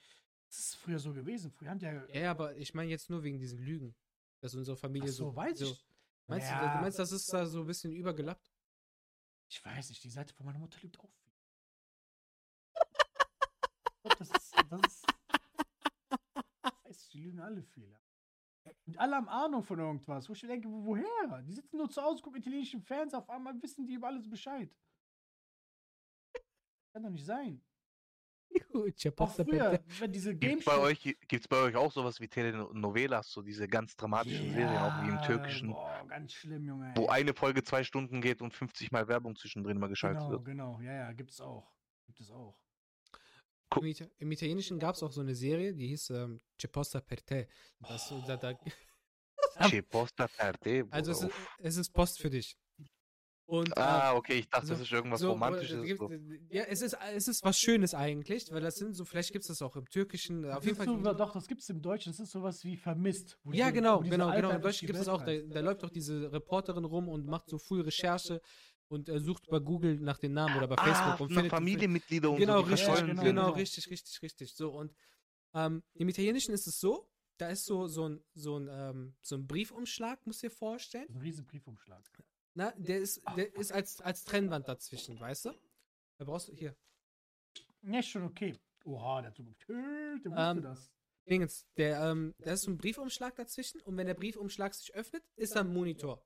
Das ist früher so gewesen. Früher haben die ja. Ja, aber ich meine jetzt nur wegen diesen Lügen, dass unsere Ach Familie so, so. weiß so ich. Meinst, du, Ja. du meinst, das ist da so ein bisschen übergelappt? Ich weiß nicht, die Seite von meiner Mutter lügt auch viel. Ich das ist. Das ist ich weiß, die lügen alle ja. Und alle haben Ahnung von irgendwas. Wo ich denke, wo- woher? Die sitzen nur zu Hause, gucken italienischen Fans, auf einmal wissen die über alles Bescheid. Kann doch nicht sein. Ich hab Auch früher, wenn diese Game gibt's bei euch, gibt's bei euch auch sowas wie Telenovelas, so diese ganz dramatischen Serien, auch wie im Türkischen, Boah, ganz schlimm, Junge. wo ey. eine Folge zwei Stunden geht und 50 Mal Werbung zwischendrin mal geschaltet Genau, wird? genau. Ja, ja, gibt es auch. Gibt es auch. Im, Ita Im Italienischen gab es auch so eine Serie, die hieß ähm, C'è posta per te. Das, so- da, [laughs] da, Che posta per te, also es ist, es ist Post für dich. Und, Ah, okay, ich dachte, so- das ist irgendwas so, Romantisches. äh, gibt- So. Ja, es ist, es ist was Schönes eigentlich, weil das sind so, vielleicht gibt es das auch im Türkischen. Auf Das jeden Fall. so, doch, das gibt es im Deutschen. Das ist sowas wie vermisst. wo Ja, genau, wo diese genau, Alter genau. Im Deutschen die gibt es auch, da, da läuft doch diese Reporterin rum und macht so full Recherche und äh, sucht bei Google nach den Namen oder bei Ah, Facebook und na, findet Familienmitglieder und Genau, so, die richtig, Ja, genau, genau. richtig, richtig, richtig. So, und ähm, im Italienischen ist es so, da ist so, so ein, so ein, ähm, so ein Briefumschlag, musst du dir vorstellen. Ein riesen Briefumschlag. Na, der ist, der ist als, als Trennwand dazwischen, weißt du? Da brauchst du, hier, Ja, schon okay. Oha, der hat so getötet, der wusste Ähm, das. Dingens, der, ähm, da ist so ein Briefumschlag dazwischen und wenn der Briefumschlag sich öffnet, ist da ein Monitor.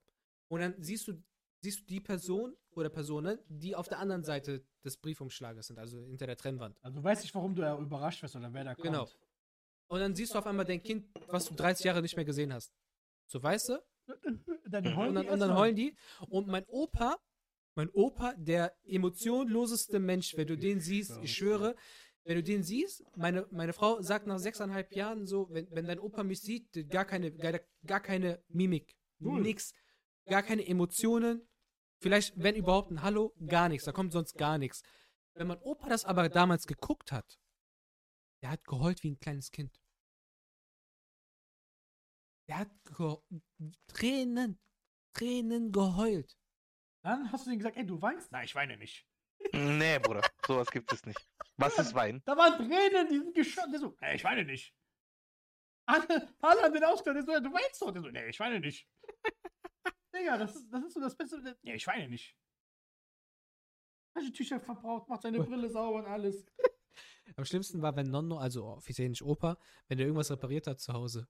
Und dann siehst du, siehst du die Person oder Personen, die auf der anderen Seite des Briefumschlages sind, also hinter der Trennwand. Also du weißt nicht, warum du ja überrascht wirst oder wer da kommt. Genau. Und dann siehst du auf einmal dein Kind, was du 30 Jahre nicht mehr gesehen hast. So, weißt du? [laughs] Dann Mhm. heulen Und dann, die und dann heulen die. Und mein Opa, mein Opa, der emotionloseste Mensch, wenn du den siehst, ich schwöre, wenn du den siehst, meine, meine Frau sagt nach sechseinhalb Jahren so, wenn, wenn dein Opa mich sieht, gar keine, gar, gar keine Mimik, Null. nix, gar keine Emotionen, vielleicht, wenn überhaupt ein Hallo, gar nichts, da kommt sonst gar nichts. Wenn mein Opa das aber damals geguckt hat, der hat geheult wie ein kleines Kind. Der hat ge Tränen, Tränen geheult. Dann hast du denen gesagt, ey, du weinst? Nein, ich weine nicht. Nee, Bruder, sowas gibt es nicht. Was ist Wein? Da waren Tränen, die sind geschockt. Der so, ey, ich weine nicht. Alle, alle haben den ausgedacht. Der so, du weinst doch. Der so, nee, ich weine nicht. Digga, das ist, das ist so das Beste. Nee, ich weine nicht. Taschentücher verbraucht, macht seine Brille sauber und alles. Am schlimmsten war, wenn Nonno, also offiziell nicht Opa, wenn der irgendwas repariert hat zu Hause.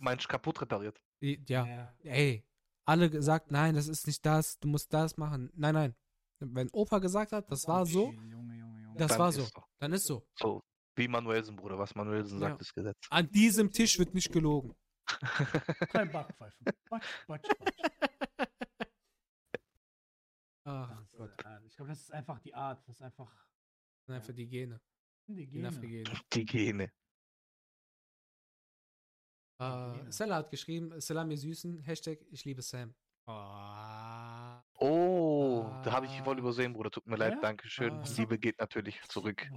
Meinst du kaputt repariert? Die- Ja, ey, alle gesagt, nein, das ist nicht das, du musst das machen. Nein, nein. Wenn Opa gesagt hat, das war so, Junge, Junge, Junge. das Dann war so. Dann ist so. So, wie Manuelsen, Bruder. Was Manuelsen Ja. sagt, ist Gesetz. An diesem Tisch wird nicht gelogen. [laughs] Kein Backpfeifen. Batsch, batsch, batsch. Ach Das ist, Gott, ich glaube, das ist einfach die Art. Das ist einfach das sind einfach die Gene. die. Gene. Die Gene. Äh, Gene. Stella hat geschrieben, Salami Süßen, Hashtag ich liebe Sam. Ah. Oh, da habe ich voll Ah. übersehen, Bruder. Tut mir leid, Ja? danke schön. Ah. Liebe geht natürlich zurück. Denn?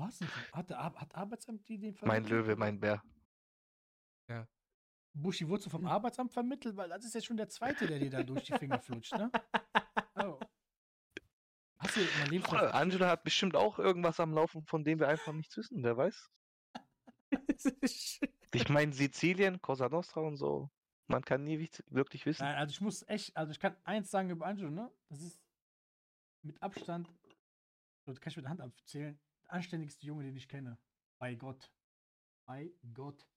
Hat, hat Arbeitsamt die den Mein vermittelt? Löwe, mein Bär. Buschi, wurdest du vom Arbeitsamt vermittelt? Weil das ist jetzt schon der zweite, der dir da durch die Finger flutscht, ne? [laughs] Oh. Hast du mein Lebenslauf? Bruder, Angela hat bestimmt auch irgendwas am Laufen, von dem wir einfach nichts wissen, wer weiß. [laughs] [laughs] Ich meine, Sizilien, Cosa Nostra und so. Man kann nie wirklich wissen. Nein, also ich muss echt, also ich kann eins sagen über Angelo, ne? Das ist mit Abstand, so, das kann ich mit der Hand abzählen, der anständigste Junge, den ich kenne. Bei Gott. Bei Gott.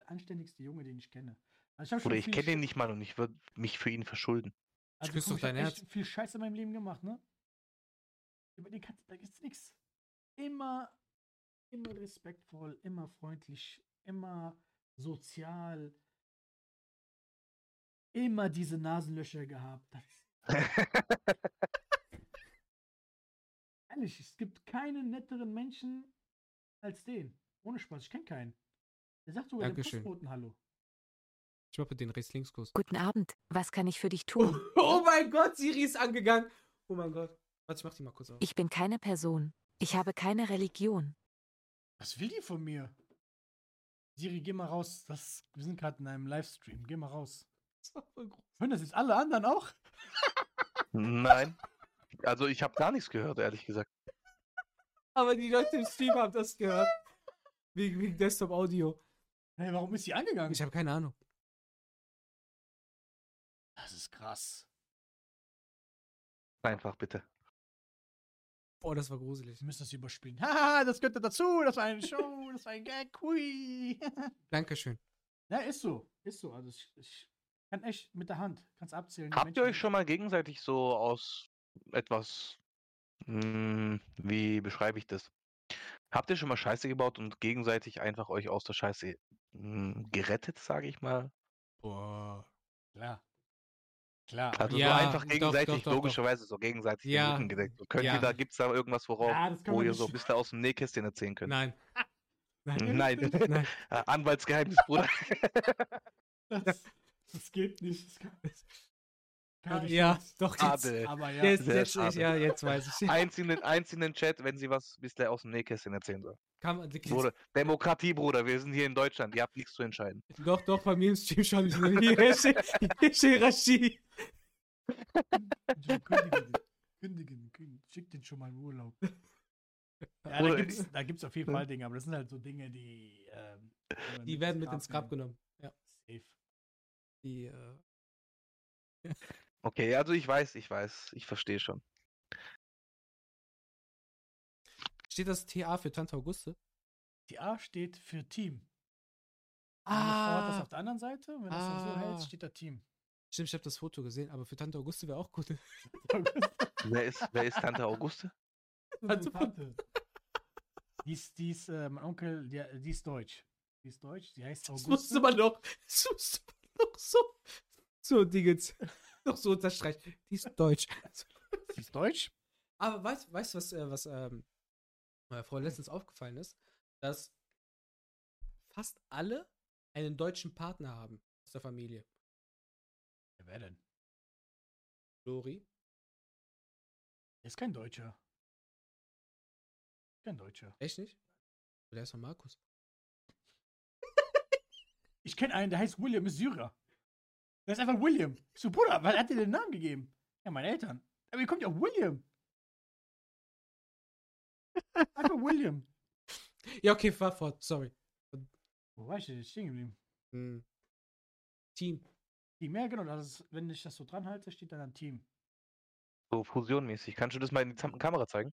Der anständigste Junge, den ich kenne. Also ich Oder ich kenne ihn nicht mal und ich würde mich für ihn verschulden. Also küsse guck, ich dein echt viel Scheiße in meinem Leben gemacht, ne? Über den kannst, da gibt's nichts. Immer, immer respektvoll, immer freundlich, immer sozial, immer diese Nasenlöcher gehabt. Das, [laughs] ehrlich, es gibt keinen netteren Menschen als den. Ohne Spaß, ich kenne keinen. Der sagt sogar den Dankeschön. Postboten Hallo. Ich mache den Rechts-Links-Kurs. Guten Abend, was kann ich für dich Oh, tun? [laughs] oh mein Gott, Siri ist angegangen. Oh mein Gott. Warte, ich mach die mal kurz auf. Ich bin keine Person. Ich habe keine Religion. Was will die von mir? Siri, geh mal raus. Das, wir sind gerade in einem Livestream. Geh mal raus. Das war voll groß. Hören das jetzt alle anderen auch? Nein. Also ich habe gar nichts gehört, ehrlich gesagt. Aber die Leute im Stream haben das gehört. Wegen, wegen Desktop-Audio. Hey, warum ist sie angegangen? Ich habe keine Ahnung. das ist krass. Einfach bitte. Boah, das war gruselig. Sie müssen das überspielen. [laughs] Haha, das gehört dazu. Das war eine Show. [laughs] Das war ein Gag. Hui. [laughs] Dankeschön. ja, ist so. Ist so. Also ich, ich kann echt mit der Hand. Kannst abzählen. Habt ihr Menschen- euch schon mal gegenseitig so aus etwas, hm, wie beschreibe ich das? Habt ihr schon mal Scheiße gebaut und gegenseitig einfach euch aus der Scheiße hm, gerettet, sage ich mal? Boah. Klar. Klar. Also Ja, so einfach gegenseitig, doch, doch, doch. logischerweise so gegenseitig Ja, den Rücken gedeckt. Könnt ja. ihr da, gibt's da irgendwas, worauf, Ja, wo ihr nicht- so ein bisschen aus dem Nähkästchen erzählen könnt? Nein. [laughs] Nein. Nein. [laughs] Nein. [laughs] Äh, Anwaltsgeheimnis, Bruder. das, das geht nicht. Das kann, kann Ja, nicht. doch jetzt. Schade. Aber ja. Jetzt, jetzt, ich, ja, jetzt weiß ich. [laughs] Eins in den, eins in den Chat, wenn sie was bis der aus dem Nähkästchen erzählen soll. Kann Bruder, Demokratie, Bruder, wir sind hier in Deutschland, ihr habt nichts zu entscheiden. doch, doch, bei mir im Stream schon so eine Hierarchie. Hierarchie. Kündigen, kündigen, kündigen. Schick den schon mal in Urlaub. Ja, da gibt's, da gibt's auf jeden Fall Dinge, aber das sind halt so Dinge, die. Ähm, Die werden mit ins Grab genommen. Ja. Safe. Die, äh, Okay, also ich weiß, ich weiß, ich verstehe schon. steht das TA für Tante Auguste? Die A steht für Team. Meine Frau hat das Ah, auf der anderen Seite. Wenn das dann so Ah. hält, steht da Team. stimmt, ich habe das Foto gesehen, aber für Tante Auguste wäre auch gut. [laughs] Wer ist, wer ist Tante Auguste? Also- Tante. Die ist, die ist äh, mein Onkel, die, die ist deutsch. Die ist deutsch, die heißt Das Auguste. musste man doch, das musste man doch so, so Dingens, [laughs] doch so unterstreichen. Die ist deutsch. [laughs] Die ist deutsch? Aber weißt du, weißt, was, äh, was ähm, meiner Frau letztens aufgefallen ist? Dass fast alle einen deutschen Partner haben aus der Familie. Ja, wer denn? Lori. Der ist kein Deutscher. Kein Deutscher. Echt nicht? Oder ist von Markus? Ich kenne einen, der heißt William, ist Syrer. Der ist einfach William. So, Bruder, was hat dir den Namen gegeben? Ja, meine Eltern. Aber wie kommt ja auf William? Einfach William. [laughs] Ja, okay, fahr fort, sorry. Wo war ich denn jetzt stehen geblieben? Hm. Team. Team, ja genau, das ist, wenn ich das so dran halte, steht dann ein Team. So fusionmäßig. Kannst du das mal in die Zam- Kamera zeigen?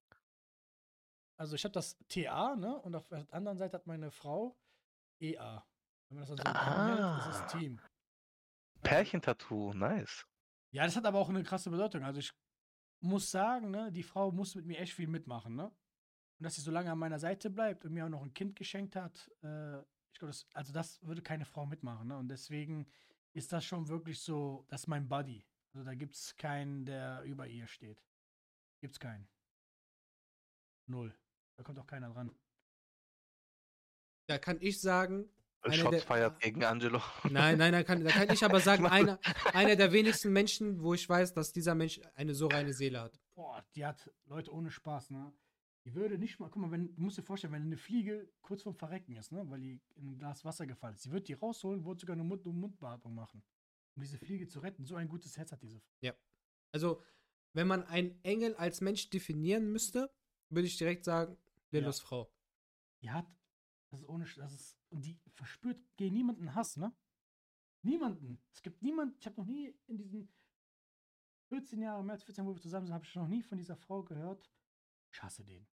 Also ich habe das TA, ne? Und auf der anderen Seite hat meine Frau EA. Wenn man das dann so dran hält, ist Ah. es Team. Pärchentattoo, nice. Ja, das hat aber auch eine krasse Bedeutung. Also ich muss sagen, ne, die Frau muss mit mir echt viel mitmachen, ne? Und dass sie so lange an meiner Seite bleibt und mir auch noch ein Kind geschenkt hat, äh, ich glaube, das, also das würde keine Frau mitmachen, ne? Und deswegen ist das schon wirklich so, das ist mein Buddy. Also da gibt es keinen, der über ihr steht. Gibt's keinen. Null. Da kommt auch keiner dran. Da kann ich sagen, Shots der, feiert gegen Angelo. Nein, nein, nein, kann, da kann ich aber sagen, [laughs] einer, einer der wenigsten Menschen, wo ich weiß, dass dieser Mensch eine so reine Seele hat. Boah, die hat Leute ohne Spaß, ne? Die würde nicht mal, guck mal, wenn, du musst dir vorstellen, wenn eine Fliege kurz vorm Verrecken ist, ne? Weil die in ein Glas Wasser gefallen ist. Sie wird die rausholen, wird sogar eine Mund- und Mundbeatmung machen. Um diese Fliege zu retten. So ein gutes Herz hat diese Frau. Also, wenn man einen Engel als Mensch definieren müsste, würde ich direkt sagen, Lillos Frau. Die hat, das ist ohne, das ist, und die verspürt gegen niemanden Hass, ne? Niemanden. Es gibt niemanden, ich habe noch nie in diesen 14 Jahren, mehr als 14 Jahren, wo wir zusammen sind, habe ich noch nie von dieser Frau gehört, ich hasse den.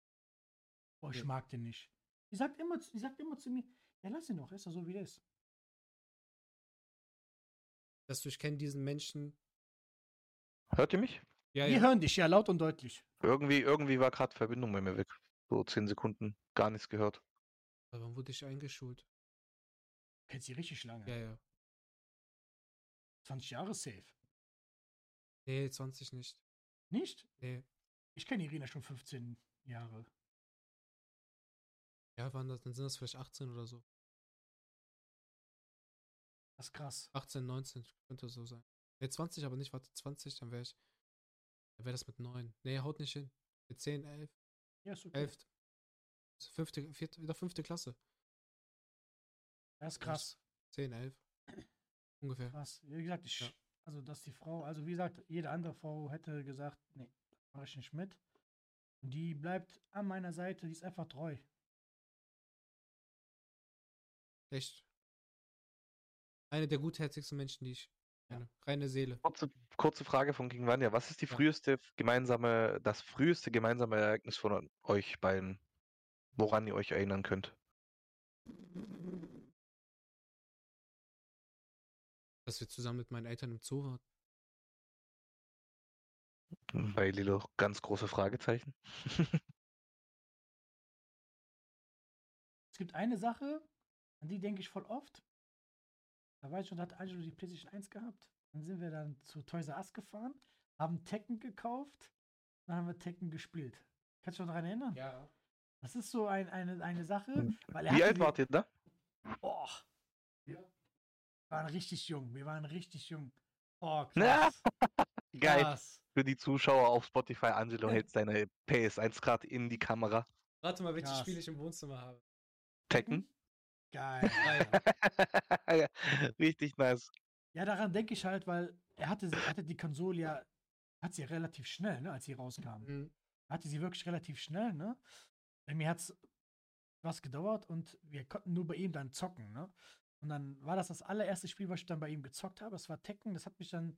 Boah, ich Ja. mag den nicht. Die sagt immer, zu- die sagt immer zu mir, ja, lass ihn doch, er ist doch so, wie er ist. Dass du, ich kenne diesen Menschen. Hört ihr mich? Ja, Wir ja. hören dich, ja, laut und deutlich. Irgendwie, irgendwie war gerade Verbindung bei mir weg. So zehn Sekunden, gar nichts gehört. Wann wurde ich eingeschult? Kennst sie richtig lange. Ja, ja. 20 Jahre safe. Nee, 20 nicht. Nicht? Nee. Ich kenne Irina schon 15 Jahre. Ja, waren das, dann sind das vielleicht 18 oder so. Das ist krass. 18, 19 könnte so sein. Nee, 20 aber nicht, warte, 20, dann wäre ich. Dann wäre das mit 9. Nee, haut nicht hin. Mit 10, 11, Ja, ist okay. 11. Fünfte, vierte, wieder fünfte Klasse. Das ist krass. 10, 11. Ungefähr. Krass. Wie gesagt, ich, Ja. also dass die Frau, also wie gesagt, jede andere Frau hätte gesagt, nee, mache ich nicht mit. Und die bleibt an meiner Seite, die ist einfach treu. Echt. Eine der gutherzigsten Menschen, die ich kenne. Reine Seele. Kurze, kurze Frage von King Vanya. Was ist die Ja. früheste gemeinsame, das früheste gemeinsame Ereignis von euch beiden, woran ihr euch erinnern könnt? Dass wir zusammen mit meinen Eltern im Zoo waren. Bei Lilo ganz große Fragezeichen. [laughs] Es gibt eine Sache, an die denke ich voll oft. Da weiß ich schon, da hat Angelo die PlayStation 1 gehabt. Dann sind wir dann zu Toys R Us gefahren, haben Tekken gekauft, dann haben wir Tekken gespielt. Kannst du dich noch daran erinnern? Ja. Das ist so ein, eine, eine Sache, Hm. weil er Wie alt wart ihr da? Oh. Wir waren richtig jung. Wir waren richtig jung. Oh, [laughs] krass. Geil. krass. Für die Zuschauer auf Spotify, Angelo hält seine PS1 gerade in die Kamera. Rate mal, welches. Spiel ich im Wohnzimmer habe. Tekken. Geil. [laughs] [laughs] Richtig nice. Ja, daran denke ich halt, weil er hatte, sie- hatte die Konsole ja, hat sie relativ schnell, ne, als sie rauskam. Mhm. Hatte sie wirklich relativ schnell, ne? Mir hat es was gedauert und wir konnten nur bei ihm dann zocken, ne? Und dann war das das allererste Spiel, was ich dann bei ihm gezockt habe. Das war Tekken. Das hat mich dann,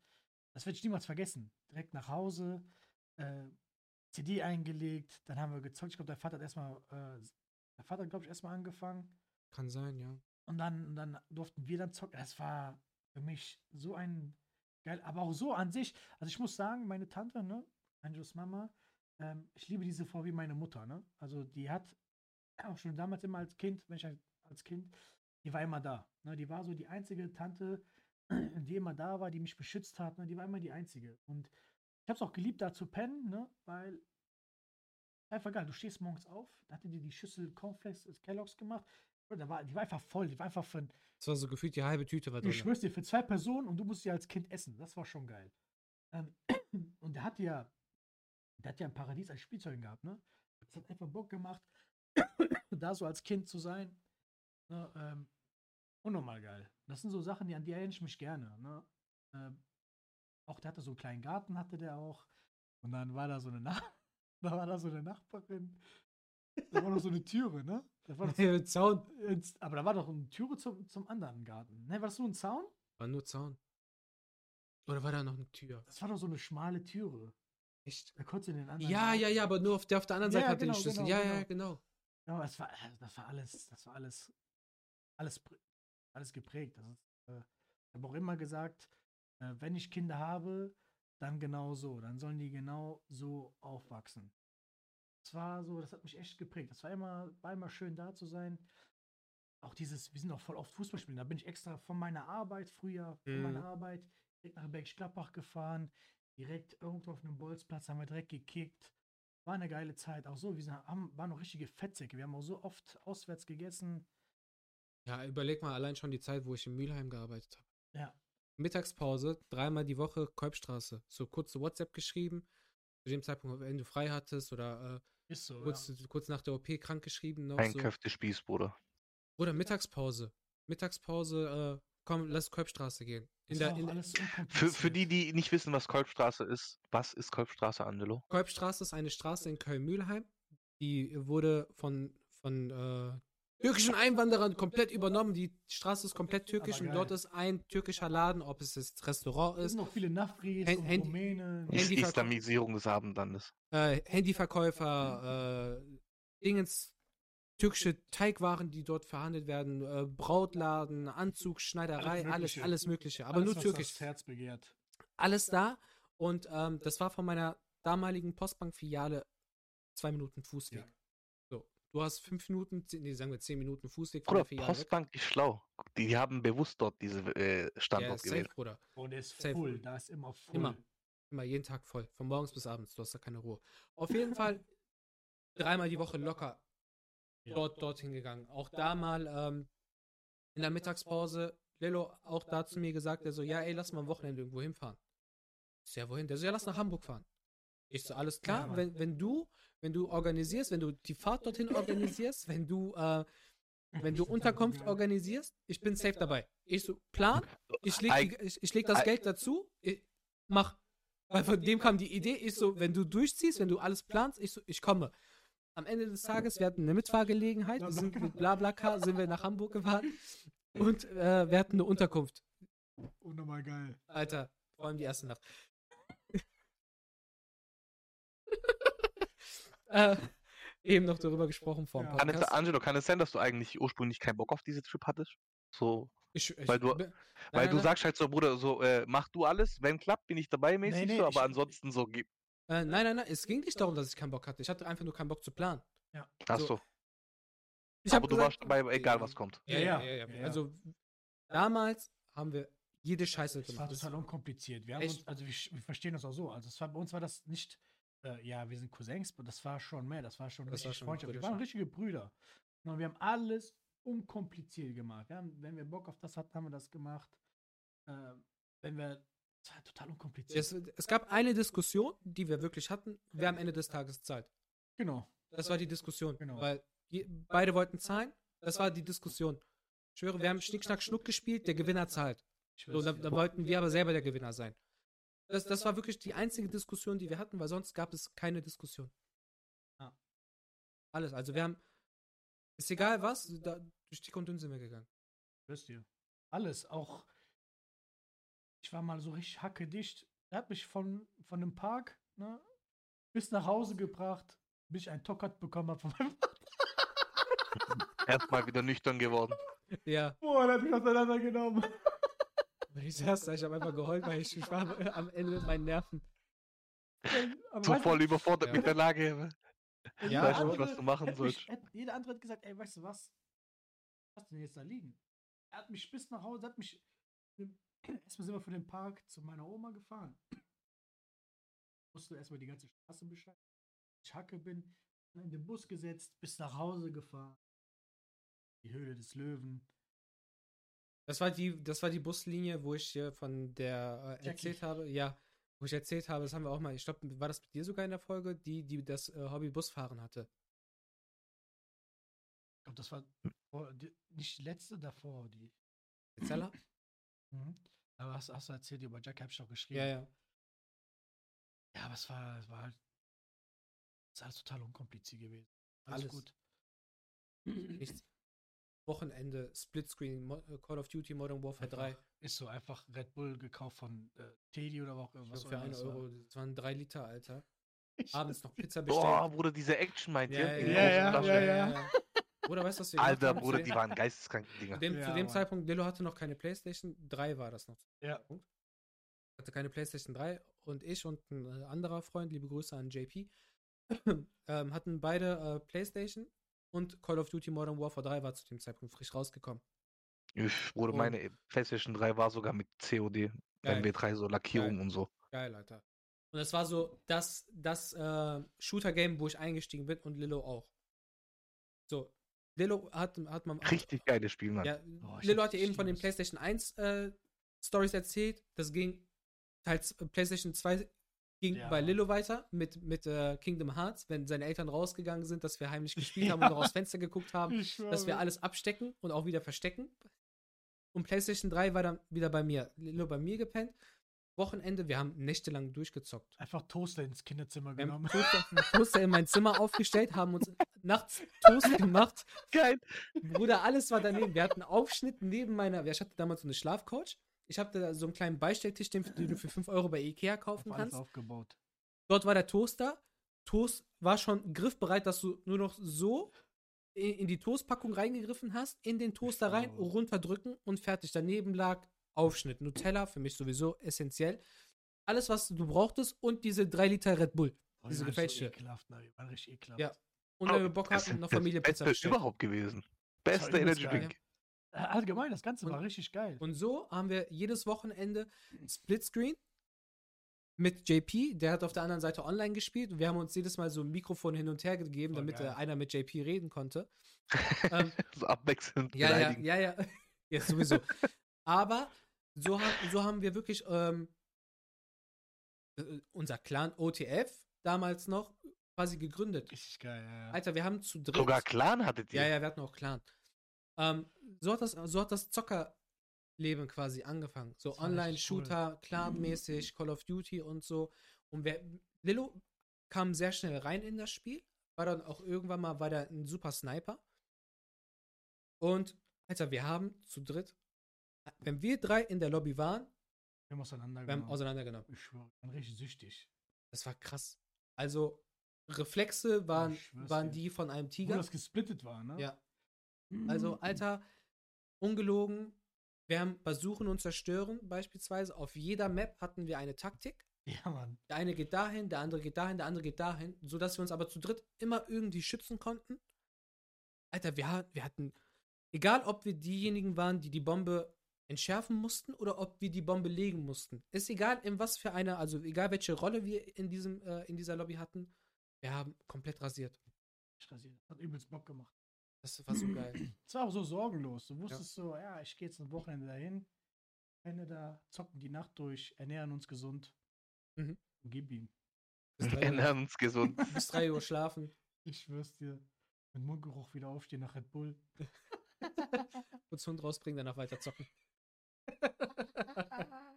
das werde ich niemals vergessen. Direkt nach Hause, äh, CD eingelegt, dann haben wir gezockt. Ich glaube, der Vater hat erstmal, äh, der Vater glaube ich, erstmal angefangen. Kann sein, ja. Und dann, und dann durften wir dann zocken. Das war für mich so ein geil, aber auch so an sich. Also ich muss sagen, meine Tante, ne, Angelos Mama, ähm, ich liebe diese Frau wie meine Mutter, ne? Also die hat [clears throat] auch schon damals immer als Kind, wenn ich halt als Kind, die war immer da. Ne? Die war so die einzige Tante, [clears throat] die immer da war, die mich beschützt hat. Ne? Die war immer die einzige. Und ich habe es auch geliebt, da zu pennen, ne? Weil einfach geil. Du stehst morgens auf, da hatte die die Schüssel Cornflakes, äh, Kellogg's gemacht. Da war, die war einfach voll. Die war einfach für, Das war so gefühlt die halbe Tüte war ich drin. schwör's dir, für zwei Personen und du musst sie als Kind essen. Das war schon geil. Ähm, [clears throat] und der hat ja, der hat ja ein Paradies als Spielzeug gehabt, ne? Das hat einfach Bock gemacht, [coughs] da so als Kind zu sein. Ne? Ähm, unnormal geil. Das sind so Sachen, die, an die erinnere ich mich gerne. Ne? Ähm, auch der hatte so einen kleinen Garten, hatte der auch. Und dann war da so eine Nach [laughs] da war da so eine Nachbarin. Da war noch so eine Türe, ne? Da war so, [laughs] Ja, Zaun. Aber da war doch eine Türe zum, zum anderen Garten. Ne, war das nur ein Zaun? War nur Zaun. Oder war da noch eine Tür? Das war doch so eine schmale Türe. Echt? Da konntest du den anderen. Ja, ja, ja, aber nur auf der, auf der anderen Ja, Seite ja, hatte genau, die Schlüssel. genau, ja, genau. ja, genau. Ja, das war, äh, das war alles, das war alles, alles, alles geprägt. Das ist, äh, ich habe auch immer gesagt, äh, wenn ich Kinder habe, dann genau so. Dann sollen die genau so aufwachsen. Das war so, das hat mich echt geprägt. Das war immer, war immer schön da zu sein. Auch dieses, wir sind auch voll oft Fußball spielen. Da bin ich extra von meiner Arbeit früher, von Mhm. meiner Arbeit direkt nach Bergisch Gladbach gefahren. Direkt irgendwo auf einem Bolzplatz haben wir direkt gekickt. War eine geile Zeit. Auch so, wir haben, waren noch richtige Fettsäcke. Wir haben auch so oft auswärts gegessen. Ja, überleg mal allein schon die Zeit, wo ich in Mülheim gearbeitet habe. Ja. Mittagspause, dreimal die Woche Kolbstraße. So kurze WhatsApp geschrieben. Zu dem Zeitpunkt, wenn du frei hattest oder äh, Ist so. kurz, ja. kurz nach der OP krank geschrieben. Noch Ein so. Köftespieß, Bruder. Oder Mittagspause. Mittagspause, äh, komm, lass Kolbstraße gehen. In der, in der Für, für die, die nicht wissen, was Kolbstraße ist, was ist Kolbstraße, Angelo? Kolbstraße ist eine Straße in Köln-Mühlheim. Die wurde von, von äh, türkischen Einwanderern komplett übernommen. Die Straße ist komplett türkisch und dort ist ein türkischer Laden, ob es jetzt Restaurant Es ist, sind noch viele Nafris Hand- und Handy- Rumänen. Islamisierung des Abendlandes. äh, Handyverkäufer, [laughs] äh, Dingens, türkische Teigwaren, die dort verhandelt werden, äh, Brautladen, Anzug, Schneiderei, alles, Mögliche. alles Mögliche, aber Alles, nur was türkisch. Das Herz begehrt. Alles da und ähm, das war von meiner damaligen Postbank-Filiale zwei Minuten Fußweg. Ja. So, du hast fünf Minuten, zehn- nee, sagen wir zehn Minuten Fußweg von Bruder, der Filiale weg. Postbank ist schlau. Die, die haben bewusst dort diesen äh, Ja, Standort safe, gewählt. Bruder. Und er ist Safe. full. Da ist immer full. Immer. Immer jeden Tag voll. Von morgens bis abends. Du hast da keine Ruhe. Auf jeden Fall dreimal die Woche locker Ja. dort, dorthin gegangen. Auch da mal ähm, in der Mittagspause, Lelo auch da zu mir gesagt, der so, ja, ey, lass mal am Wochenende irgendwo hinfahren. Ich so, ja, wohin? Der so, ja, lass nach Hamburg fahren. Ich so, alles Ja, klar, Mann. wenn, wenn du, wenn du organisierst, wenn du die Fahrt dorthin organisierst, wenn du, äh, wenn du [laughs] Unterkunft organisierst, ich bin safe dabei. Ich so, Plan, ich leg, die, ich, ich leg das Geld dazu, ich, mach. Weil von dem kam die Idee, ich so, wenn du durchziehst, wenn du alles planst, ich so, ich komme. Am Ende des Tages, wir hatten eine Mitfahrgelegenheit, wir sind mit Blablacar, sind wir nach Hamburg gefahren und äh, wir hatten eine Unterkunft. Unnormal geil. Alter, vor allem die erste Nacht. [laughs] äh, eben noch darüber gesprochen vor dem Ja. Kann es, Podcast. Angelo, kann es sein, dass du eigentlich ursprünglich keinen Bock auf diese Trip hattest? So, Ich, ich, weil du- bin- weil nein, du nein, sagst halt so, Bruder, so, äh, mach du alles, wenn klappt, bin ich dabei mäßig, nee, so, ich- aber ansonsten so, gib. Äh, nein, nein, nein, es ging nicht darum, dass ich keinen Bock hatte. Ich hatte einfach nur keinen Bock zu planen. Ach so, so. Ich Aber du gesagt, warst dabei, egal ja, was kommt. Ja, ja, ja. ja, ja. Also damals haben wir jede Scheiße Das war gemacht. Das- total unkompliziert. Wir, haben uns, also wir, wir verstehen das auch so. Also es war, bei uns war das nicht, äh, ja, wir sind Cousins, aber das war schon mehr. Das war schon Das war richtig schon Freundschaft. Wir waren richtige Brüder. Und wir haben alles unkompliziert gemacht. Wir haben, wenn wir Bock auf das hatten, haben wir das gemacht. Ähm, wenn wir, das war total unkompliziert. es, es gab eine Diskussion, die wir wirklich hatten. Wer am Ende des Tages zahlt. genau. Das war die Diskussion. Genau. Weil je, beide wollten zahlen. Das war die Diskussion. Ich schwöre, wir haben Schnick, Schnack, Schnuck gespielt. Der Gewinner zahlt. So, weiß da, nicht. da wollten wir aber selber der Gewinner sein. Das, das war wirklich die einzige Diskussion, die wir hatten, weil sonst gab es keine Diskussion. Ja. Alles. Also wir haben, ist egal was, da, durch und dünn sind wir gegangen. Wisst ihr. Alles, auch. Ich war mal so richtig hackedicht. Er hat mich von, von dem Park ne, bis nach Hause gebracht, bis ich einen Tockert bekommen habe von meinem Erstmal [laughs] wieder nüchtern geworden. Ja. Boah, der hat mich auseinandergenommen. Ich saß da, ich habe einfach geheult, weil ich, ich war am Ende mit meinen Nerven. Aber So voll überfordert Ja. mit der Lage. Ja, Weißt du, aber- was du machen sollst. hätte- Jeder andere hat gesagt, ey, weißt du was? Was denn jetzt da liegen? Er hat mich bis nach Hause, hat mich. [clears throat] Erstmal sind wir von dem Park zu meiner Oma gefahren. [clears throat] Musste erstmal die ganze Straße beschreiben. Ich hacke bin, in den Bus gesetzt, bis nach Hause gefahren. Die Höhle des Löwen. Das war die, das war die Buslinie, wo ich hier von der äh, erzählt habe. Ja, wo ich erzählt habe, das haben wir auch mal. Ich glaube, war das mit dir sogar in der Folge, die, die das äh, Hobby Busfahren hatte. Ich glaube, das war vor, die, nicht die letzte davor. Die, Erzähler? Mhm. Aber hast, hast du erzählt über Jack, hab ich auch geschrieben. ja, ja. Ja, aber es war, es war halt. Es ist alles total unkompliziert gewesen. Alles, Alles. gut. Nichts. Wochenende, Splitscreen, äh, Call of Duty Modern Warfare 3. Einfach, ist so einfach Red Bull gekauft von äh, Teddy oder auch Ich was glaub, für 1 das war. Euro. Das waren 3 Liter, Alter. [laughs] Ich- Abends noch Pizza bestellt. Boah, Bruder, diese Action meint Ja, ihr? ja, ja, ja, Flaschen. ja. Oder weißt du, was wir Alter, haben? Bruder, die waren geisteskranke Dinger. Zu dem, Ja, zu dem Mann. Zeitpunkt, Lilo hatte noch keine Playstation 3 war das noch. Ja. Hatte keine Playstation 3 und ich und ein äh, anderer Freund, liebe Grüße an JP, [clears throat] ähm, hatten beide äh, Playstation und Call of Duty Modern Warfare 3 war zu dem Zeitpunkt frisch rausgekommen. Ich, Bruder, Und- meine PlayStation 3 war sogar mit COD, Geil. MW3, so Lackierung und so. Geil, Alter. Und das war so das, das äh, Shooter-Game, wo ich eingestiegen bin und Lilo auch. So, Lilo hat, hat man. Richtig geiles Spiel, Mann. Ja, Oh, hab hat ja eben von den. PlayStation 1 äh, Stories erzählt. Das ging teils äh, PlayStation 2 ging Ja. bei Lilo weiter mit, mit äh, Kingdom Hearts, wenn seine Eltern rausgegangen sind, dass wir heimlich gespielt [laughs] haben und noch aus Fenster geguckt haben, dass wir alles abstecken und auch wieder verstecken. Und PlayStation 3 war dann wieder bei mir. Lilo bei mir gepennt. Wochenende, wir haben nächtelang durchgezockt. Einfach Toaster ins Kinderzimmer Wir haben genommen. Toaster, [laughs] Toaster in mein Zimmer aufgestellt, haben uns nachts Toast gemacht. Geil. Bruder, alles war daneben. Wir hatten einen Aufschnitt neben meiner. Ich hatte damals so eine Schlafcouch. Ich hatte da so einen kleinen Beistelltisch, den, den du für 5 Euro bei Ikea kaufen Auf alles kannst. aufgebaut. Dort war der Toaster. Toast war schon griffbereit, dass du nur noch so in, in die Toastpackung reingegriffen hast, in den Toaster rein, runterdrücken und fertig. Daneben lag Aufschnitt. Nutella, für mich sowieso essentiell. Alles, was du brauchtest und diese 3 Liter Red Bull. Oh, Diese gefälschte. So ekelhaft, ne? Die waren richtig ekelhaft. Ja. Und wenn wir Bock hatten, noch das Familienpizza Beste überhaupt gewesen. Beste Energy. Drink. Allgemein, das Ganze Und- war richtig geil. Und so haben wir jedes Wochenende Splitscreen mit JP, der hat auf der anderen Seite online gespielt und wir haben uns jedes Mal so ein Mikrofon hin und her gegeben, Oh, damit geil. äh, einer mit JP reden konnte. [laughs] ähm, so abwechselnd ja, ja, ja, ja, [laughs] ja, sowieso. Aber so, haben so haben wir wirklich ähm, äh, unser Clan OTF damals noch quasi gegründet. Richtig geil, ja. ja. Alter, wir haben zu dritt. Sogar Clan hattet ihr. Ja, ja, wir hatten auch Clan. Ähm, so, hat das, so hat das Zockerleben quasi angefangen. So Online-Shooter, Clan-mäßig, Call of Duty und so. Und wer, Lillo kam sehr schnell rein in das Spiel. War dann auch irgendwann mal, war der ein super Sniper. Und, Alter, wir haben zu dritt, wenn wir drei in der Lobby waren, Wir haben auseinandergenommen. wir haben auseinandergenommen. ich schwöre, ich bin richtig süchtig. Das war krass. Also, Reflexe waren, waren die von einem Wo Tiger. das gesplittet war, ne? Ja. Also, Alter, ungelogen. Wir haben bei Suchen und Zerstören beispielsweise. Auf jeder Map hatten wir eine Taktik. Ja, Mann. Der eine geht dahin, der andere geht dahin, der andere geht dahin, sodass wir uns aber zu dritt immer irgendwie schützen konnten. Alter, wir, wir hatten, egal ob wir diejenigen waren, die die Bombe entschärfen mussten oder ob wir die Bombe legen mussten. Ist egal, in was für einer, also egal welche Rolle wir in, diesem, äh, in dieser Lobby hatten, wir haben komplett rasiert. Ich rasiert. Hat übelst Bock gemacht. Das war so geil. [clears throat] Es war auch so sorgenlos. Du wusstest so, ja, ich gehe jetzt ein Wochenende dahin. Ende da, zocken die Nacht durch, ernähren uns gesund. Mhm. Und gib ihm. Bis Wir 3 [laughs] Uhr, ernähren uns gesund. [laughs] bis 3 Uhr schlafen. Ich schwör's dir. Mit Mundgeruch wieder aufstehen nach Red Bull. [laughs] kurz Hund rausbringen, danach weiter zocken. [laughs]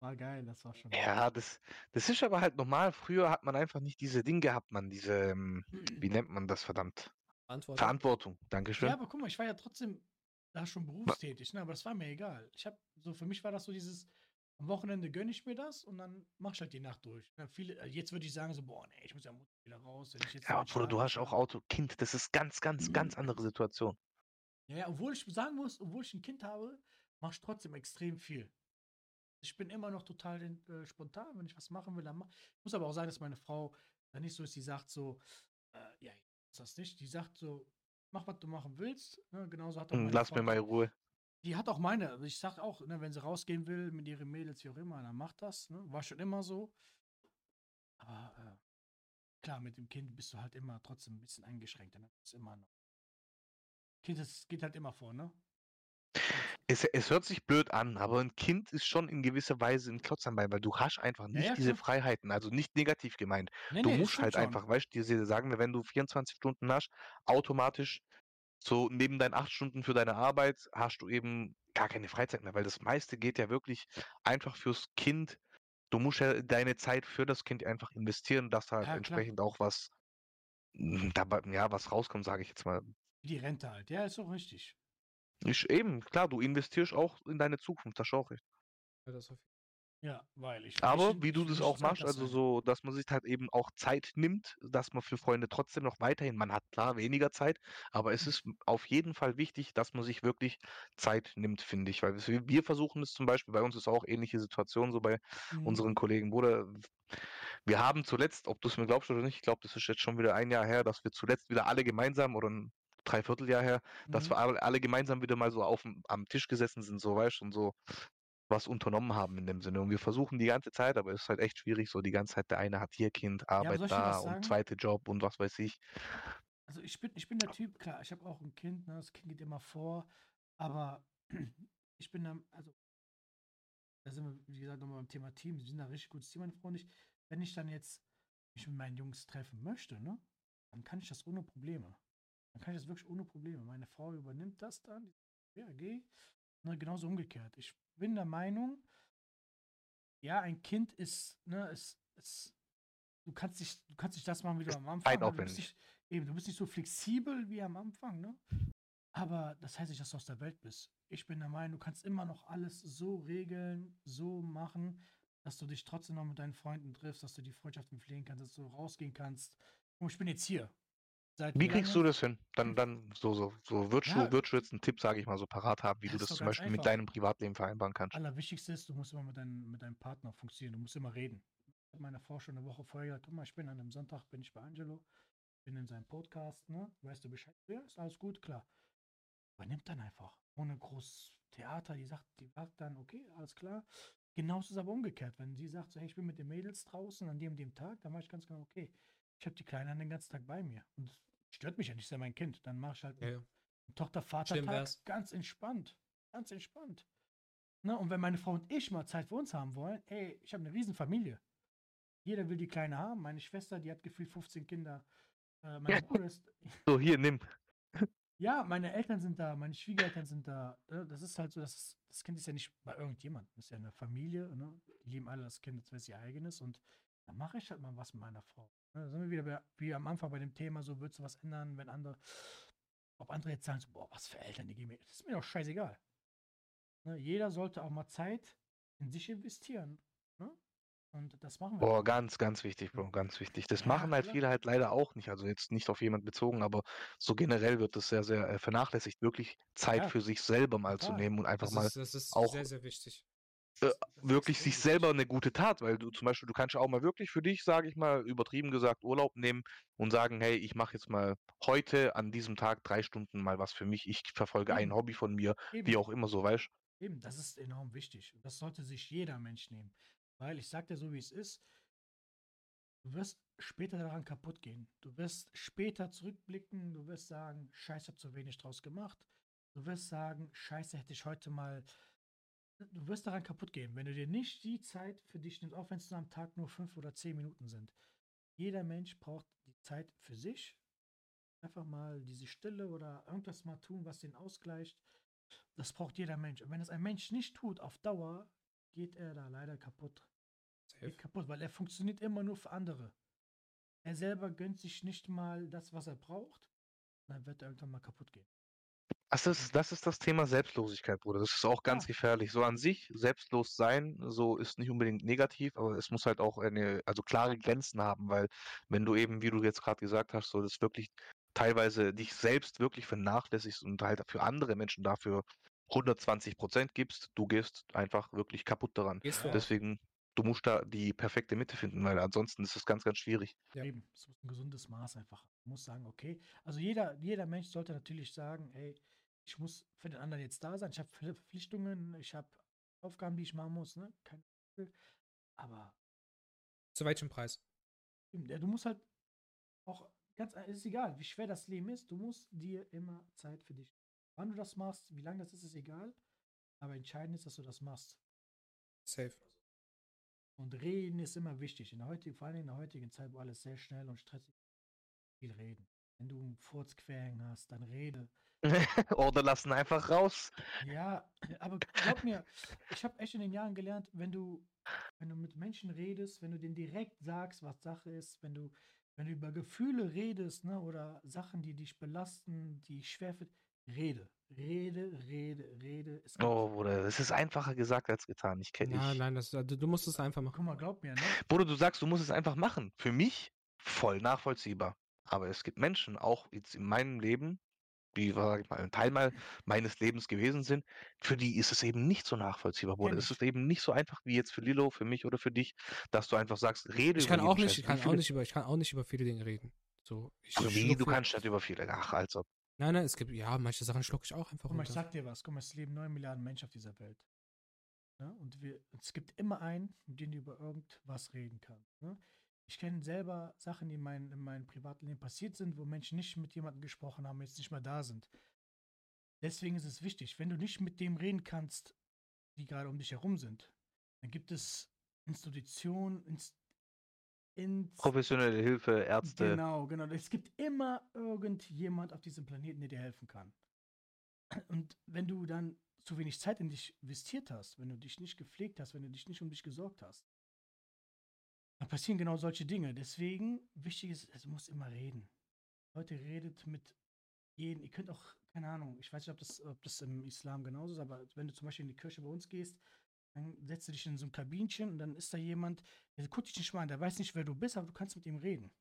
War geil, das war schon. Ja, das, das ist aber halt normal. Früher hat man einfach nicht diese Dinge gehabt, man, diese, ähm, wie [clears throat] nennt man das verdammt? Antwort. Verantwortung. Dankeschön. Ja, aber guck mal, ich war ja trotzdem da schon berufstätig, ne? aber das war mir egal. Ich habe so für mich war das so dieses am Wochenende gönne ich mir das und dann mach ich halt die Nacht durch. Ne? Viele, also jetzt würde ich sagen so, boah, nee, ich muss ja wieder raus. Wenn ich jetzt Ja, Bruder, du hast auch. Auto, Kind, das ist ganz, ganz, ganz andere Situation. Ja, ja, obwohl ich sagen muss, obwohl ich ein Kind habe, mache ich trotzdem extrem viel. Ich bin immer noch total äh, spontan, wenn ich was machen will, dann mach. Ich muss aber auch sagen, dass meine Frau dann nicht so ist, die sagt so, äh, ja, ich weiß das nicht. Die sagt so, mach, was du machen willst. Ne? Genauso hat auch Hm, meine Lass Frau, mir mal Ruhe. Die hat auch meine, also ich sag auch, ne, wenn sie rausgehen will mit ihren Mädels, wie auch immer, dann macht das. Ne? War schon immer so. Aber äh, klar, mit dem Kind bist du halt immer trotzdem ein bisschen eingeschränkt. Ne? Das ist immer noch. Kind, das geht halt immer vor, ne? Es, es hört sich blöd an, aber ein Kind ist schon in gewisser Weise ein Klotz am Bein, weil du hast einfach nicht ja, diese. Freiheiten, also nicht negativ gemeint. Nee, Du nee, musst halt schon. einfach, weißt du, sagen, wir, wenn du 24 Stunden hast, automatisch so neben deinen 8 Stunden für deine Arbeit hast du eben gar keine Freizeit mehr, weil das meiste geht ja wirklich einfach fürs Kind. Du musst ja deine Zeit für das Kind einfach investieren, dass halt Ja, klar. entsprechend auch was mm, dabei, ja, was rauskommt, sage ich jetzt mal. Die Rente halt. Ja, ist auch richtig. Ist eben, klar, du investierst auch in deine Zukunft, das auch richtig. Ja, weil ich. Aber ich, wie du ich- das ich auch machst, also so, dass man sich halt eben auch Zeit nimmt, dass man für Freunde trotzdem noch weiterhin, man hat klar weniger Zeit, aber es ist auf jeden Fall wichtig, dass man sich wirklich Zeit nimmt, finde ich. Weil wir, wir versuchen es zum Beispiel, bei uns ist auch ähnliche Situation so bei Mhm. unseren Kollegen, Bruder. Wir haben zuletzt, ob du es mir glaubst oder nicht, ich glaube, das ist jetzt schon wieder ein Jahr her, dass wir zuletzt wieder alle gemeinsam oder ein Dreivierteljahr her, dass Mhm. wir alle, gemeinsam wieder mal so auf, am Tisch gesessen sind, so weißt du, und so was unternommen haben in dem Sinne. Und wir versuchen die ganze Zeit, aber es ist halt echt schwierig, so die ganze Zeit, der eine hat hier Kind, Arbeit dir da und zweite Job und was weiß ich. Also ich bin, ich bin der Typ, klar, ich habe auch ein Kind, ne, das Kind geht immer vor, aber [clears throat] ich bin dann, also, da sind wir, wie gesagt, nochmal beim Thema Team, wir sind da richtig gutes Team, meine Frau und ich. Wenn ich dann jetzt mich mit meinen Jungs treffen möchte, ne, dann kann ich das ohne Probleme. Dann kann ich das wirklich ohne Probleme. Meine Frau übernimmt das dann, die geh. Ne, genauso umgekehrt. Ich bin der Meinung, ja, ein Kind ist, ne, ist, ist du kannst nicht, du kannst nicht das machen, wie du am Anfang. weil Du bist nicht, eben, du bist nicht so flexibel wie am Anfang, ne? Aber das heißt nicht, dass du aus der Welt bist. Ich bin der Meinung, du kannst immer noch alles so regeln, so machen, dass du dich trotzdem noch mit deinen Freunden triffst, dass du die Freundschaften pflegen kannst, dass du rausgehen kannst. Und ich bin jetzt hier. Seit Wie kriegst du das hin? Dann, dann so, so, so würdest Ja. du jetzt einen Tipp, sage ich mal, so parat haben, wie Ja, du das zum Beispiel mit einfach. deinem Privatleben vereinbaren kannst. Allerwichtigste ist, du musst immer mit, deinem mit deinem Partner funktionieren. Du musst immer reden. Ich habe meiner Frau schon eine Woche vorher gesagt, guck mal, ich bin an einem Sonntag, bin ich bei Angelo, bin in seinem Podcast, ne? Weißt du Bescheid? Ja, ist alles gut, klar. Übernimmt dann einfach. Ohne groß Theater, die sagt, die sagt dann, okay, alles klar. Genauso ist es aber umgekehrt. Wenn sie sagt, so, hey, ich bin mit den Mädels draußen an dem dem Tag, dann weiß ich ganz genau, okay, ich habe die Kleine den ganzen Tag bei mir. Und stört mich ja nicht, ist ja mein Kind. Dann mache ich halt Ja, ja. Tochter-Vater-Tag ganz entspannt. Ganz entspannt. Ne? Und wenn meine Frau und ich mal Zeit für uns haben wollen, ey, ich habe eine riesen Familie. Jeder will die Kleine haben. Meine Schwester, die hat gefühlt 15 Kinder. Äh, mein Ja. Bruder ist. So, hier, nimm. [laughs] Ja, meine Eltern sind da, meine Schwiegereltern sind da. Ne? Das ist halt so, das, ist, das Kind ist ja nicht bei irgendjemandem. Das ist ja eine Familie. Ne? Die lieben alle das Kind, als wäre es ihr eigenes. Und dann mache ich halt mal was mit meiner Frau. Ne? Da sind wir wieder bei, wie am Anfang bei dem Thema, so würdest du was ändern, wenn andere, ob andere jetzt sagen, so, boah, was für Eltern, die geben mir, das ist mir doch scheißegal. Ne? Jeder sollte auch mal Zeit in sich investieren. Ne? Und das machen wir. Boah, ganz, ganz wichtig, Bro, ganz wichtig. Das Ja, machen halt viele halt leider auch nicht. Also jetzt nicht auf jemand bezogen, aber so generell wird das sehr, sehr äh, vernachlässigt, wirklich Zeit Ja, für sich selber mal zu total. nehmen und einfach Das mal ist, das ist auch sehr, sehr wichtig. Äh, wirklich sich selber eine gute Tat, weil du zum Beispiel, du kannst ja auch mal wirklich für dich, sage ich mal, übertrieben gesagt, Urlaub nehmen und sagen, hey, ich mache jetzt mal heute an diesem Tag drei Stunden mal was für mich. Ich verfolge ein Eben. Hobby von mir, Eben. wie auch immer so, weißt Eben, das ist enorm wichtig. Das sollte sich jeder Mensch nehmen. Weil ich sag dir so, wie es ist, du wirst später daran kaputt gehen. Du wirst später zurückblicken, du wirst sagen, scheiße, hab zu wenig draus gemacht. Du wirst sagen, scheiße, hätte ich heute mal. Du wirst daran kaputt gehen, wenn du dir nicht die Zeit für dich nimmst, auch wenn es nur am Tag nur fünf oder zehn Minuten sind. Jeder Mensch braucht die Zeit für sich. Einfach mal diese Stille oder irgendwas mal tun, was den ausgleicht. Das braucht jeder Mensch. Und wenn es ein Mensch nicht tut, auf Dauer, geht er da leider kaputt. Geht kaputt, weil er funktioniert immer nur für andere. Er selber gönnt sich nicht mal das, was er braucht. Dann wird er irgendwann mal kaputt gehen. Das ist, das ist das Thema Selbstlosigkeit, Bruder. Das ist auch ganz Ja. gefährlich. So an sich, selbstlos sein, so ist nicht unbedingt negativ, aber es muss halt auch eine, also klare Grenzen haben, weil wenn du eben, wie du jetzt gerade gesagt hast, so das wirklich teilweise dich selbst wirklich vernachlässigst und halt für andere Menschen dafür 120 Prozent gibst, du gehst einfach wirklich kaputt daran. Ja. Deswegen, du musst da die perfekte Mitte finden, weil ansonsten ist es ganz, ganz schwierig. Ja. Eben, es muss ein gesundes Maß einfach. Man muss sagen, okay. Also jeder, jeder Mensch sollte natürlich sagen, ey, ich muss für den anderen jetzt da sein. Ich habe Verpflichtungen, ich habe Aufgaben, die ich machen muss, ne? Kein aber Zu welchem Preis? Ja, du musst halt auch ganz, es ist egal, wie schwer das Leben ist, du musst dir immer Zeit für dich. Wann du das machst, wie lange das ist, ist egal. Aber entscheidend ist, dass du das machst. Safe. Und reden ist immer wichtig. In der heutigen, vor allem in der heutigen Zeit, wo alles sehr schnell und stressig ist, viel reden. Wenn du einen Furz querhängen hast, dann rede. [laughs] Oder lassen einfach raus. Ja, aber glaub mir, ich habe echt in den Jahren gelernt, wenn du, wenn du mit Menschen redest, wenn du denen direkt sagst, was Sache ist, wenn du, wenn du über Gefühle redest, ne, oder Sachen, die dich belasten, die schwer für, rede, rede, rede, rede. Es gibt- Oh, Bruder, das ist einfacher gesagt als getan. Ich kenne Nein, ich. nein, das, du, du musst es einfach machen. Guck mal, glaub mir, ne? Bruder, du sagst, du musst es einfach machen. Für mich voll nachvollziehbar. Aber es gibt Menschen, auch jetzt in meinem Leben, die, sag ich mal, ein Teil mal meines Lebens gewesen sind, für die ist es eben nicht so nachvollziehbar, Bruder. Kenn Es ist eben nicht so einfach wie jetzt für Lilo, für mich oder für dich, dass du einfach sagst, rede Ich über kann auch nicht, Scheiß. ich kann auch viele- nicht über, ich kann auch nicht über viele Dinge reden. So, ich Also wie, du kannst nicht über viele. Ach, also. Nein, nein, es gibt, ja, manche Sachen schlucke ich auch einfach Guck mal, ich sag dir was. Guck mal, es leben 9 Milliarden Menschen auf dieser Welt. Ne? Und wir, es gibt immer einen, mit dem du über irgendwas reden kannst. Ne? Ich kenne selber Sachen, die in, mein, in meinem Privatleben passiert sind, wo Menschen nicht mit jemandem gesprochen haben, jetzt nicht mehr da sind. Deswegen ist es wichtig, wenn du nicht mit dem reden kannst, die gerade um dich herum sind, dann gibt es Institutionen, Inst Inst Professionelle Hilfe, Ärzte. Genau, genau. Es gibt immer irgendjemand auf diesem Planeten, der dir helfen kann. Und wenn du dann zu wenig Zeit in dich investiert hast, wenn du dich nicht gepflegt hast, wenn du dich nicht um dich gesorgt hast, dann passieren genau solche Dinge. Deswegen, wichtig ist, es muss immer reden. Leute, redet mit jedem. Ihr könnt auch, keine Ahnung, ich weiß nicht, ob das, ob das im Islam genauso ist, aber wenn du zum Beispiel in die Kirche bei uns gehst, dann setzt du dich in so ein Kabinchen und dann ist da jemand, der guckt dich nicht mal an, der weiß nicht, wer du bist, aber du kannst mit ihm reden.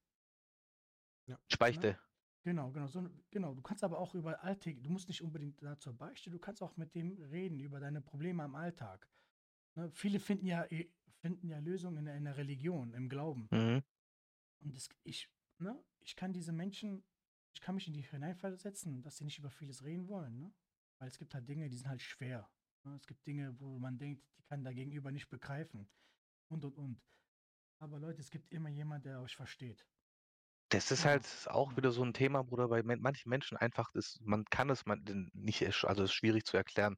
Speichte. Genau, genau, so, genau. Du kannst aber auch über Alltag, du musst nicht unbedingt da zur Beichte, du kannst auch mit dem reden, über deine Probleme am Alltag. Ne? Viele finden ja, finden ja Lösungen in, der- in der Religion, im Glauben. Mhm. Und das, ich, ne, ich kann diese Menschen, ich kann mich in die hineinversetzen, dass sie nicht über vieles reden wollen, ne? Weil es gibt halt Dinge, die sind halt schwer. Ne? Es gibt Dinge, wo man denkt, die kann der Gegenüber nicht begreifen. Und und und. Aber Leute, es gibt immer jemand, der euch versteht. Das ist halt auch wieder so ein Thema, Bruder, bei manchen Menschen einfach ist man kann es man nicht also, es ist schwierig zu erklären.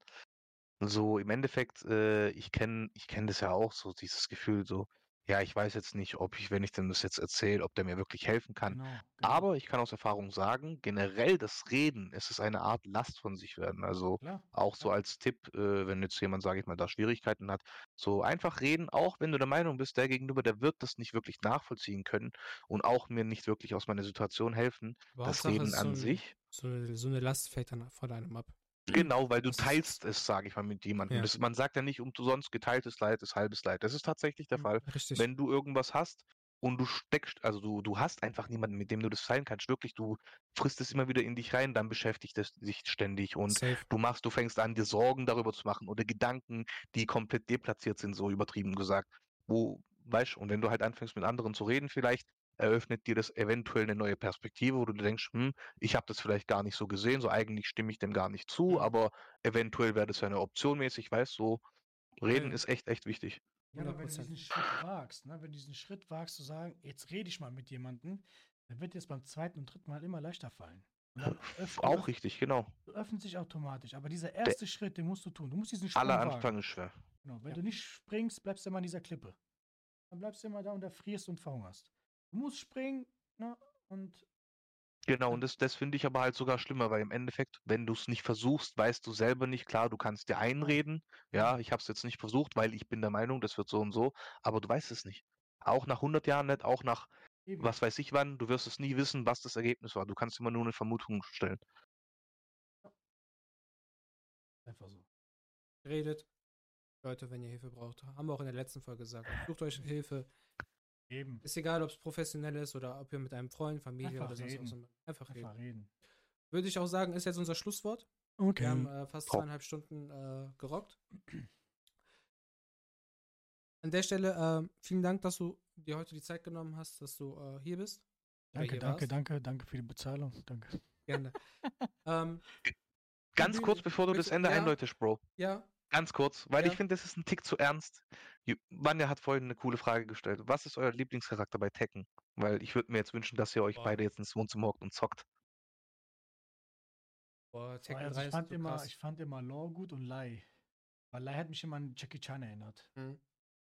So im Endeffekt, äh, ich kenne ich kenne das ja auch so, dieses Gefühl so: „Ja, ich weiß jetzt nicht, ob ich, wenn ich dem das jetzt erzähle, ob der mir wirklich helfen kann.“ Genau, genau. Aber ich kann aus Erfahrung sagen, generell das Reden, es ist eine Art Last von sich werden. Also, Klar, auch so als Tipp, äh, wenn jetzt jemand, sage ich mal, da Schwierigkeiten hat, so einfach reden, auch wenn du der Meinung bist, der Gegenüber, der wird das nicht wirklich nachvollziehen können und auch mir nicht wirklich aus meiner Situation helfen. Aber Das Reden so, an ein, sich so, eine, so eine Last fällt dann von einem ab. Genau, weil du teilst es, sage ich mal, mit jemandem. Ja. Das, man sagt ja nicht umsonst, geteiltes Leid ist halbes Leid. Das ist tatsächlich der Mhm. Fall. Richtig. Wenn du irgendwas hast und du steckst, also du, du hast einfach niemanden, mit dem du das teilen kannst. Wirklich, du frisst es immer wieder in dich rein, dann beschäftigt es dich ständig und Safe. du machst, du fängst an, dir Sorgen darüber zu machen oder Gedanken, die komplett deplatziert sind, so übertrieben gesagt. Wo, weißt du, und wenn du halt anfängst mit anderen zu reden, vielleicht eröffnet dir das eventuell eine neue Perspektive, wo du denkst, hm, ich habe das vielleicht gar nicht so gesehen, so eigentlich stimme ich dem gar nicht zu, Mhm. aber eventuell wäre das ja eine Option mäßig, weißt du, so reden ist echt, echt wichtig. Ja, aber wenn du 100%. diesen Schritt wagst, ne, wenn du diesen Schritt wagst zu sagen, jetzt rede ich mal mit jemandem, dann wird dir es beim zweiten und dritten Mal immer leichter fallen. Auch richtig, genau. öffnet sich automatisch. Aber dieser erste Schritt, den musst du tun. Du musst diesen Sprung Aller wagen. Anfang ist schwer. Genau. Wenn Ja. du nicht springst, bleibst du immer an dieser Klippe. Dann bleibst du immer da und erfrierst und verhungerst. Du musst springen, ne? Und Genau, und das, das finde ich aber halt sogar schlimmer, weil im Endeffekt, wenn du es nicht versuchst, weißt du selber nicht, klar, du kannst dir einreden, ja, ich habe es jetzt nicht versucht, weil ich bin der Meinung, das wird so und so, aber du weißt es nicht. Auch nach 100 Jahren nicht, auch nach eben. was weiß ich wann, du wirst es nie wissen, was das Ergebnis war. Du kannst immer nur eine Vermutung stellen. Einfach so. Redet. Leute, wenn ihr Hilfe braucht. Haben wir auch in der letzten Folge gesagt. Sucht euch Hilfe. Eben. Ist egal, ob es professionell ist oder ob ihr mit einem Freund, Familie Einfach oder sonst was. reden. macht. Einfach reden. Einfach reden. Würde ich auch sagen, ist jetzt unser Schlusswort. Okay. Wir haben äh, fast zweieinhalb Stunden äh, gerockt. An der Stelle äh, vielen Dank, dass du dir heute die Zeit genommen hast, dass du äh, hier bist. danke, hier danke, warst. danke, danke für die Bezahlung. Danke. Gerne. [laughs] ähm, Ganz kurz, bevor du das Ende ja. einläutest, Bro. ja, Ganz kurz, weil Ja. ich finde, das ist ein Tick zu ernst. Vanja hat vorhin eine coole Frage gestellt. Was ist euer Lieblingscharakter bei Tekken? Weil ich würde mir jetzt wünschen, dass ihr euch Boah. beide jetzt ins Wohnzimmer hockt und zockt. boah, Tekken Also 3 ich, ist fand so immer, krass. ich fand immer Law gut und Lai. Weil Lai hat mich immer an Jackie Chan erinnert. Mhm.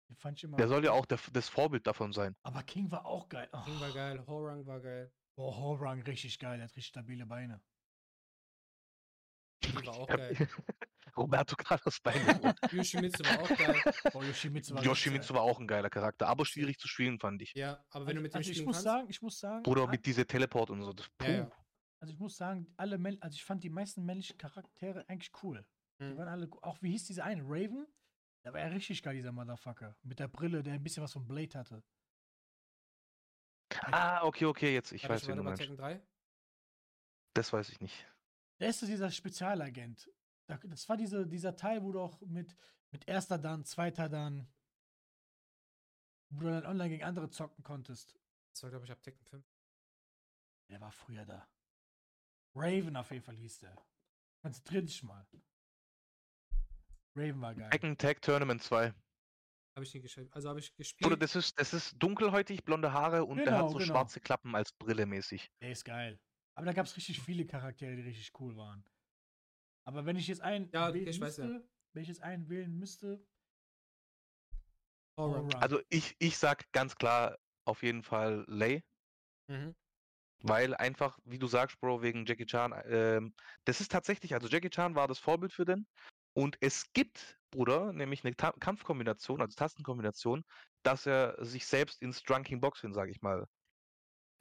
Den fand ich immer. Der soll ja auch der, das Vorbild davon sein. Aber King war auch geil. Oh, King war geil, Horang war geil, Boah, Horang richtig geil. Der hat richtig stabile Beine. die war auch geil. [laughs] Roberto Carlos Beine. [laughs] Yoshimitsu war auch geil. Boah, Yoshimitsu war Yoshimitsu war auch ein geiler Charakter, aber schwierig zu spielen, fand ich. Ja, aber wenn du mit dem also ich muss kannst, sagen, ich muss sagen, Oder mit diese Teleport und so. Das, Ja, ja. also ich muss sagen, alle Mäll also ich fand die meisten männlichen Charaktere eigentlich cool. Die Mhm. waren alle, auch wie hieß dieser eine, Raven? Der war ja richtig geil, dieser Motherfucker. Mit der Brille, der ein bisschen was von Blade hatte. Ah, okay, okay, jetzt, ich Warte, weiß, wen warte du meinst. Tekken 3? Das weiß ich nicht. Der ist so dieser Spezialagent. Da- Das war diese, dieser Teil, wo du auch mit, mit erster dann, zweiter dann, wo du dann online gegen andere zocken konntest. Das war, glaube ich, ab Tekken 5. Der war früher da. Raven auf jeden Fall hieß der. Konzentrier dich mal. Raven war geil. Tekken Tag Tournament 2. Habe ich nie gespielt. Also habe ich Oder gespielt. das ist, das ist dunkelhäutig, blonde Haare und der Genau, hat so genau. schwarze Klappen als Brille mäßig. Der ist geil. Aber da gab es richtig viele Charaktere, die richtig cool waren. Aber wenn ich jetzt einen Ja, okay, wählen ich weiß ja. müsste, wenn ich jetzt einen wählen müsste. Allround. Also ich, ich sag ganz klar auf jeden Fall Lay, Mhm. weil einfach, wie du sagst, Bro, wegen Jackie Chan, ähm, das ist tatsächlich, also Jackie Chan war das Vorbild für den und es gibt, Bruder, nämlich eine Ta Kampfkombination, also Tastenkombination, dass er sich selbst ins Drunking Boxing, sag ich mal,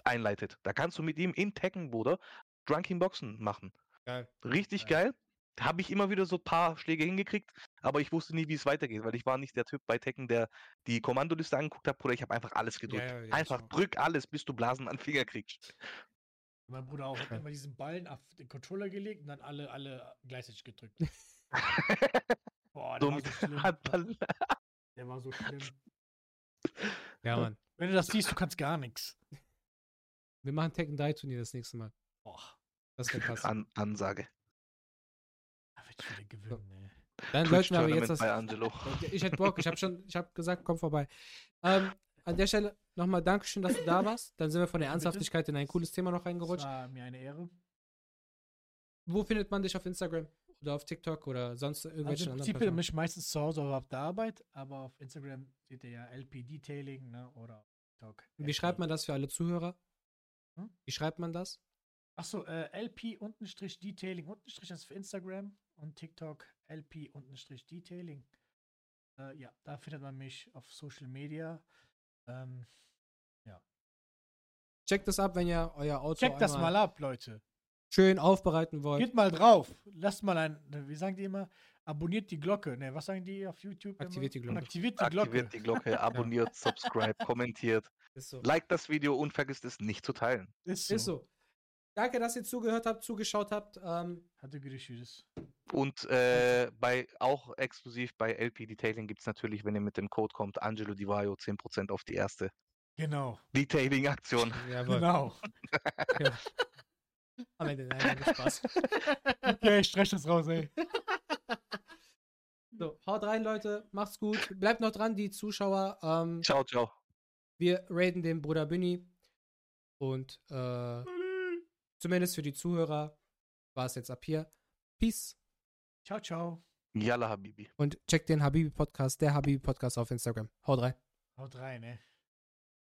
einleitet. Da kannst du mit ihm in Tekken, Bruder, Drunking Boxen machen. Geil. Richtig Geil. geil. Habe ich immer wieder so ein paar Schläge hingekriegt, aber ich wusste nie, wie es weitergeht, weil ich war nicht der Typ bei Tekken, der die Kommandoliste angeguckt hat, Bruder. Ich habe einfach alles gedrückt. ja, ja, einfach drück alles, bis du Blasen an den Finger kriegst. mein Bruder auch hat immer diesen Ballen auf den Controller gelegt und dann alle, alle gleichzeitig gedrückt. [laughs] Boah, der so war so schlimm. [laughs] Der war so schlimm. Ja, Mann. Wenn du das siehst, du kannst gar nichts. Wir machen Tekken 3 Turnier das nächste Mal. Boah, Das wird [laughs] krass. An Ansage. Wieder gewinnen, ey. Dann sollten wir aber jetzt das. [laughs] Ich hätte Bock, ich habe schon, ich habe gesagt, komm vorbei. Ähm, an der Stelle nochmal Dankeschön, dass du da warst. Dann sind wir von der. Ernsthaftigkeit in ein cooles Thema noch reingerutscht. war mir eine Ehre. Wo findet man dich auf Instagram oder auf TikTok oder sonst Also irgendwelchen im anderen Prinzip mich meistens zu Hause oder auf der Arbeit, aber auf Instagram seht ihr ja LP Detailing, ne? Oder TikTok. Wie schreibt man das für alle Zuhörer? Hm? Wie schreibt man das? Achso, äh, LP unterstrich Detailing unterstrich das ist für Instagram und TikTok LP unterstrich Detailing. Äh, ja, da findet man mich auf Social Media. Ähm, Checkt das ab, wenn ihr euer Auto checkt das mal ab, Leute. schön aufbereiten wollt. Geht mal drauf. Lasst mal ein, wie sagen die immer? Abonniert die Glocke. Ne, was sagen die auf YouTube? immer? Aktiviert die Glocke. Aktiviert die Glocke. Aktiviert die Glocke, [laughs] abonniert, subscribe, kommentiert. Ist so. Like das Video und vergisst es nicht zu teilen. Ist so. Ist so. Danke, dass ihr zugehört habt, zugeschaut habt. Ähm, Hatte görüşürüz. Und äh, bei auch exklusiv bei LP Detailing gibt es natürlich, wenn ihr mit dem Code kommt, Angelo Di Vaio 10% auf die erste Genau. Detailing-Aktion. jawohl. Genau. [laughs] Ja. Am Ende, nein, nein, Spaß. [laughs] Okay, ich streiche das raus, ey. So, haut rein, Leute. Macht's gut. Bleibt noch dran, die Zuschauer. Ähm, Ciao, ciao. wir raiden den Bruder Günni. Und äh, zumindest für die Zuhörer war es jetzt ab hier. Peace. Ciao, ciao. Yalla Habibi. Und checkt den Habibi Podcast, der Habibi Podcast auf Instagram. Haut rein. Haut rein, ey.